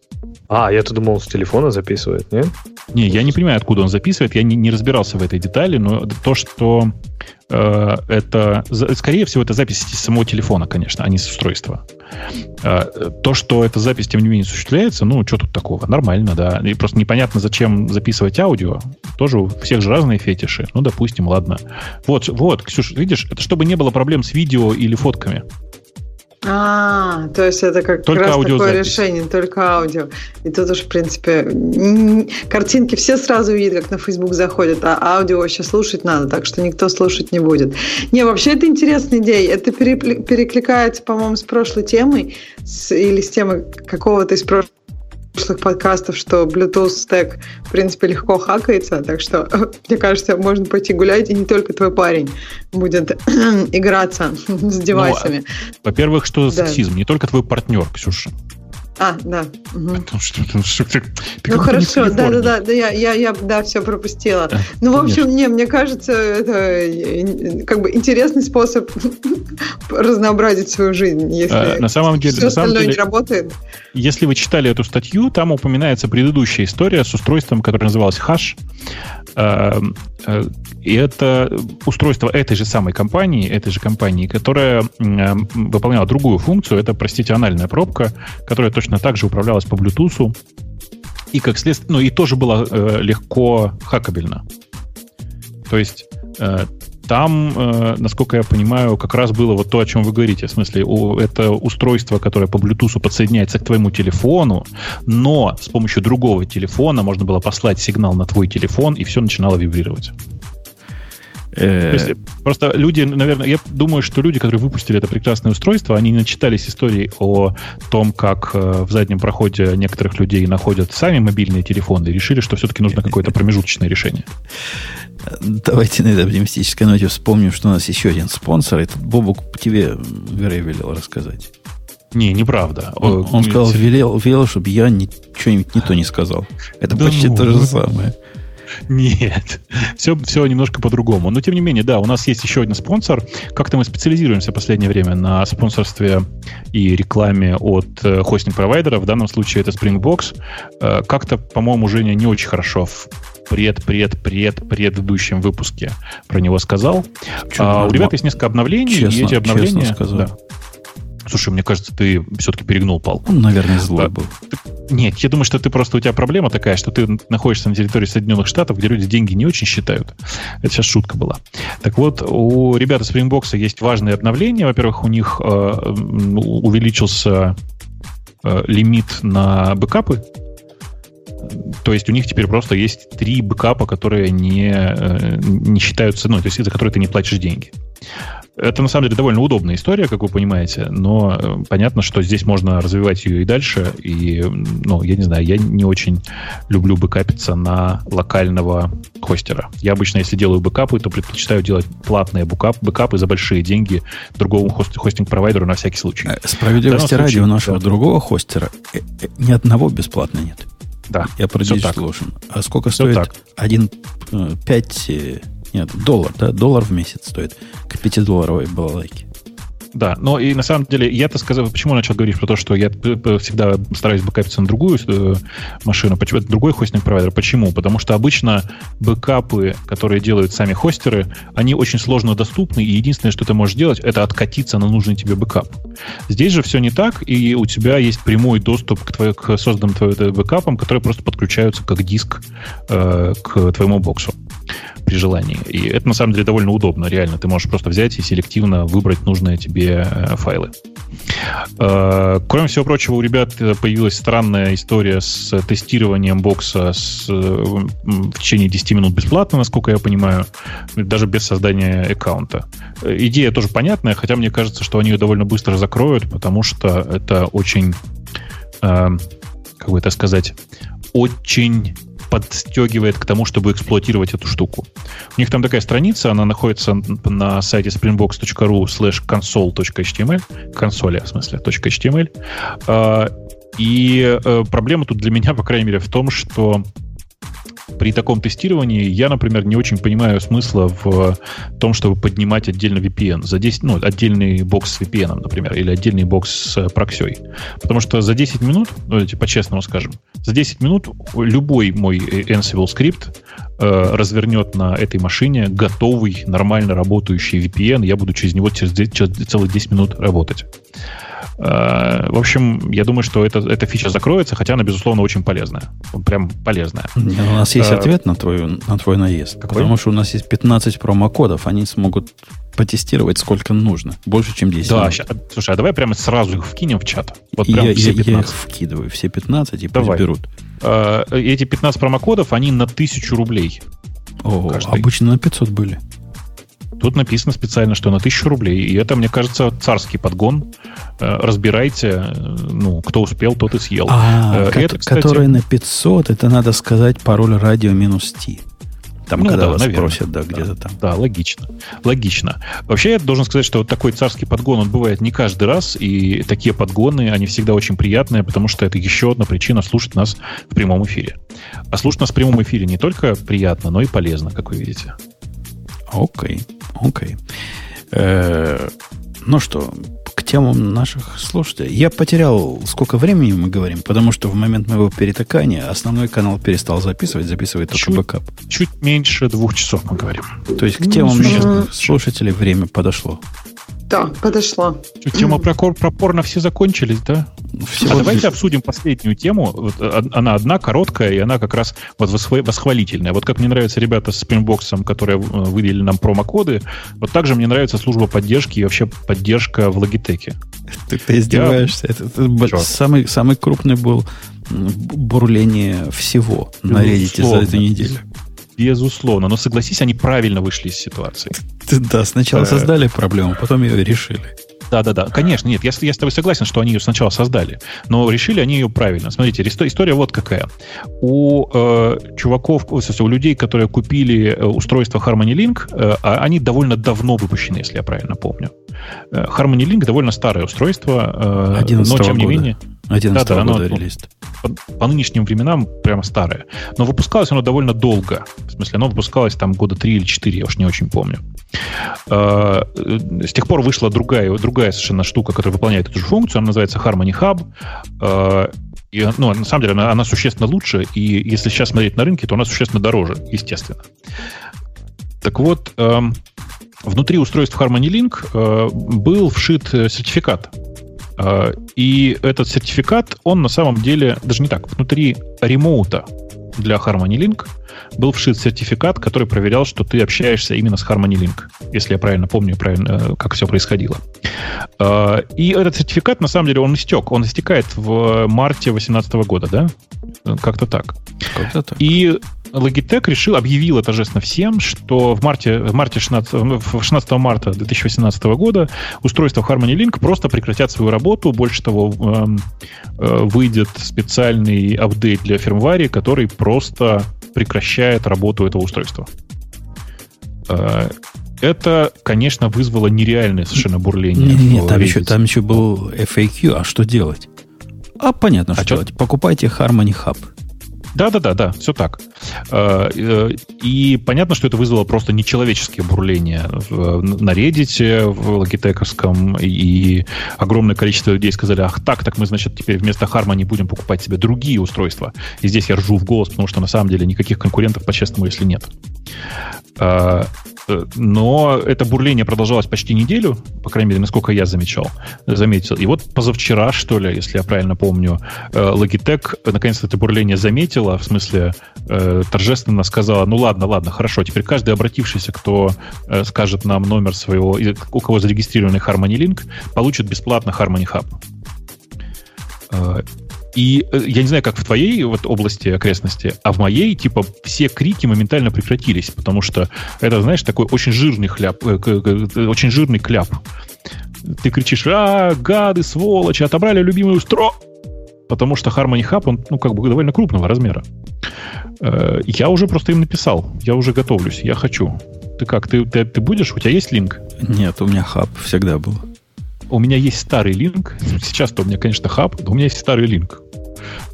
А, я-то думал, с телефона записывает, нет? Не, я не понимаю, откуда он записывает. Я не, не разбирался в этой детали, но то, что э, это... Скорее всего, это запись с самого телефона, конечно, а не с устройства. Э, то, что эта запись, тем не менее, осуществляется, ну, что тут такого? Нормально, да. И просто непонятно, зачем записывать аудио. Тоже у всех же разные фетиши. Ну, допустим, ладно. Вот, вот, Ксюш, видишь, это чтобы не было проблем с видео или фотками. А, то есть это как только раз такое решение, только аудио. И тут уж, в принципе, картинки все сразу видят, как на Facebook заходят, а аудио вообще слушать надо, так что никто слушать не будет. Не, вообще это интересная идея. Это перекликается, по-моему, с прошлой темой с, или с темой какого-то из прошлых прошлых подкастов, что Bluetooth стек, в принципе, легко хакается, так что, мне кажется, можно пойти гулять, и не только твой парень будет играться с девайсами. Ну, а, во-первых, что за да. сексизм? Не только твой партнер, Ксюша. А, да. Угу. Потому что, что ты, ты ну хорошо, да, да, да, да, я, я, я, да, все пропустила. Да, ну, в общем, не, мне кажется, это как бы интересный способ разнообразить свою жизнь, если а, на самом деле, все на самом деле, не работает. Если вы читали эту статью, там упоминается предыдущая история с устройством, которое называлось Hash. А, а, и это устройство этой же самой компании, этой же компании, которая выполняла другую функцию. Это, простите, анальная пробка, которая точно так же управлялась по Bluetooth. И как следствие, ну и тоже было э, легко хакабельно. То есть э, там, э, насколько я понимаю, как раз было вот то, о чем вы говорите. В смысле, это устройство, которое по Bluetooth подсоединяется к твоему телефону, но с помощью другого телефона можно было послать сигнал на твой телефон, и все начинало вибрировать. Э, есть, просто люди, наверное, я думаю, что люди, которые выпустили это прекрасное устройство, они начитались истории о том, как э, в заднем проходе некоторых людей находят сами мобильные телефоны и решили, что все-таки нужно какое-то промежуточное решение. Давайте на этой оптимистической ноте вспомним, что у нас еще один спонсор. Этот Бобук тебе, Грей, велел рассказать. Не, неправда. Он, он сказал, велел, велел, чтобы я что-нибудь не то не сказал. Это да почти ну, то же самое. Нет, все, все немножко по-другому. Но, тем не менее, да, у нас есть еще один спонсор. Как-то мы специализируемся в последнее время на спонсорстве и рекламе от э, хостинг-провайдера. В данном случае это Springbox. Э, как-то, по-моему, Женя не очень хорошо в пред-пред-пред предыдущем выпуске про него сказал. а, у ребят есть несколько обновлений, честно, и эти обновления... Да. Слушай, мне кажется, ты все-таки перегнул палку. Он, наверное, злой был. Нет, я думаю, что ты просто у тебя проблема такая, что ты находишься на территории Соединенных Штатов, где люди деньги не очень считают. Это сейчас шутка была. Так вот, у ребят из Springbox есть важные обновления. Во-первых, у них э, увеличился э, лимит на бэкапы. То есть у них теперь просто есть три бэкапа, которые не, э, не считаются, ну, то есть за которые ты не платишь деньги. Это, на самом деле, довольно удобная история, как вы понимаете, но э, понятно, что здесь можно развивать ее и дальше, и, ну, я не знаю, я не очень люблю бэкапиться на локального хостера. Я обычно, если делаю бэкапы, то предпочитаю делать платные бэкап, бэкапы за большие деньги другому хост, хостинг-провайдеру на всякий случай. Э, справедливости ради, у нашего да. другого хостера э, ни одного бесплатно нет. Да. Я про Digital А сколько Все стоит? Так. Один, пять нет, доллар, да? Доллар в месяц стоит к 5-долларовой балалайке. Да, но и на самом деле я-то сказал, почему начал говорить про то, что я всегда стараюсь бэкапиться на другую э, машину, почему другой хостинг-провайдер. Почему? Потому что обычно бэкапы, которые делают сами хостеры, они очень сложно доступны, и единственное, что ты можешь делать, это откатиться на нужный тебе бэкап. Здесь же все не так, и у тебя есть прямой доступ к, твоей, к созданным твоим бэкапам, которые просто подключаются как диск э, к твоему боксу при желании. И это на самом деле довольно удобно, реально. Ты можешь просто взять и селективно выбрать нужные тебе э, файлы. Э, кроме всего прочего, у ребят появилась странная история с тестированием бокса с, э, в течение 10 минут бесплатно, насколько я понимаю, даже без создания аккаунта. Идея тоже понятная, хотя мне кажется, что они ее довольно быстро закроют, потому что это очень, как бы это сказать, очень подстегивает к тому, чтобы эксплуатировать эту штуку. У них там такая страница, она находится на сайте springbox.ru slash console.html, консоли, в смысле, .html. А, и э, проблема тут для меня, по крайней мере, в том, что при таком тестировании я, например, не очень понимаю смысла в том, чтобы поднимать отдельно VPN. За 10, ну, отдельный бокс с VPN, например, или отдельный бокс с проксей. Потому что за 10 минут, ну, давайте по-честному скажем, за 10 минут любой мой Ansible скрипт э, развернет на этой машине готовый, нормально работающий VPN. Я буду через него через, через целых 10 минут работать. Э, в общем, я думаю, что это, эта фича закроется, хотя она, безусловно, очень полезная. Прям полезная. Нет, у нас есть а, ответ на, твою, на твой наезд. Какой? Потому что у нас есть 15 промокодов, они смогут потестировать сколько нужно. Больше, чем 10. Да, ща, слушай, а давай прямо сразу их вкинем в чат. Вот прям я, все 15. Я, я их вкидываю, все 15, и давай. пусть берут. А, эти 15 промокодов, они на 1000 рублей. О, обычно на 500 были. Тут написано специально, что на 1000 рублей. И это, мне кажется, царский подгон. Э, разбирайте, э, ну, кто успел, тот и съел. А, э, это, кстати... которые на 500, это надо сказать пароль радио минус T. Там, ну, когда да, вас наверное. просят, да, где-то там. Да, логично. Логично. Вообще, я должен сказать, что вот такой царский подгон, он бывает не каждый раз, и такие подгоны, они всегда очень приятные, потому что это еще одна причина слушать нас в прямом эфире. А слушать нас в прямом эфире не только приятно, но и полезно, как вы видите. Окей, окей. Э, ну что, к темам наших слушателей. Я потерял, сколько времени мы говорим, потому что в момент моего перетыкания основной канал перестал записывать, записывает только чуть, бэкап. Чуть меньше двух часов мы говорим. То есть к темам ну, наших слушателей время подошло. Да, подошла. Что, тема про, про порно все закончились, да? Всего а давайте обсудим последнюю тему. Вот, она одна, короткая, и она как раз вот восхвалительная. Вот как мне нравятся ребята с Springbox, которые выделили нам промокоды, вот также мне нравится служба поддержки и вообще поддержка в Logitech. Ты, ты издеваешься. Я... Это, это самый, самый крупный был бурление всего на Reddit за эту неделю. Безусловно. Но согласись, они правильно вышли из ситуации. Да, сначала э. создали проблему, потом ее решили. Да, да, да. Конечно, нет, я, я с тобой согласен, что они ее сначала создали. Но решили они ее правильно. Смотрите, история вот какая. У э, чуваков, у людей, которые купили э, устройство Harmony Link, э, а они довольно давно выпущены, если я правильно помню. Э, Harmony Link довольно старое устройство, э, но тем не года. менее. 11 да, да, года оно, релиз. По, по нынешним временам прямо старое. Но выпускалось оно довольно долго. В смысле, оно выпускалось там года 3 или 4, я уж не очень помню. Э, с тех пор вышла другая, другая совершенно штука, которая выполняет эту же функцию. Она называется Harmony Hub. Э, и, ну, на самом деле, она, она существенно лучше, и если сейчас смотреть на рынке, то она существенно дороже, естественно. Так вот, эм, внутри устройств Harmony Link э, был вшит сертификат а, и этот сертификат, он на самом деле, даже не так, внутри ремоута для Harmony Link был вшит сертификат, который проверял, что ты общаешься именно с Harmony Link, если я правильно помню, правильно, э, как все происходило. А, и этот сертификат, на самом деле, он истек. Он истекает в марте 2018 года, да? Как-то так. Как-то так. И Logitech решил, объявила торжественно всем, что в марте, в марте 16, в 16 марта 2018 года устройства Harmony Link просто прекратят свою работу. Больше того, эм, э, выйдет специальный апдейт для фирмвари, который просто прекращает работу этого устройства. Э, это, конечно, вызвало нереальное совершенно бурление. Нет, нет там, еще, там еще был FAQ. А что делать? А понятно, а что, что делать. Покупайте Harmony Hub. Да-да-да, да, все так. Э, э, и понятно, что это вызвало просто нечеловеческие бурления на Reddit, в логитековском, и огромное количество людей сказали, ах так, так мы, значит, теперь вместо Harmony будем покупать себе другие устройства. И здесь я ржу в голос, потому что на самом деле никаких конкурентов, по-честному, если нет. Э, но это бурление продолжалось почти неделю, по крайней мере, насколько я замечал, заметил. И вот позавчера, что ли, если я правильно помню, Logitech наконец-то это бурление заметила, в смысле э, торжественно сказала, ну ладно, ладно, хорошо, теперь каждый обратившийся, кто э, скажет нам номер своего, у кого зарегистрированный Harmony Link, получит бесплатно Harmony Hub. Э, и э, я не знаю, как в твоей вот области окрестности, а в моей, типа, все крики моментально прекратились, потому что это, знаешь, такой очень жирный хляп, э, очень жирный кляп. Ты кричишь, а, гады, сволочи, отобрали любимую стро... Потому что Harmony Hub, он, ну, как бы довольно крупного размера. Э, я уже просто им написал. Я уже готовлюсь. Я хочу. Ты как? Ты, ты, ты будешь? У тебя есть линк? Нет, у меня хаб всегда был. У меня есть старый линк. Сейчас-то у меня, конечно, хаб, но у меня есть старый линк.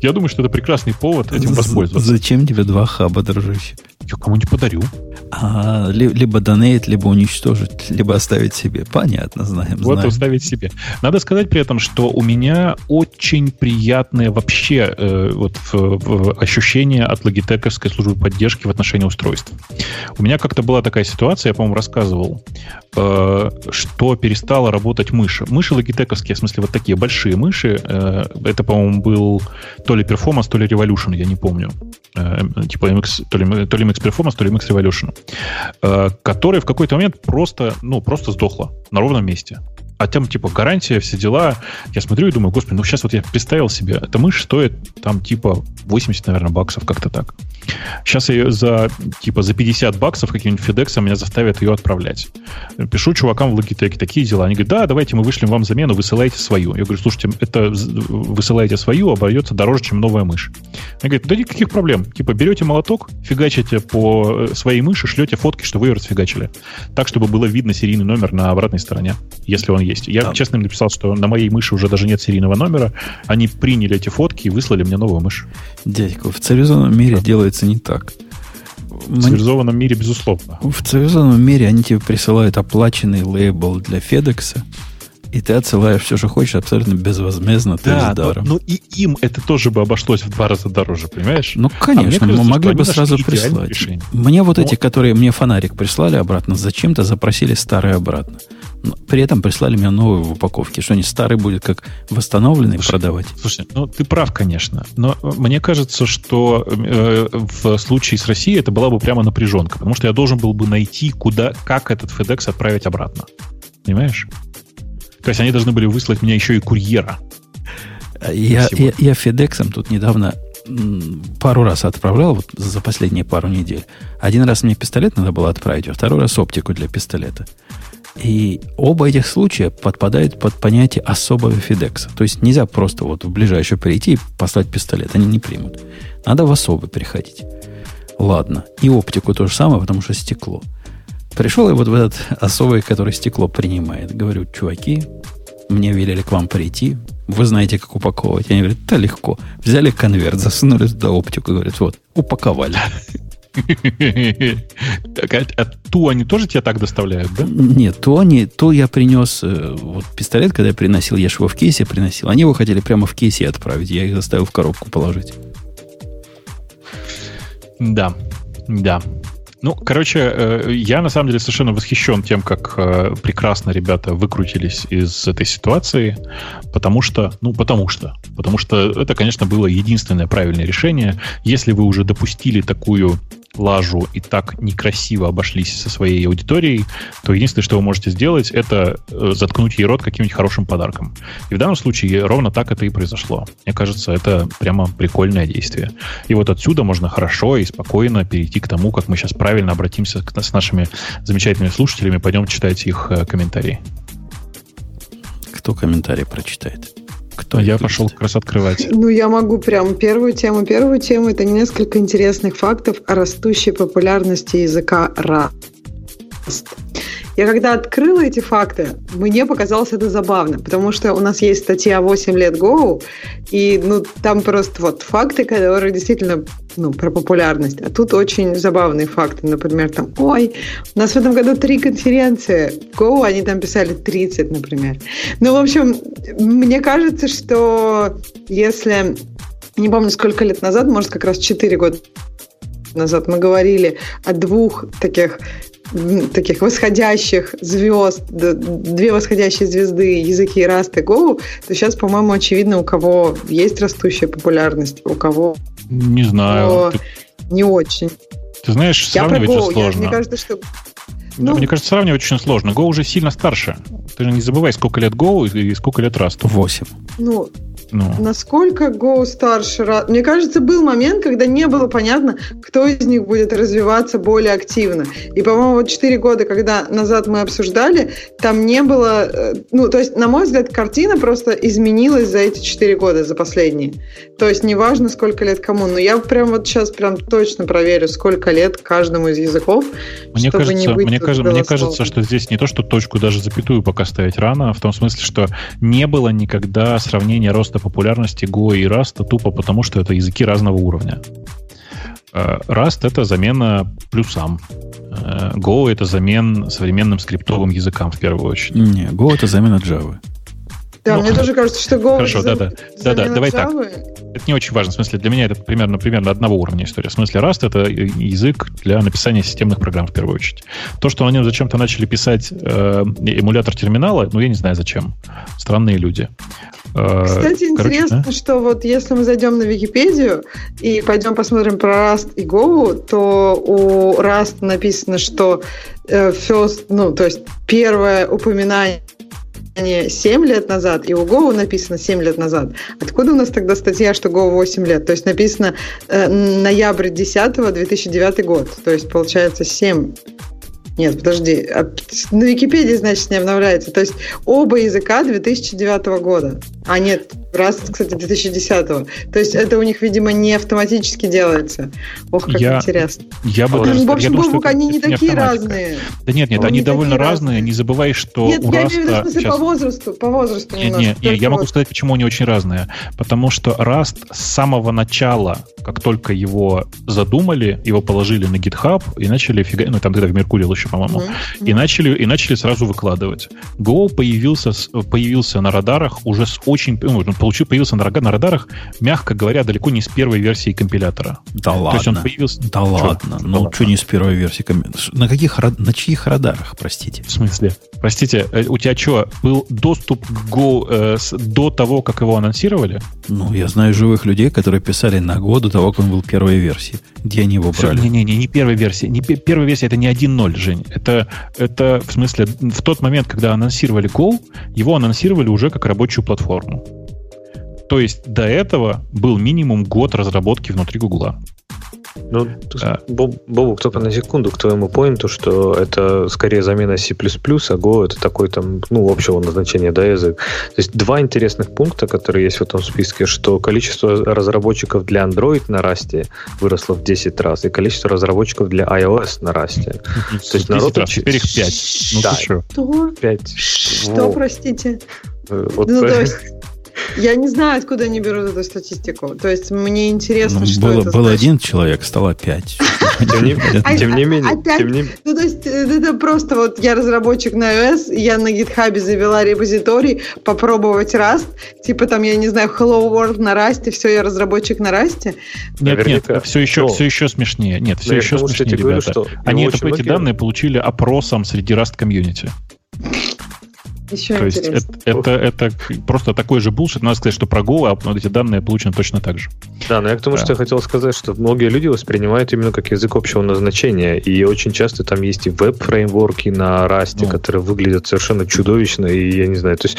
Я думаю, что это прекрасный повод этим воспользоваться. Зачем тебе два хаба, дружище? Я кому-нибудь подарю. А, либо донейт, либо уничтожить, либо оставить себе. Понятно, знаем. Вот знаем. оставить себе. Надо сказать при этом, что у меня очень приятное вообще э, вот в, в ощущение от логитековской службы поддержки в отношении устройств. У меня как-то была такая ситуация, я, по-моему, рассказывал, э, что перестала работать мышь. Мыши логитековские, в смысле вот такие большие мыши, э, это, по-моему, был то ли Performance, то ли Revolution, я не помню. Э, типа MX, то, ли, то ли MX Performance, то ли MX Revolution. Э, которая в какой-то момент просто, ну, просто сдохла на ровном месте. А там, типа, гарантия, все дела. Я смотрю и думаю, господи, ну сейчас вот я представил себе, эта мышь стоит там, типа, 80, наверное, баксов, как-то так. Сейчас ее за, типа, за 50 баксов каким-нибудь FedEx меня заставят ее отправлять. Пишу чувакам в Logitech, такие дела. Они говорят, да, давайте мы вышлем вам замену, высылайте свою. Я говорю, слушайте, это высылаете свою, обойдется дороже, чем новая мышь. Они говорят, да никаких проблем. Типа, берете молоток, фигачите по э, своей мыши, шлете фотки, что вы ее расфигачили. Так, чтобы было видно серийный номер на обратной стороне, если он есть. Я да. честно им написал, что на моей мыши уже даже нет серийного номера. Они приняли эти фотки и выслали мне новую мышь. Дядька, в цивилизованном мире да. делается не так. В цивилизованном мире, безусловно. В цивилизованном мире они тебе присылают оплаченный лейбл для Федекса, и ты отсылаешь все, что хочешь, абсолютно безвозмездно, да, то. Но, но и им это тоже бы обошлось в два раза дороже, понимаешь? Ну, конечно, а мы могли бы сразу прислать. Решение. Мне вот но... эти, которые мне фонарик прислали обратно, зачем-то запросили старые обратно. При этом прислали мне новые в упаковке. Что они старый будет как восстановленный слушай, продавать? Слушай, ну ты прав, конечно. Но мне кажется, что э, в случае с Россией это была бы прямо напряженка. Потому что я должен был бы найти, куда, как этот FedEx отправить обратно. Понимаешь? То есть они должны были выслать мне еще и курьера. Я, я, я FedEx тут недавно пару раз отправлял вот за последние пару недель. Один раз мне пистолет надо было отправить, а второй раз оптику для пистолета. И оба этих случая подпадают под понятие особого FedEx. То есть нельзя просто вот в ближайшее прийти и послать пистолет. Они не примут. Надо в особый приходить. Ладно. И оптику то же самое, потому что стекло. Пришел я вот в этот особый, который стекло принимает. Говорю, чуваки, мне велели к вам прийти. Вы знаете, как упаковывать. Они говорят, да легко. Взяли конверт, засунули туда оптику. Говорят, вот, упаковали. Так, а, а ту они тоже тебя так доставляют, да? Нет, ту они, ту я принес, э, вот пистолет, когда я приносил, я же его в кейсе приносил. Они его хотели прямо в кейсе отправить, я их заставил в коробку положить. Да, да. Ну, короче, э, я на самом деле совершенно восхищен тем, как э, прекрасно ребята выкрутились из этой ситуации, потому что, ну, потому что, потому что это, конечно, было единственное правильное решение. Если вы уже допустили такую лажу и так некрасиво обошлись со своей аудиторией, то единственное, что вы можете сделать, это э, заткнуть ей рот каким-нибудь хорошим подарком. И в данном случае ровно так это и произошло. Мне кажется, это прямо прикольное действие. И вот отсюда можно хорошо и спокойно перейти к тому, как мы сейчас правильно обратимся с нашими замечательными слушателями, пойдем читать их э, комментарии. Кто комментарий прочитает? Кто я пошел как раз открывать. Ну, я могу прям первую тему. Первую тему – это несколько интересных фактов о растущей популярности языка Rust. Я когда открыла эти факты, мне показалось это забавно, потому что у нас есть статья 8 лет Go, и ну, там просто вот факты, которые действительно ну, про популярность. А тут очень забавные факты. Например, там, ой, у нас в этом году три конференции. Go, они там писали 30, например. Ну, в общем, мне кажется, что если не помню, сколько лет назад, может, как раз 4 года назад мы говорили о двух таких таких восходящих звезд, две восходящие звезды, языки Rust и Go, то сейчас, по-моему, очевидно, у кого есть растущая популярность, у кого... Не знаю. Ты... Не очень. Ты знаешь, Я сравнивать же сложно. Я, мне кажется, что ну, Мне кажется, сравнивать очень сложно. Go уже сильно старше. Ты же не забывай, сколько лет Go и сколько лет Rust. Восемь. Ну, ну. Насколько Go старше? Мне кажется, был момент, когда не было понятно, кто из них будет развиваться более активно. И, по-моему, вот 4 года, когда назад мы обсуждали, там не было... Э, ну, то есть, на мой взгляд, картина просто изменилась за эти 4 года, за последние. То есть, неважно, сколько лет кому. Но я прям вот сейчас прям точно проверю, сколько лет каждому из языков, мне чтобы кажется, не быть мне, кажется, мне кажется, что здесь не то, что точку, даже запятую пока ставить рано, в том смысле, что не было никогда сравнения роста роста популярности Go и Rust тупо потому, что это языки разного уровня. Э, Rust — это замена плюсам. Э, Go — это замен современным скриптовым языкам в первую очередь. Не, Go — это замена Java. Да, ну, мне тоже кажется, что Go Хорошо, да, да. Да, да, давай так. Это не очень важно. В смысле, для меня это примерно, примерно одного уровня история. В смысле, Rust — это язык для написания системных программ, в первую очередь. То, что на нем зачем-то начали писать э, эмулятор терминала, ну, я не знаю зачем. Странные люди. Э, Кстати, Короче, интересно, да? что вот если мы зайдем на Википедию и пойдем посмотрим про Rust и Go, то у Rust написано, что э, first, ну, то есть первое упоминание 7 лет назад, и у Go написано 7 лет назад. Откуда у нас тогда статья, что Go 8 лет? То есть написано э, ноябрь 10 2009 год. То есть получается 7 нет, подожди. А на Википедии, значит, не обновляется. То есть оба языка 2009 года. А нет, раз, кстати, 2010. То есть это у них, видимо, не автоматически делается. Ох, как я, интересно. Я бы даже, в общем, я думаю, они не такие разные. Да нет, нет, они, они довольно разные. Не забывай, что нет, у я Раста... имею в виду, сейчас... по возрасту. По возрасту нет, нет, нет, я могу сказать, почему они очень разные. Потому что Rust с самого начала, как только его задумали, его положили на GitHub и начали фига... Ну, там тогда в Меркурий еще, по-моему. Mm-hmm. И, начали, и начали сразу выкладывать. Go появился, появился на радарах уже с очень... Ну, получил, появился на, на радарах, мягко говоря, далеко не с первой версии компилятора. Да ладно. То есть он появился... Да ладно. Ну, да что не с первой версии компилятора? На каких, на чьих радарах, простите? В смысле? Простите, э, у тебя что, был доступ к Go э, с, до того, как его анонсировали? Ну, я знаю живых людей, которые писали на Go до того, как он был первой версии. Где они его брали? Не-не-не, не первой версии. Не, первая версия это не 1.0, Жень. Это, это, в смысле, в тот момент, когда анонсировали Go, его анонсировали уже как рабочую платформу. То есть до этого был минимум год разработки внутри Гугла. Ну, а. Бобук, только на секунду к твоему поинту, что это скорее замена C++, а Go это такой там, ну, общего назначения, да, язык. То есть два интересных пункта, которые есть в этом списке, что количество разработчиков для Android на Расте выросло в 10 раз, и количество разработчиков для iOS на Расте. То есть народ... Раз, теперь их 5. Ну, да. что? 5. Что, простите? Э, вот, ну, то есть я не знаю, откуда они берут эту статистику. То есть мне интересно, ну, что было, это Был значит. один человек, стало пять. Тем не менее. Ну, то есть э, это просто вот я разработчик на iOS, я на GitHub завела репозиторий, попробовать Rust, типа там, я не знаю, Hello World на Rust, все, я разработчик на Rust. Нет, нет, все еще, все еще смешнее. Нет, все еще смешнее, ребята. Они эти данные получили опросом среди Rust комьюнити. Еще То есть это, это, это просто такой же булшит. Надо сказать, что про Go а вот эти данные получены точно так же. Да, но я к тому, да. что я хотел сказать, что многие люди воспринимают именно как язык общего назначения. И очень часто там есть и веб-фреймворки на Rust, ну. которые выглядят совершенно чудовищно. И я не знаю, то есть...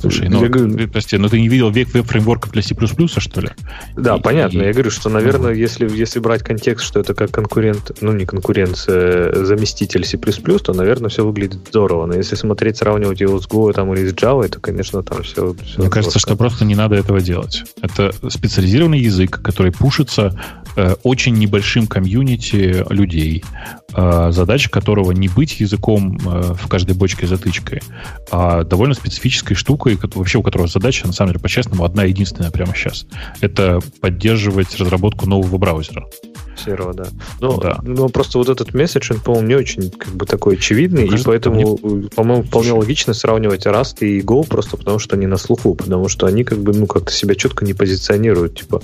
Слушай, ну, говорю... прости, но ты не видел век веб-фреймворков для C++, что ли? Да, и, понятно. И... Я говорю, что, наверное, ну. если, если брать контекст, что это как конкурент, ну не конкуренция, заместитель C++, то, наверное, все выглядит здорово. Но если смотреть, сравнивать его с Go там, или с Java, то, конечно, там все... все Мне кажется, что просто не надо этого делать. Это специализированный язык, который пушится э, очень небольшим комьюнити людей, э, задача которого не быть языком э, в каждой бочке затычкой, а довольно специфической штукой, вообще у которого задача, на самом деле, по-честному, одна единственная прямо сейчас. Это поддерживать разработку нового браузера. Серого, да. Но, да. но просто вот этот месседж, он, по-моему, не очень как бы такой очевидный, ну, и поэтому, мне... по-моему, вполне логично сравнивать Rust и Go просто потому, что они на слуху, потому что они как бы, ну, как-то себя четко не позиционируют. Типа,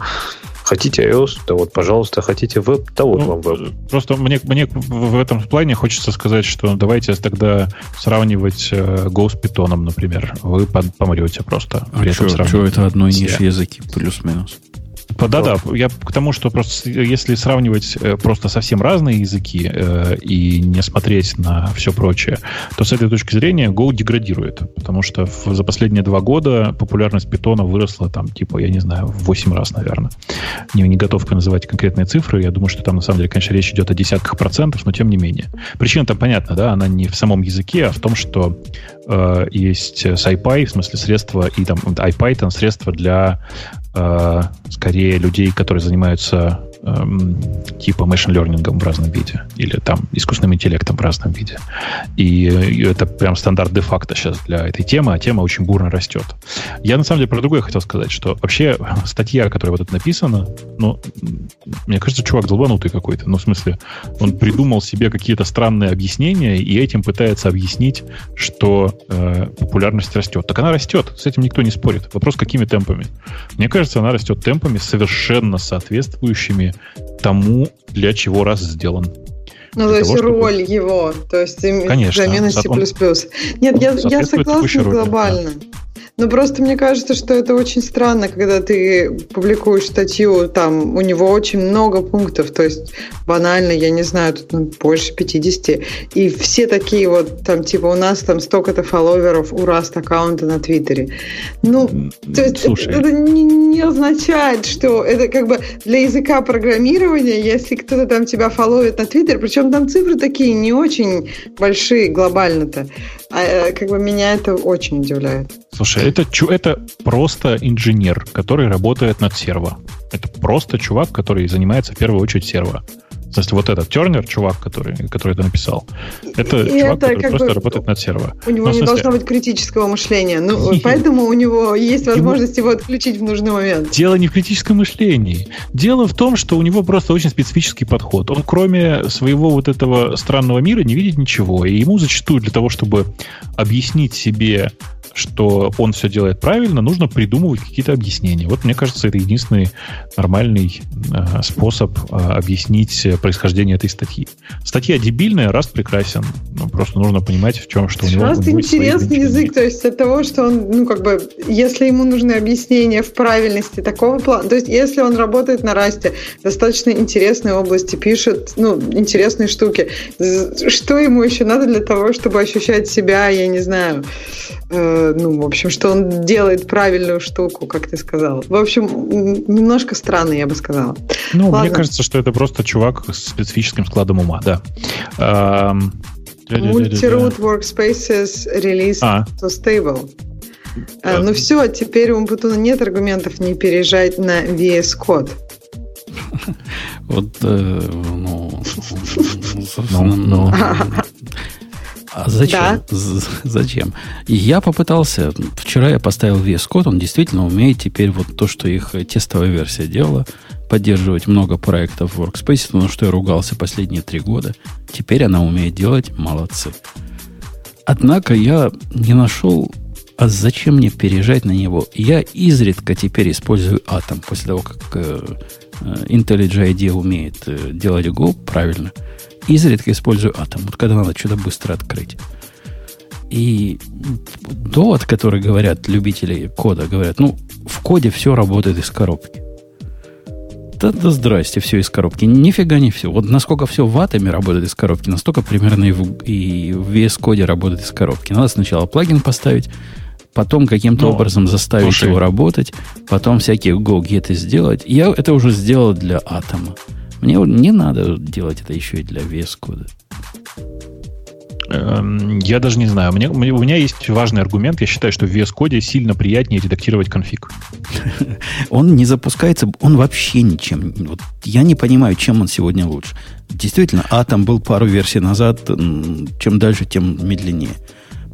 Хотите iOS, да вот, пожалуйста. Хотите веб, да вот ну, вам веб. Просто мне, мне в этом плане хочется сказать, что давайте тогда сравнивать э, Go с Python, например. Вы помрете просто. А что это одной ниши языки, плюс-минус? Да-да, я к тому, что просто если сравнивать э, просто совсем разные языки э, и не смотреть на все прочее, то с этой точки зрения Go деградирует, потому что в, за последние два года популярность питона выросла там, типа, я не знаю, в 8 раз, наверное. Не, не готов называть конкретные цифры, я думаю, что там на самом деле, конечно, речь идет о десятках процентов, но тем не менее. Причина там понятна, да, она не в самом языке, а в том, что э, есть SciPy, в смысле средства, и там IPython средства для скорее людей, которые занимаются эм, типа machine learning в разном виде или там искусственным интеллектом в разном виде. И, и это прям стандарт де-факто сейчас для этой темы, а тема очень бурно растет. Я на самом деле про другое хотел сказать, что вообще статья, которая вот тут написана, ну, мне кажется, чувак долбанутый какой-то. Ну, в смысле, он придумал себе какие-то странные объяснения и этим пытается объяснить, что э, популярность растет. Так она растет, с этим никто не спорит. Вопрос, какими темпами. Мне кажется, она растет темпами совершенно соответствующими тому, для чего раз сделан. Ну, то есть того, роль чтобы... его, то есть Конечно, замена C++. Нет, я, я согласна глобально. Да. Ну, просто мне кажется, что это очень странно, когда ты публикуешь статью, там у него очень много пунктов, то есть банально, я не знаю, тут ну, больше 50, и все такие вот, там, типа, у нас там столько-то фолловеров у Раст аккаунта на Твиттере. Ну, то есть Слушай. это не, не означает, что это как бы для языка программирования, если кто-то там тебя фолловит на Твиттере, причем там цифры такие не очень большие глобально-то, а, э, как бы меня это очень удивляет. Слушай, это, это просто инженер, который работает над серво. Это просто чувак, который занимается в первую очередь серво. То есть вот этот Тернер, чувак, который, который это написал, это и чувак, это который просто бы, работает над серво. У него ну, не смысле... должно быть критического мышления. Ну, Нет. поэтому у него есть возможность его... его отключить в нужный момент. Дело не в критическом мышлении. Дело в том, что у него просто очень специфический подход. Он кроме своего вот этого странного мира не видит ничего. И ему зачастую для того, чтобы объяснить себе что он все делает правильно, нужно придумывать какие-то объяснения. Вот мне кажется, это единственный нормальный э, способ э, объяснить происхождение этой статьи. Статья дебильная, раз прекрасен. Ну, просто нужно понимать, в чем, что у него... Раз интересный язык, то есть от того, что он, ну, как бы, если ему нужны объяснения в правильности такого плана, то есть если он работает на расте, достаточно интересной области, пишет, ну, интересные штуки, что ему еще надо для того, чтобы ощущать себя, я не знаю, э, ну, в общем, что он делает правильную штуку, как ты сказал. В общем, немножко странно, я бы сказала. Ну, Ладно. мне кажется, что это просто чувак специфическим складом ума, да. Multi-root workspaces released а. to stable. А, ну все, теперь у Умпутуна нет аргументов не переезжать на VS Code. Вот, э, ну, собственно, ну, а зачем? Да. Зачем? Я попытался, вчера я поставил VS Code, он действительно умеет теперь вот то, что их тестовая версия делала, поддерживать много проектов в Workspace, но что я ругался последние три года. Теперь она умеет делать, молодцы. Однако я не нашел, а зачем мне переезжать на него? Я изредка теперь использую Atom, после того, как э, э IntelliJ IDEA умеет э, делать Go правильно – изредка использую Atom, вот когда надо что-то быстро открыть. И довод, который говорят любители кода, говорят, ну, в коде все работает из коробки. Да, да здрасте, все из коробки. Нифига не все. Вот насколько все в атоме работает из коробки, настолько примерно и в, и в VS Code работает из коробки. Надо сначала плагин поставить, потом каким-то Но, ну, образом заставить слушай. его работать, потом всякие go-get сделать. Я это уже сделал для атома. Мне не надо делать это еще и для VS Code. Эм, я даже не знаю. У меня, у меня есть важный аргумент. Я считаю, что в VS Code сильно приятнее редактировать конфиг. Он не запускается, он вообще ничем. Вот я не понимаю, чем он сегодня лучше. Действительно, Atom был пару версий назад. Чем дальше, тем медленнее.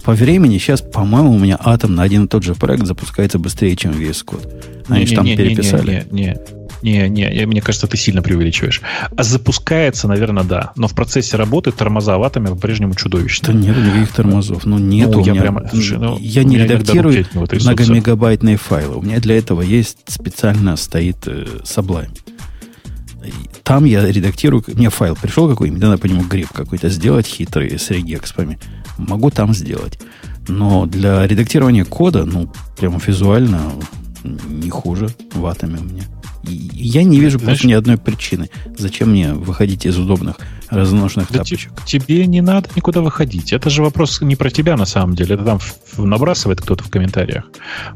По времени сейчас, по-моему, у меня Atom на один и тот же проект запускается быстрее, чем VS Code. Они же там не, переписали. Не, не, не. Не, не, мне кажется, ты сильно преувеличиваешь. А запускается, наверное, да. Но в процессе работы тормоза в атоме по-прежнему чудовищно. Да нет никаких тормозов. Ну, нету. Ну, я, меня, прямо, слушай, ну, я не редактирую многомегабайтные файлы. У меня для этого есть специально стоит э, Sublime. Там я редактирую, мне файл пришел какой-нибудь, надо по нему гриб какой-то сделать хитрый с регекспами. Могу там сделать. Но для редактирования кода, ну, прямо визуально не хуже в атоме у меня. Я не вижу Знаешь, просто ни одной причины, зачем мне выходить из удобных разношенных да тапочек. Тебе не надо никуда выходить. Это же вопрос не про тебя на самом деле. Это там набрасывает кто-то в комментариях.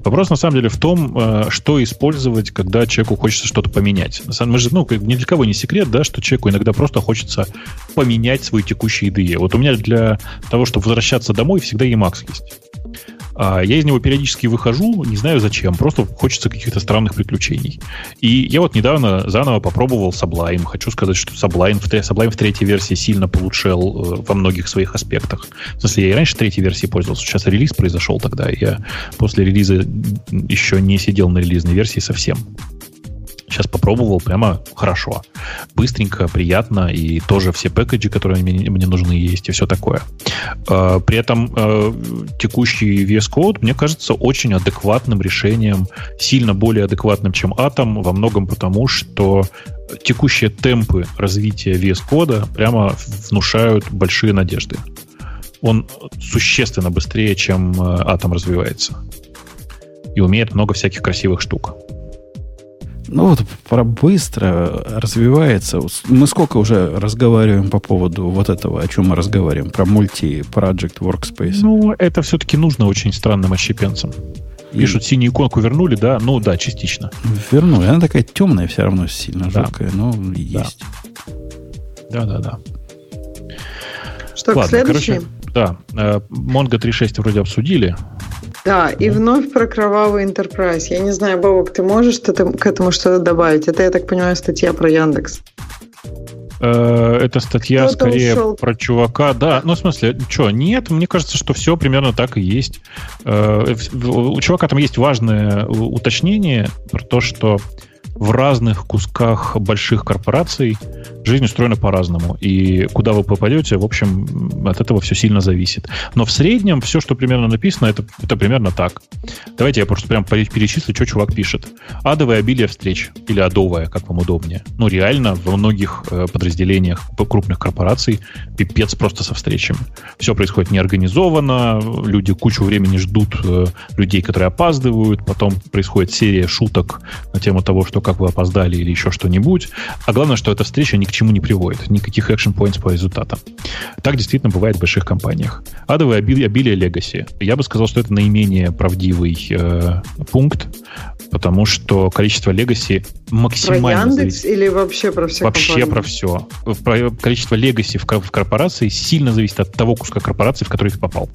Вопрос на самом деле в том, э, что использовать, когда человеку хочется что-то поменять. На самом деле, ну, ни для кого не секрет, да, что человеку иногда просто хочется поменять свой текущий IDE. Вот у меня для того, чтобы возвращаться домой, всегда Emacs есть. А я из него периодически выхожу, не знаю зачем, просто хочется каких-то странных приключений. И я вот недавно заново попробовал Sublime. Хочу сказать, что Sublime в, Sublime в третьей версии сильно получшел э, во многих своих аспектах. В смысле, я и раньше третьей версии пользовался. Сейчас релиз произошел тогда. Я после релиза еще не сидел на релизной версии совсем. Сейчас попробовал, прямо хорошо. Быстренько, приятно, и тоже все пэкэджи, которые мне, мне нужны, есть, и все такое. А, при этом а, текущий VS Code, мне кажется, очень адекватным решением, сильно более адекватным, чем Atom, во многом потому, что текущие темпы развития VS Code прямо внушают большие надежды. Он существенно быстрее, чем Atom развивается. И умеет много всяких красивых штук. Ну вот про быстро развивается. Мы сколько уже разговариваем по поводу вот этого, о чем мы разговариваем, про мульти-project workspace. Ну, это все-таки нужно очень странным отщепенцам. И... Пишут, синюю иконку вернули, да? Ну да, частично. Вернули. Она такая темная все равно, сильно да. жуткая, но есть. Да, да, да. Что, Ладно, к следующей? Короче, да, э, Mongo 3.6 вроде обсудили. Да, и вновь про кровавый Enterprise. Я не знаю, Бобок, ты можешь к этому что-то добавить? Это, я так понимаю, статья про Яндекс. Э, это статья скорее ушел. про чувака. Да, ну в смысле, что, нет, мне кажется, что все примерно так и есть. Э, у чувака там есть важное уточнение про то, что в разных кусках больших корпораций жизнь устроена по-разному. И куда вы попадете, в общем, от этого все сильно зависит. Но в среднем все, что примерно написано, это, это примерно так. Давайте я просто прям перечислю, что чувак пишет. Адовое обилие встреч. Или адовое, как вам удобнее. Ну, реально, во многих э, подразделениях крупных корпораций пипец просто со встречами. Все происходит неорганизованно, люди кучу времени ждут э, людей, которые опаздывают, потом происходит серия шуток на тему того, что как вы опоздали или еще что-нибудь. А главное, что эта встреча ни к чему не приводит, никаких action points по результатам. Так действительно бывает в больших компаниях. Адовое обилие, обилие Legacy. Я бы сказал, что это наименее правдивый э, пункт, потому что количество Legacy максимально... Про Яндекс зависит. или вообще про все Вообще компании? про все. Про количество в, в корпорации сильно зависит от того куска корпорации, в который ты попал.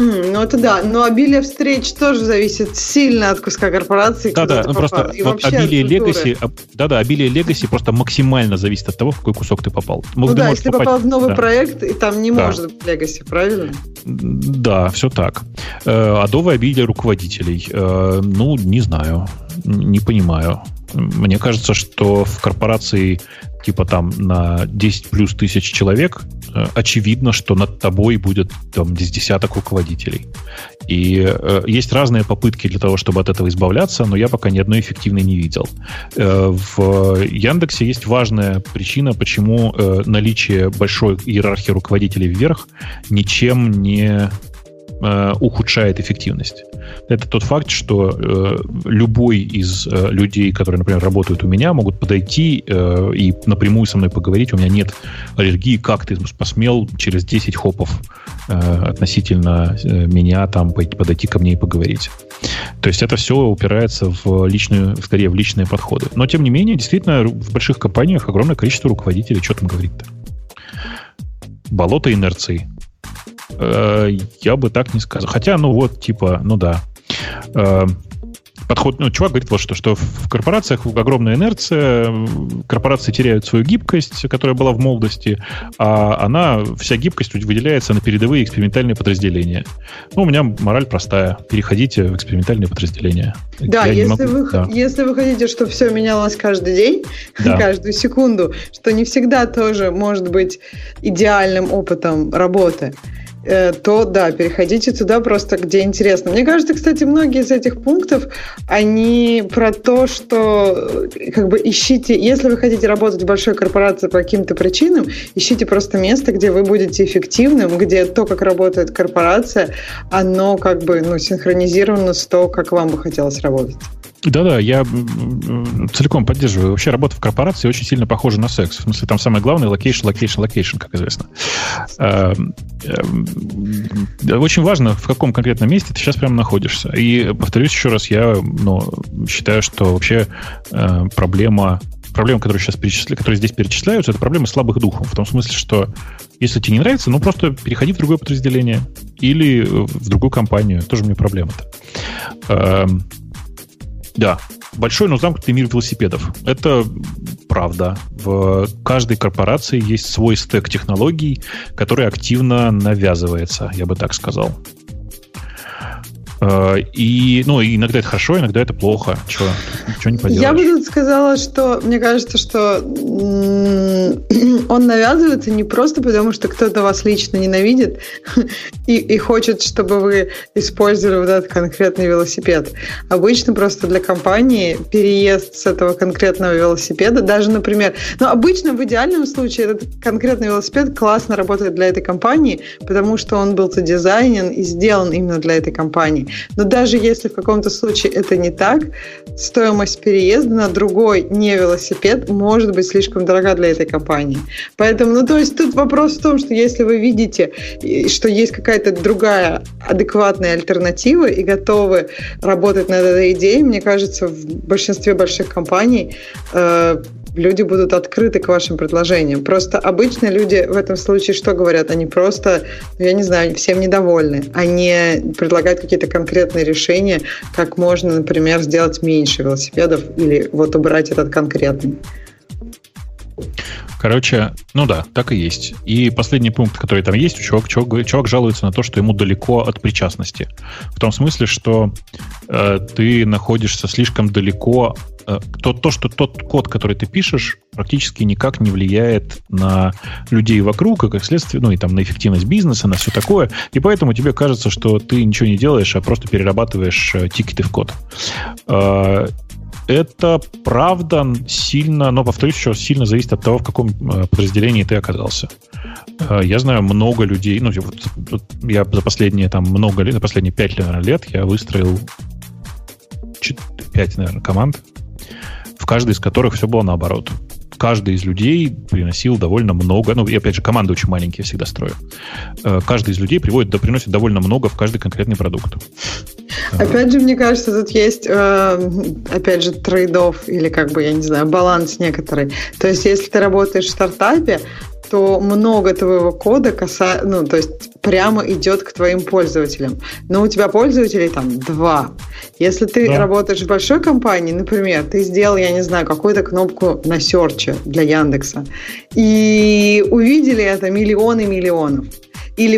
Mm, ну это да, но обилие встреч тоже зависит сильно от куска корпорации. Да, да, ну просто вот обилие легаси, да, да, обилие легаси просто максимально зависит от того, в какой кусок ты попал. Ну ты да, если ты попал в новый да. проект, и там не да. может быть легаси, правильно? Да, все так. Э, адовое обилие руководителей. Э, ну, не знаю, не понимаю. Мне кажется, что в корпорации типа там на 10 плюс тысяч человек, э, очевидно, что над тобой будет там десяток руководителей. И э, есть разные попытки для того, чтобы от этого избавляться, но я пока ни одной эффективной не видел. Э, в Яндексе есть важная причина, почему э, наличие большой иерархии руководителей вверх ничем не э, ухудшает эффективность. Это тот факт, что э, любой из э, людей, которые, например, работают у меня, могут подойти э, и напрямую со мной поговорить. У меня нет аллергии, как ты посмел через 10 хопов э, относительно э, меня там подойти ко мне и поговорить. То есть это все упирается в личную, скорее в личные подходы. Но тем не менее, действительно, в больших компаниях огромное количество руководителей. Что там говорить-то? Болото инерции. Э, я бы так не сказал. Хотя, ну вот, типа, ну да. Э, подход, ну, чувак говорит вот что, что в корпорациях огромная инерция, корпорации теряют свою гибкость, которая была в молодости, а она, вся гибкость выделяется на передовые экспериментальные подразделения. Ну, у меня мораль простая. Переходите в экспериментальные подразделения. Да, если, могу, вы, да. если вы хотите, чтобы все менялось каждый день, да. каждую секунду, что не всегда тоже может быть идеальным опытом работы, то да, переходите туда просто, где интересно. Мне кажется, кстати, многие из этих пунктов, они про то, что э, как бы ищите, если вы хотите работать в большой корпорации по каким-то причинам, ищите просто место, где вы будете эффективным, где то, как работает корпорация, оно как бы ну, синхронизировано с то, как вам бы хотелось работать. Да-да, я целиком поддерживаю. Вообще работа в корпорации очень сильно похожа на секс. В смысле, там самое главное location, location, location, как известно. Эм, эм, очень важно, в каком конкретном месте ты сейчас прямо находишься. И, повторюсь еще раз, я ну, считаю, что вообще э, проблема проблемы, которые сейчас перечисля... которые здесь перечисляются, это проблемы слабых духов. В том смысле, что если тебе не нравится, ну просто переходи в другое подразделение или в другую компанию. Тоже мне проблема-то. Да, большой, но замкнутый мир велосипедов. Это правда. В каждой корпорации есть свой стек технологий, который активно навязывается, я бы так сказал. Э, и, ну, иногда это хорошо, иногда это плохо. Чего, ничего не поделаешь. Я бы тут сказала, что мне кажется, что он навязывается не просто потому, что кто-то вас лично ненавидит и, и хочет, чтобы вы использовали вот этот конкретный велосипед. Обычно просто для компании переезд с этого конкретного велосипеда, даже, например, ну, обычно в идеальном случае этот конкретный велосипед классно работает для этой компании, потому что он был задизайнен и сделан именно для этой компании. Но даже если в каком-то случае это не так, стоимость переезда на другой не велосипед может быть слишком дорога для этой компании. Поэтому, ну то есть тут вопрос в том, что если вы видите, что есть какая-то другая адекватная альтернатива и готовы работать над этой идеей, мне кажется, в большинстве больших компаний э, люди будут открыты к вашим предложениям. Просто обычно люди в этом случае что говорят? Они просто, ну, я не знаю, всем недовольны. Они предлагают какие-то конкретные решения, как можно, например, сделать меньше велосипедов или вот убрать этот конкретный. Короче, ну да, так и есть. И последний пункт, который там есть, чувак, чувак, чувак жалуется на то, что ему далеко от причастности. В том смысле, что э, ты находишься слишком далеко то, то, что тот код, который ты пишешь, практически никак не влияет на людей вокруг, и как следствие, ну и там на эффективность бизнеса, на все такое. И поэтому тебе кажется, что ты ничего не делаешь, а просто перерабатываешь э, тикеты в код. Э, это правда сильно, но, повторюсь, еще сильно зависит от того, в каком подразделении ты оказался. Я знаю много людей, ну, я за последние там много лет, за последние пять лет я выстроил 5, наверное, команд, в каждой из которых все было наоборот. Каждый из людей приносил довольно много, ну, и опять же, команды очень маленькие всегда строю. Э, каждый из людей приводит, да, приносит довольно много в каждый конкретный продукт. Опять же, мне кажется, тут есть, э, опять же, трейдов или как бы, я не знаю, баланс некоторый. То есть, если ты работаешь в стартапе, то много твоего кода каса... ну, то есть прямо идет к твоим пользователям. Но у тебя пользователей там два. Если ты да. работаешь в большой компании, например, ты сделал, я не знаю, какую-то кнопку на серче для Яндекса, и увидели это миллионы миллионов или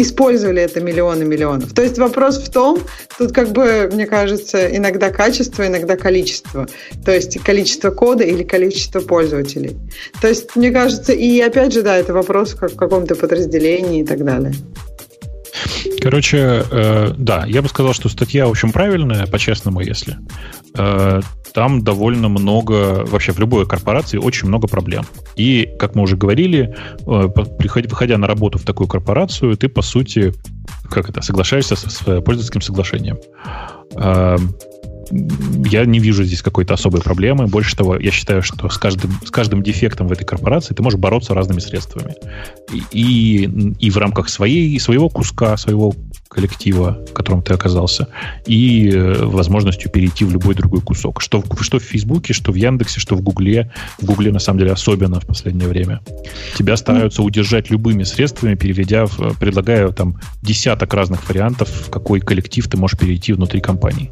использовали это миллионы миллионов. То есть вопрос в том, тут как бы, мне кажется, иногда качество, иногда количество. То есть количество кода или количество пользователей. То есть, мне кажется, и опять же, да, это вопрос как в каком-то подразделении и так далее. Короче, э, да, я бы сказал, что статья, в общем, правильная, по-честному, если. Э, там довольно много, вообще в любой корпорации очень много проблем. И, как мы уже говорили, э, выходя на работу в такую корпорацию, ты, по сути, как это, соглашаешься с, с пользовательским соглашением. Я не вижу здесь какой-то особой проблемы. Больше того, я считаю, что с каждым, с каждым дефектом в этой корпорации ты можешь бороться разными средствами. И, и, и в рамках своей, своего куска, своего коллектива, в котором ты оказался, и э, возможностью перейти в любой другой кусок. Что, что в Фейсбуке, что в Яндексе, что в Гугле. В Гугле, на самом деле, особенно в последнее время. Тебя стараются удержать любыми средствами, переведя, в, предлагая там десяток разных вариантов, в какой коллектив ты можешь перейти внутри компании.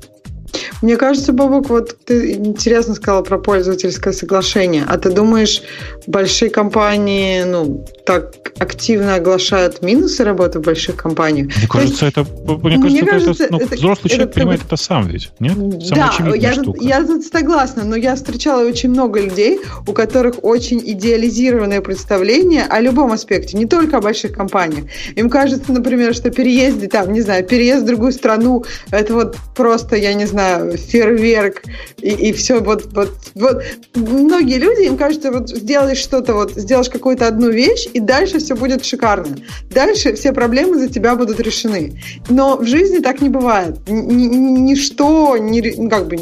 Мне кажется, Бобок, вот ты интересно сказал про пользовательское соглашение. А ты думаешь, большие компании, ну, так активно оглашают минусы работы в больших компаниях? Мне кажется, есть, это, мне кажется, мне кажется, это, ну, это, взрослый это, человек это, понимает это сам ведь, нет? Самая да, я, штука. я тут согласна, но я встречала очень много людей, у которых очень идеализированное представление о любом аспекте, не только о больших компаниях. Им кажется, например, что переезды, там, не знаю, переезд в другую страну, это вот просто, я не знаю, фейерверк и, и все вот, вот, вот. Многие люди, им кажется, вот сделаешь что-то, вот сделаешь какую-то одну вещь, и дальше все будет шикарно. Дальше все проблемы за тебя будут решены. Но в жизни так не бывает. Ничто, ни, ну, как бы,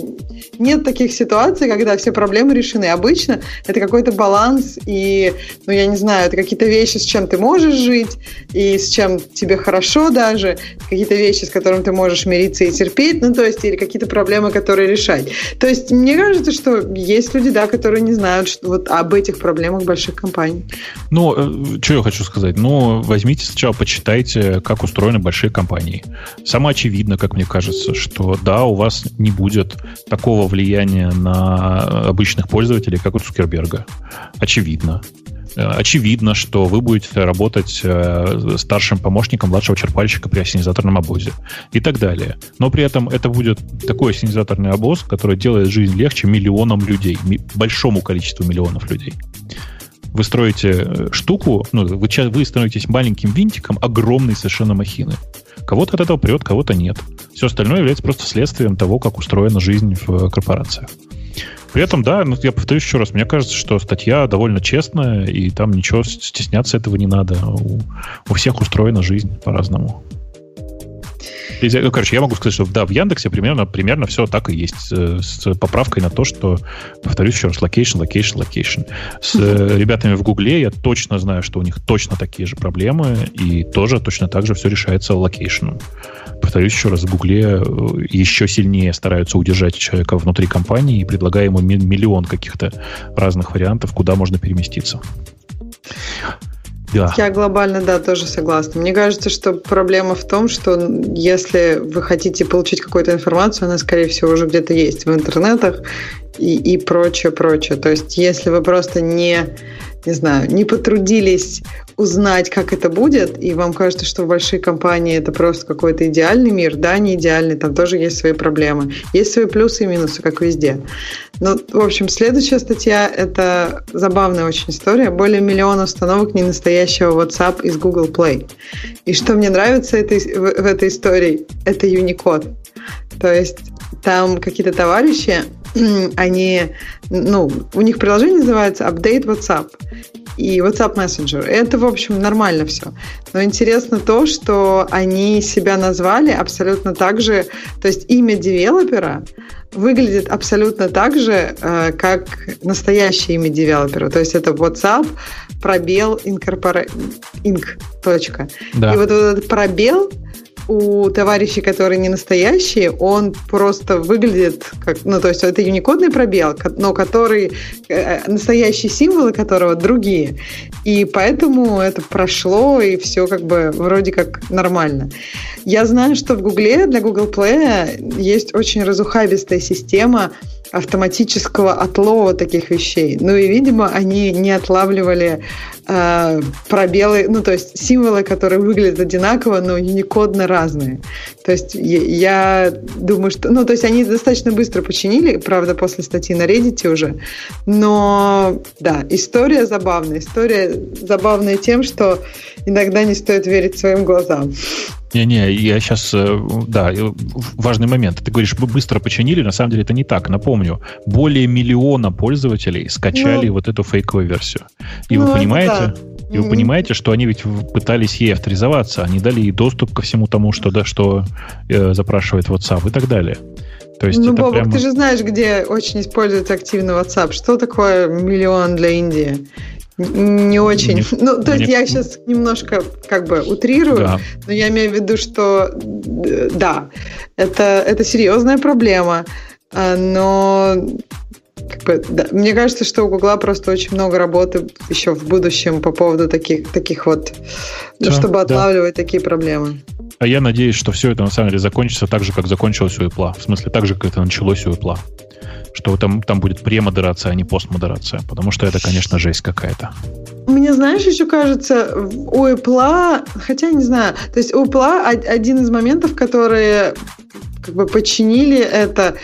нет таких ситуаций, когда все проблемы решены. Обычно это какой-то баланс, и, ну, я не знаю, это какие-то вещи, с чем ты можешь жить, и с чем тебе хорошо даже, какие-то вещи, с которыми ты можешь мириться и терпеть, ну, то есть, или какие-то проблемы, проблемы, которые решать. То есть мне кажется, что есть люди, да, которые не знают что, вот об этих проблемах больших компаний. Ну, э, что я хочу сказать? Ну, возьмите сначала, почитайте, как устроены большие компании. Самое очевидно, как мне кажется, что да, у вас не будет такого влияния на обычных пользователей, как у Цукерберга. Очевидно. Э, очевидно, что вы будете работать э, старшим помощником младшего черпальщика при ассенизаторном обозе и так далее. Но при этом это будет такой ассенизаторный обоз, который делает жизнь легче миллионам людей, большому количеству миллионов людей. Вы строите э, штуку, ну, вы, вы становитесь маленьким винтиком огромной совершенно махины. Кого-то от этого прет, кого-то нет. Все остальное является просто следствием того, как устроена жизнь в корпорациях. При этом, да, ну, я повторюсь еще раз, мне кажется, что статья довольно честная, и там ничего стесняться этого не надо. У, у всех устроена жизнь по-разному. Ну, короче, я могу сказать, что да, в Яндексе примерно, примерно все так и есть. С, с поправкой на то, что, повторюсь еще раз, location, location, location. С э, ребятами в Гугле я точно знаю, что у них точно такие же проблемы, и тоже точно так же все решается location ом. Повторюсь еще раз, в Гугле э, еще сильнее стараются удержать человека внутри компании, предлагая ему миллион каких-то разных вариантов, куда можно переместиться. Да. Я глобально, да, тоже согласна. Мне кажется, что проблема в том, что если вы хотите получить какую-то информацию, она, скорее всего, уже где-то есть в интернетах и, и прочее, прочее. То есть, если вы просто не, не знаю, не потрудились узнать, как это будет, и вам кажется, что в большой компании это просто какой-то идеальный мир, да, не идеальный, там тоже есть свои проблемы. Есть свои плюсы и минусы, как везде. Ну, в общем, следующая статья – это забавная очень история. Более миллиона установок ненастоящего WhatsApp из Google Play. И что мне нравится этой, в, в этой истории – это Unicode. То есть там какие-то товарищи, они, ну, у них приложение называется Update WhatsApp и WhatsApp Messenger. Это, в общем, нормально все. Но интересно то, что они себя назвали абсолютно так же, то есть имя девелопера выглядит абсолютно так же, э, как настоящее имя девелопера. То есть это WhatsApp, пробел, incorpora... inc. Точка. Да. И вот этот пробел у товарищей, которые не настоящие, он просто выглядит как, ну, то есть это юникодный пробел, но который, э, настоящие символы которого другие. И поэтому это прошло, и все как бы вроде как нормально. Я знаю, что в Гугле, для Google Play есть очень разухабистая система, автоматического отлова таких вещей. Ну и, видимо, они не отлавливали э, пробелы, ну то есть символы, которые выглядят одинаково, но юникодно разные. То есть я, я думаю, что... Ну то есть они достаточно быстро починили, правда, после статьи на Reddit уже. Но да, история забавная. История забавная тем, что иногда не стоит верить своим глазам. Не-не, я сейчас, э, да, важный момент. Ты говоришь, быстро починили, на самом деле это не так. Напомню, более миллиона пользователей скачали ну, вот эту фейковую версию. И ну, вы понимаете, и вы понимаете, что они ведь пытались ей авторизоваться, они дали ей доступ ко всему тому, что, да, что э, запрашивает WhatsApp и так далее. То есть ну, Бобок, прямо... ты же знаешь, где очень используется активно WhatsApp. Что такое миллион для Индии? Не очень. Мне- ну, то есть я сейчас немножко как бы утрирую, Да. но я имею в виду, что да, это, это серьезная проблема, а, но как бы, да, мне кажется, что у Гугла просто очень много работы еще в будущем по поводу таких, таких вот, Да, чтобы да. отлавливать такие проблемы. А я надеюсь, что все это на самом деле закончится так же, как закончилось у Apple. В смысле, так же, как это началось у Apple. Что там, там будет премодерация, а не постмодерация. Потому что это, конечно, жесть какая-то. Мне, знаешь, еще кажется, у Apple, хотя не знаю, то есть у Apple од- один из моментов, которые как бы починили это,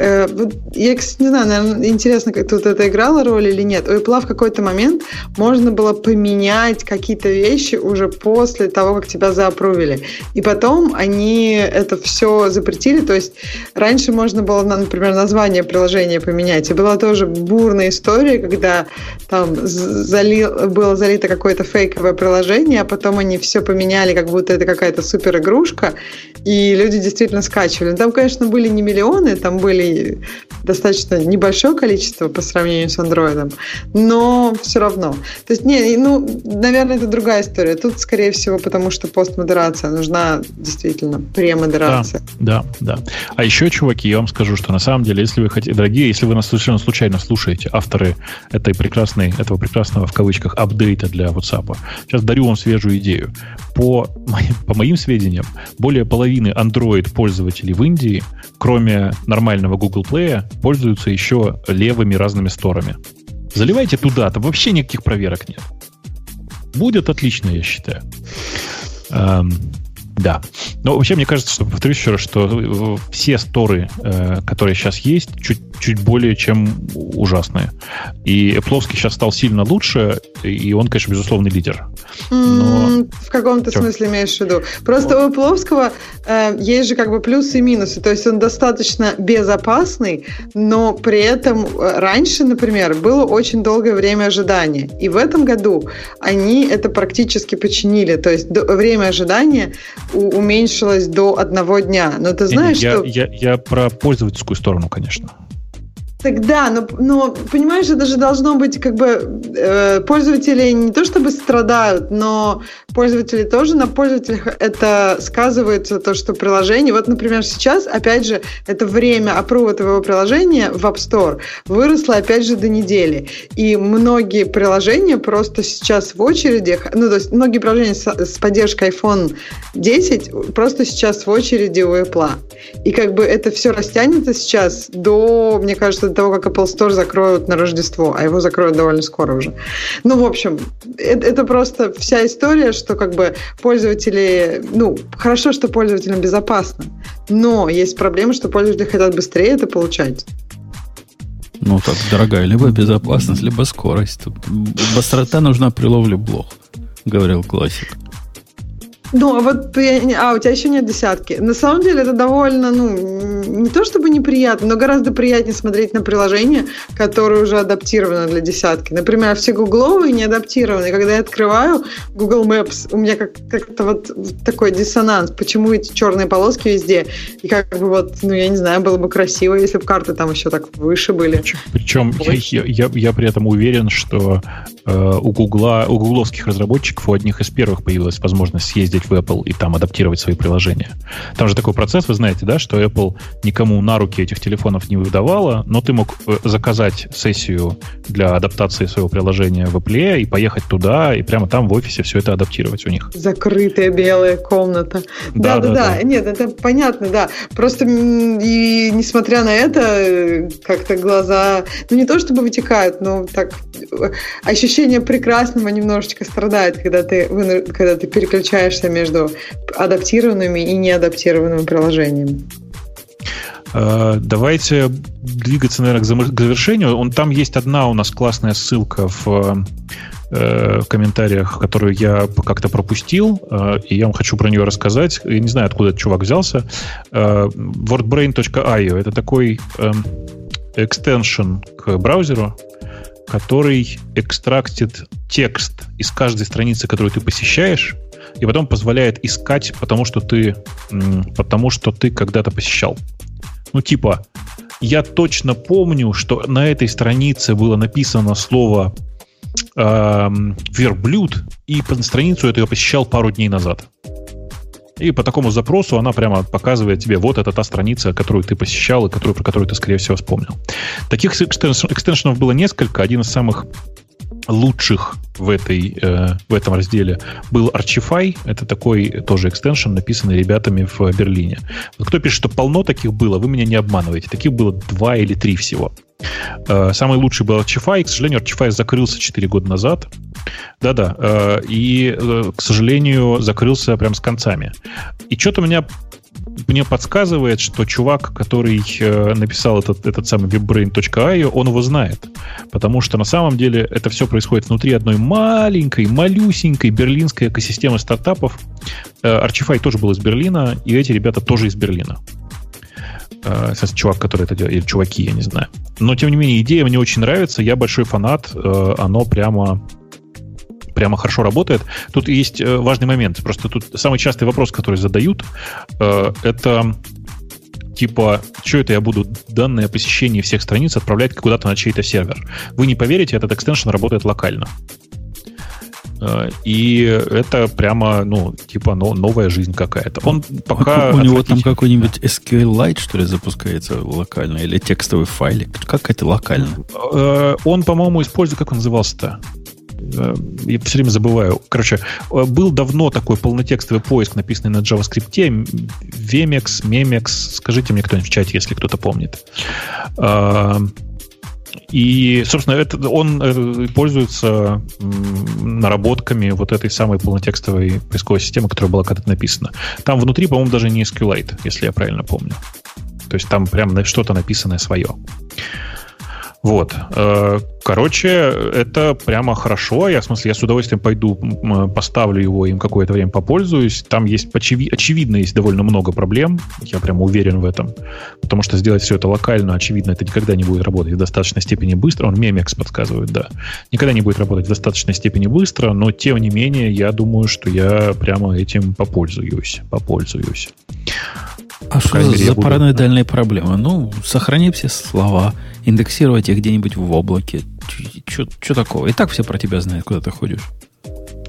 э, я, кстати, не знаю, наверное, интересно, как тут это играло роль или нет. У Apple в какой-то момент можно было поменять какие-то вещи уже после того, как тебя заапрувили. И потом они это все запретили, то есть раньше можно было, на- например, название приложения поменять. И была тоже бурная история, когда там залил, было залито какое-то фейковое приложение, а потом они все поменяли, как будто это какая-то супер игрушка, и люди действительно скачивали. Ну, Там, конечно, были не миллионы, там были достаточно небольшое количество по сравнению с андроидом, но все равно. То есть, не, ну, наверное, это другая история. Тут, скорее всего, потому что постмодерация нужна действительно премодерация. Да, да. А еще, чуваки, я вам скажу, что на самом деле, если вы хотите, дорогие, если вы нас совершенно случайно слушаете, авторы этой прекрасной, этого прекрасного в кавычках апдейта для WhatsApp, сейчас дарю вам свежую идею. По, по моим сведениям, более половины Android-пользователей в Индии, кроме нормального Google Play, пользуются еще левыми разными сторами. Заливайте туда, там вообще никаких проверок нет. Будет отлично, я считаю. Да. Но вообще, мне кажется, что, повторюсь еще раз, что э, все сторы, э, которые сейчас есть, чуть, чуть более чем ужасные. И Apple сейчас стал сильно лучше, и он, конечно, безусловный лидер. Но- В каком-то Чё? смысле имеешь в виду? Просто у Apple э, есть же как бы плюсы и минусы. То есть он достаточно безопасный, но при этом э, раньше, например, было очень долгое время ожидания. И в этом году они это практически починили. То есть время ожидания уменьшилось до одного дня. Но ты знаешь, я, что... я, я про пользовательскую сторону, конечно. Так да, но, но понимаешь, это же должно быть как бы э, пользователи не то чтобы страдают, но пользователи тоже на пользователях это сказывается то, что приложение, вот, например, сейчас, опять же, это время опрува твоего приложения в App Store выросло, опять же, до недели. И многие приложения просто сейчас в очереди, ну, то есть многие приложения с, с поддержкой iPhone 10 просто сейчас в очереди у Apple. И как бы это все растянется сейчас до, мне кажется, до того, как Apple Store закроют на Рождество, а его закроют довольно скоро уже. Ну, в общем, это, это просто вся история, что как бы пользователи, ну, хорошо, что пользователям безопасно, но есть проблема, что пользователи хотят быстрее это получать. Ну, так, дорогая, либо безопасность, либо скорость. Быстрота нужна при ловле блох, говорил классик. Ну, а вот ты, а, у тебя еще нет десятки. На самом деле это довольно, ну, не то чтобы неприятно, но гораздо приятнее смотреть на приложения, которые уже адаптированы для десятки. Например, все гугловые не адаптированы. Когда я открываю Google Maps, у меня как- как-то вот такой диссонанс. Почему эти черные полоски везде? И как бы вот, ну, я не знаю, было бы красиво, если бы карты там еще так выше были. Причем я, Больше. я, я, я при этом уверен, что у Гугла, у гугловских разработчиков у одних из первых появилась возможность съездить в Apple и там адаптировать свои приложения. Там же такой процесс, вы знаете, да, что Apple никому на руки этих телефонов не выдавала, но ты мог э, заказать сессию для адаптации своего приложения в Apple и поехать туда, и прямо там в офисе все это адаптировать у них. Закрытая белая комната. Да, Да, да, да, да. да. Нет, это понятно, да. Просто и несмотря на это, э, как-то глаза, ну не то чтобы вытекают, но так э, ощущение прекрасного немножечко страдает, когда ты, когда ты переключаешься между адаптированными и неадаптированными приложениями. Э, Давайте двигаться, наверное, к завершению. Он, там есть одна у нас классная ссылка в, э, в комментариях, которую я как-то пропустил, э, и я вам хочу про нее рассказать. Я не знаю, откуда этот чувак взялся. Э, wordbrain.io — это такой эм, экстеншн к браузеру, который экстрактит текст из каждой страницы, которую ты посещаешь, и потом позволяет искать, потому что ты, потому что ты когда-то посещал. Ну, типа, я точно помню, что на этой странице было написано слово э, верблюд, и страницу эту я посещал пару дней назад. И по такому запросу она прямо показывает тебе, вот это та страница, которую ты посещал и которую, про которую ты, скорее всего, вспомнил. Таких экстеншенов было несколько. Один из самых лучших в, этой, э, в этом разделе был Archify. Это такой тоже экстеншн, написанный ребятами в Берлине. Вот кто пишет, что полно таких было, вы меня не обманываете. Таких было два или три всего. Э, самый лучший был Archify. К сожалению, Archify закрылся 4 года назад. Да-да. Э, и, э, к сожалению, закрылся прям с концами. И что-то меня мне подсказывает, что чувак, который э, написал этот, этот самый webbrain.io, он его знает. Потому что на самом деле это все происходит внутри одной маленькой, малюсенькой берлинской экосистемы стартапов. Э, Archify тоже был из Берлина, и эти ребята тоже из Берлина. Э, чувак, который это делает, или чуваки, я не знаю. Но, тем не менее, идея мне очень нравится. Я большой фанат. Оно прямо прямо хорошо работает. Тут есть э, важный момент. Просто тут самый частый вопрос, который задают, э, это типа, что это я буду данные о посещении всех страниц отправлять куда-то на чей-то сервер. Вы не поверите, этот экстеншн работает локально. Э, и это прямо, ну, типа новая жизнь какая-то. Он пока... У, у него там какой-нибудь SQLite, что ли, запускается локально, или текстовый файлик. Как это локально? Он, по-моему, использует, как он назывался-то? Э, я все время забываю. Короче, э, был давно такой полнотекстовый поиск, написанный на JavaScript, Vemex, Memex. Скажите мне кто-нибудь в чате, если кто-то помнит. А, и, собственно, это, он э, пользуется наработками вот этой самой полнотекстовой поисковой системы, которая была когда-то написана. Там внутри, по-моему, даже не SQLite, если я правильно помню. То есть там прям что-то написанное свое. Вот. Э, короче, это прямо хорошо. Я, в смысле, я с удовольствием пойду, поставлю его, им какое-то время попользуюсь. Там есть, очеви- очевидно, есть довольно много проблем. Я прямо уверен в этом. Потому что сделать все это локально, очевидно, это никогда не будет работать в достаточной степени быстро. Он Мемекс подсказывает, да. Никогда не будет работать в достаточной степени быстро, но, тем не менее, я думаю, что я прямо этим попользуюсь. Попользуюсь. А что мере, за буду... параноидальные проблемы? Ну, сохрани все слова, индексировать их где-нибудь в облаке. Что такого? И так все про тебя знают, куда ты ходишь.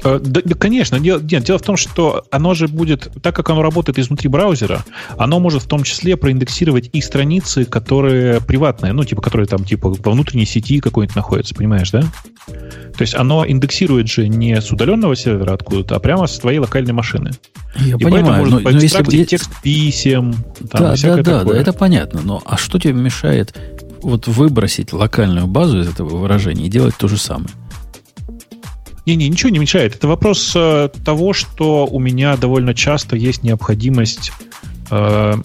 Э, да, да, конечно. Дело, нет, дело в том, что оно же будет, так как оно работает изнутри браузера, оно может в том числе проиндексировать и страницы, которые приватные, ну, типа, которые там, типа, во внутренней сети какой-нибудь находятся, понимаешь, да? То есть оно индексирует же не с удаленного сервера откуда-то, а прямо с твоей локальной машины. Я и понимаю, но, но если бы... текст писем, там, да, да, да, да, это понятно. Но а что тебе мешает вот выбросить локальную базу из этого выражения и делать то же самое? Не-не, ничего не мешает. Это вопрос э, того, что у меня довольно часто есть необходимость... Э,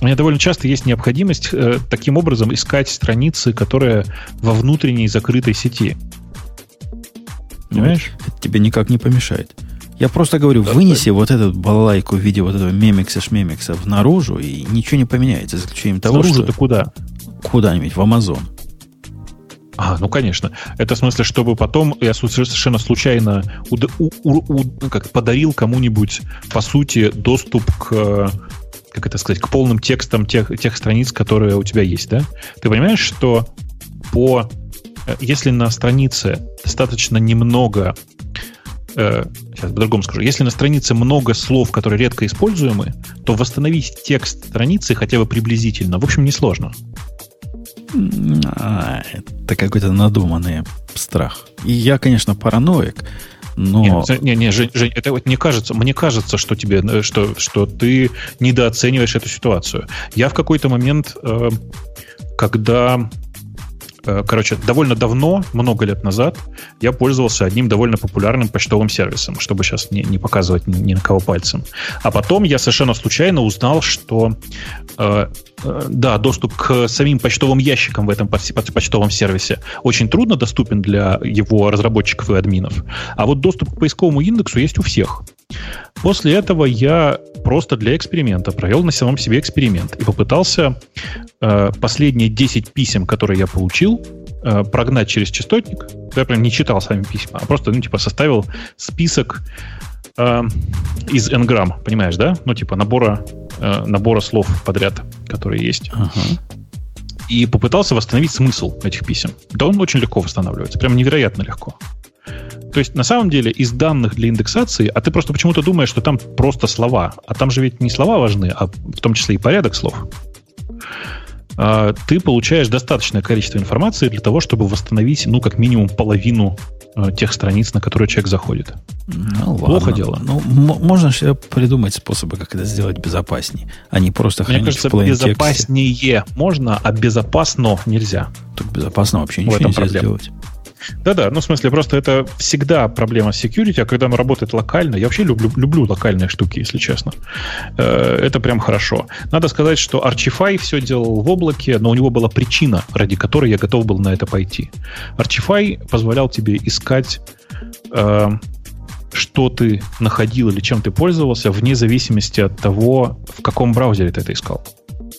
у меня довольно часто есть необходимость э, таким образом искать страницы, которые во внутренней закрытой сети. Понимаешь? Ну, это тебе никак не помешает. Я просто говорю, да, вынеси да. вот этот балалайку в виде вот этого мемикса шмемикса наружу, и ничего не поменяется, за исключением того, Снаружи что... куда? Куда-нибудь, в Амазон. А, ну конечно. Это в смысле, чтобы потом я совершенно случайно у, у, у, ну, как, подарил кому-нибудь, по сути, доступ к как это сказать, к полным текстам тех, тех страниц, которые у тебя есть, да? Ты понимаешь, что по э, если на странице достаточно немного э, сейчас по-другому скажу, если на странице много слов, которые редко используемы, то восстановить текст страницы хотя бы приблизительно, в общем, несложно. А, это какой-то надуманный страх. И я, конечно, параноик, но... Не, не, Жень, Жень, это вот мне кажется, мне кажется, что тебе, э, что, что ты недооцениваешь эту ситуацию. Я в какой-то момент, э, когда короче, довольно давно, много лет назад, я пользовался одним довольно популярным почтовым сервисом, чтобы сейчас не, не показывать ни, ни на кого пальцем. А потом я совершенно случайно узнал, что э, э, да, доступ к самим почтовым ящикам в этом почтовом сервисе очень трудно доступен для его разработчиков и админов. А вот доступ к поисковому индексу есть у всех. После этого я просто для эксперимента провел на самом себе эксперимент и попытался э, последние 10 писем, которые я получил, э, прогнать через частотник. Я прям не читал сами письма, а просто, ну, типа, составил список э, из n-грамм, понимаешь, да? Ну, типа набора, э, набора слов подряд, которые есть. Ага. И попытался восстановить смысл этих писем. Да он очень легко восстанавливается, прям невероятно легко. То есть, на самом деле, из данных для индексации, а ты просто почему-то думаешь, что там просто слова, а там же ведь не слова важны, а в том числе и порядок слов. А, ты получаешь достаточное количество информации для того, чтобы восстановить, ну, как минимум, половину э, тех страниц, на которые человек заходит. Ну, Плохо ладно. дело. Ну, можно же придумать способы, как это сделать безопаснее, а не просто Мне кажется, тексте. безопаснее можно, а безопасно нельзя. Тут безопасно вообще ничего нельзя проблема. сделать. Да-да, ну, в смысле, просто это всегда проблема с security, а когда оно работает локально, я вообще люблю, люблю локальные штуки, если честно. Э, Это прям хорошо. Надо сказать, что Archify все делал в облаке, но у него была причина, ради которой я готов был на это пойти. Archify позволял тебе искать э, что ты находил или чем ты пользовался, вне зависимости от того, в каком браузере ты это искал.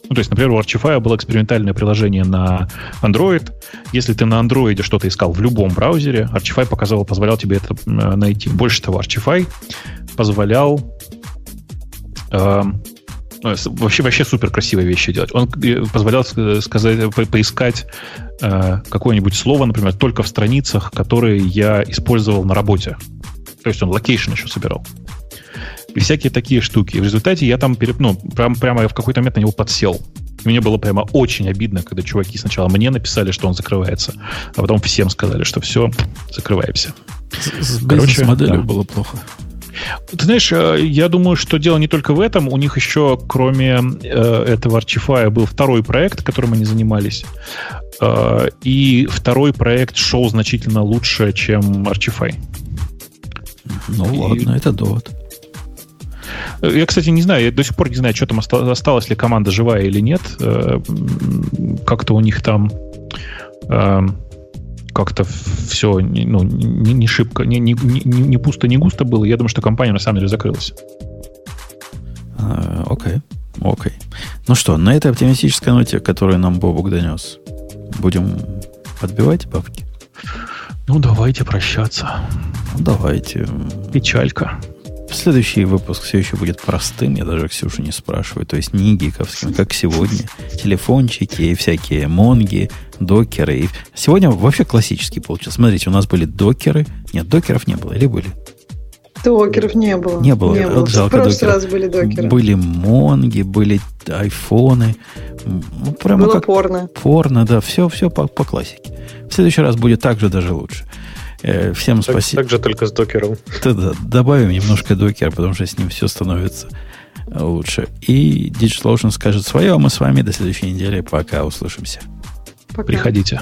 Ну, то есть, например, у Archify было экспериментальное приложение на Android. Если ты на Android что-то искал в любом браузере, Archify показывал, позволял тебе это э, найти. Больше того, Archify позволял э, вообще, вообще супер красивые вещи делать. Он э, позволял ск- сказать, по- поискать э, какое-нибудь слово, например, только в страницах, которые я использовал на работе. То есть он location еще собирал. И всякие такие штуки. В результате я там пере- ну, прям, прямо в какой-то момент на него подсел. И мне было прямо очень обидно, когда чуваки сначала мне написали, что он закрывается, а потом всем сказали, что все, закрываемся. С, с Короче, бизнес-моделью да. было плохо. Ты знаешь, э, я думаю, что дело не только в этом. У них еще, кроме э, этого Archify, был второй проект, которым они занимались. Э, и второй проект шел значительно лучше, чем Archify. Ну И- ладно, это довод. Я, кстати, не знаю, я до сих пор не знаю, что там оста- осталась ли команда живая или нет. Э, Как-то у них там э, как-то все ну, не, не шибко, не, не, не, не пусто, не густо было. Я думаю, что компания на самом деле закрылась. А, Окей, окей. Ну что, на этой оптимистической ноте, которую нам Бобук донес, будем подбивать бабки? Ну, давайте прощаться. Ну, давайте. Печалька. Следующий выпуск все еще будет простым, я даже Ксюшу не спрашиваю, то есть не гиковским, как сегодня. Телефончики и всякие монги, докеры. И сегодня вообще классический получился. Смотрите, у нас были докеры. Нет, докеров не было, или были? Докеров не было. Не было. Не Вот было. В жалко прошлый докеров. раз были докеры. Были монги, были айфоны. Ну, прямо Было как порно. порно, да, все, все по, по классике. В следующий раз будет так же даже лучше. Э, всем Так, спасибо. так же только с докером. Да-да, добавим немножко докера, потому что с ним все становится лучше. И DigitalOcean скажет свое, а мы с вами до следующей недели. Пока услышимся. Пока. Приходите.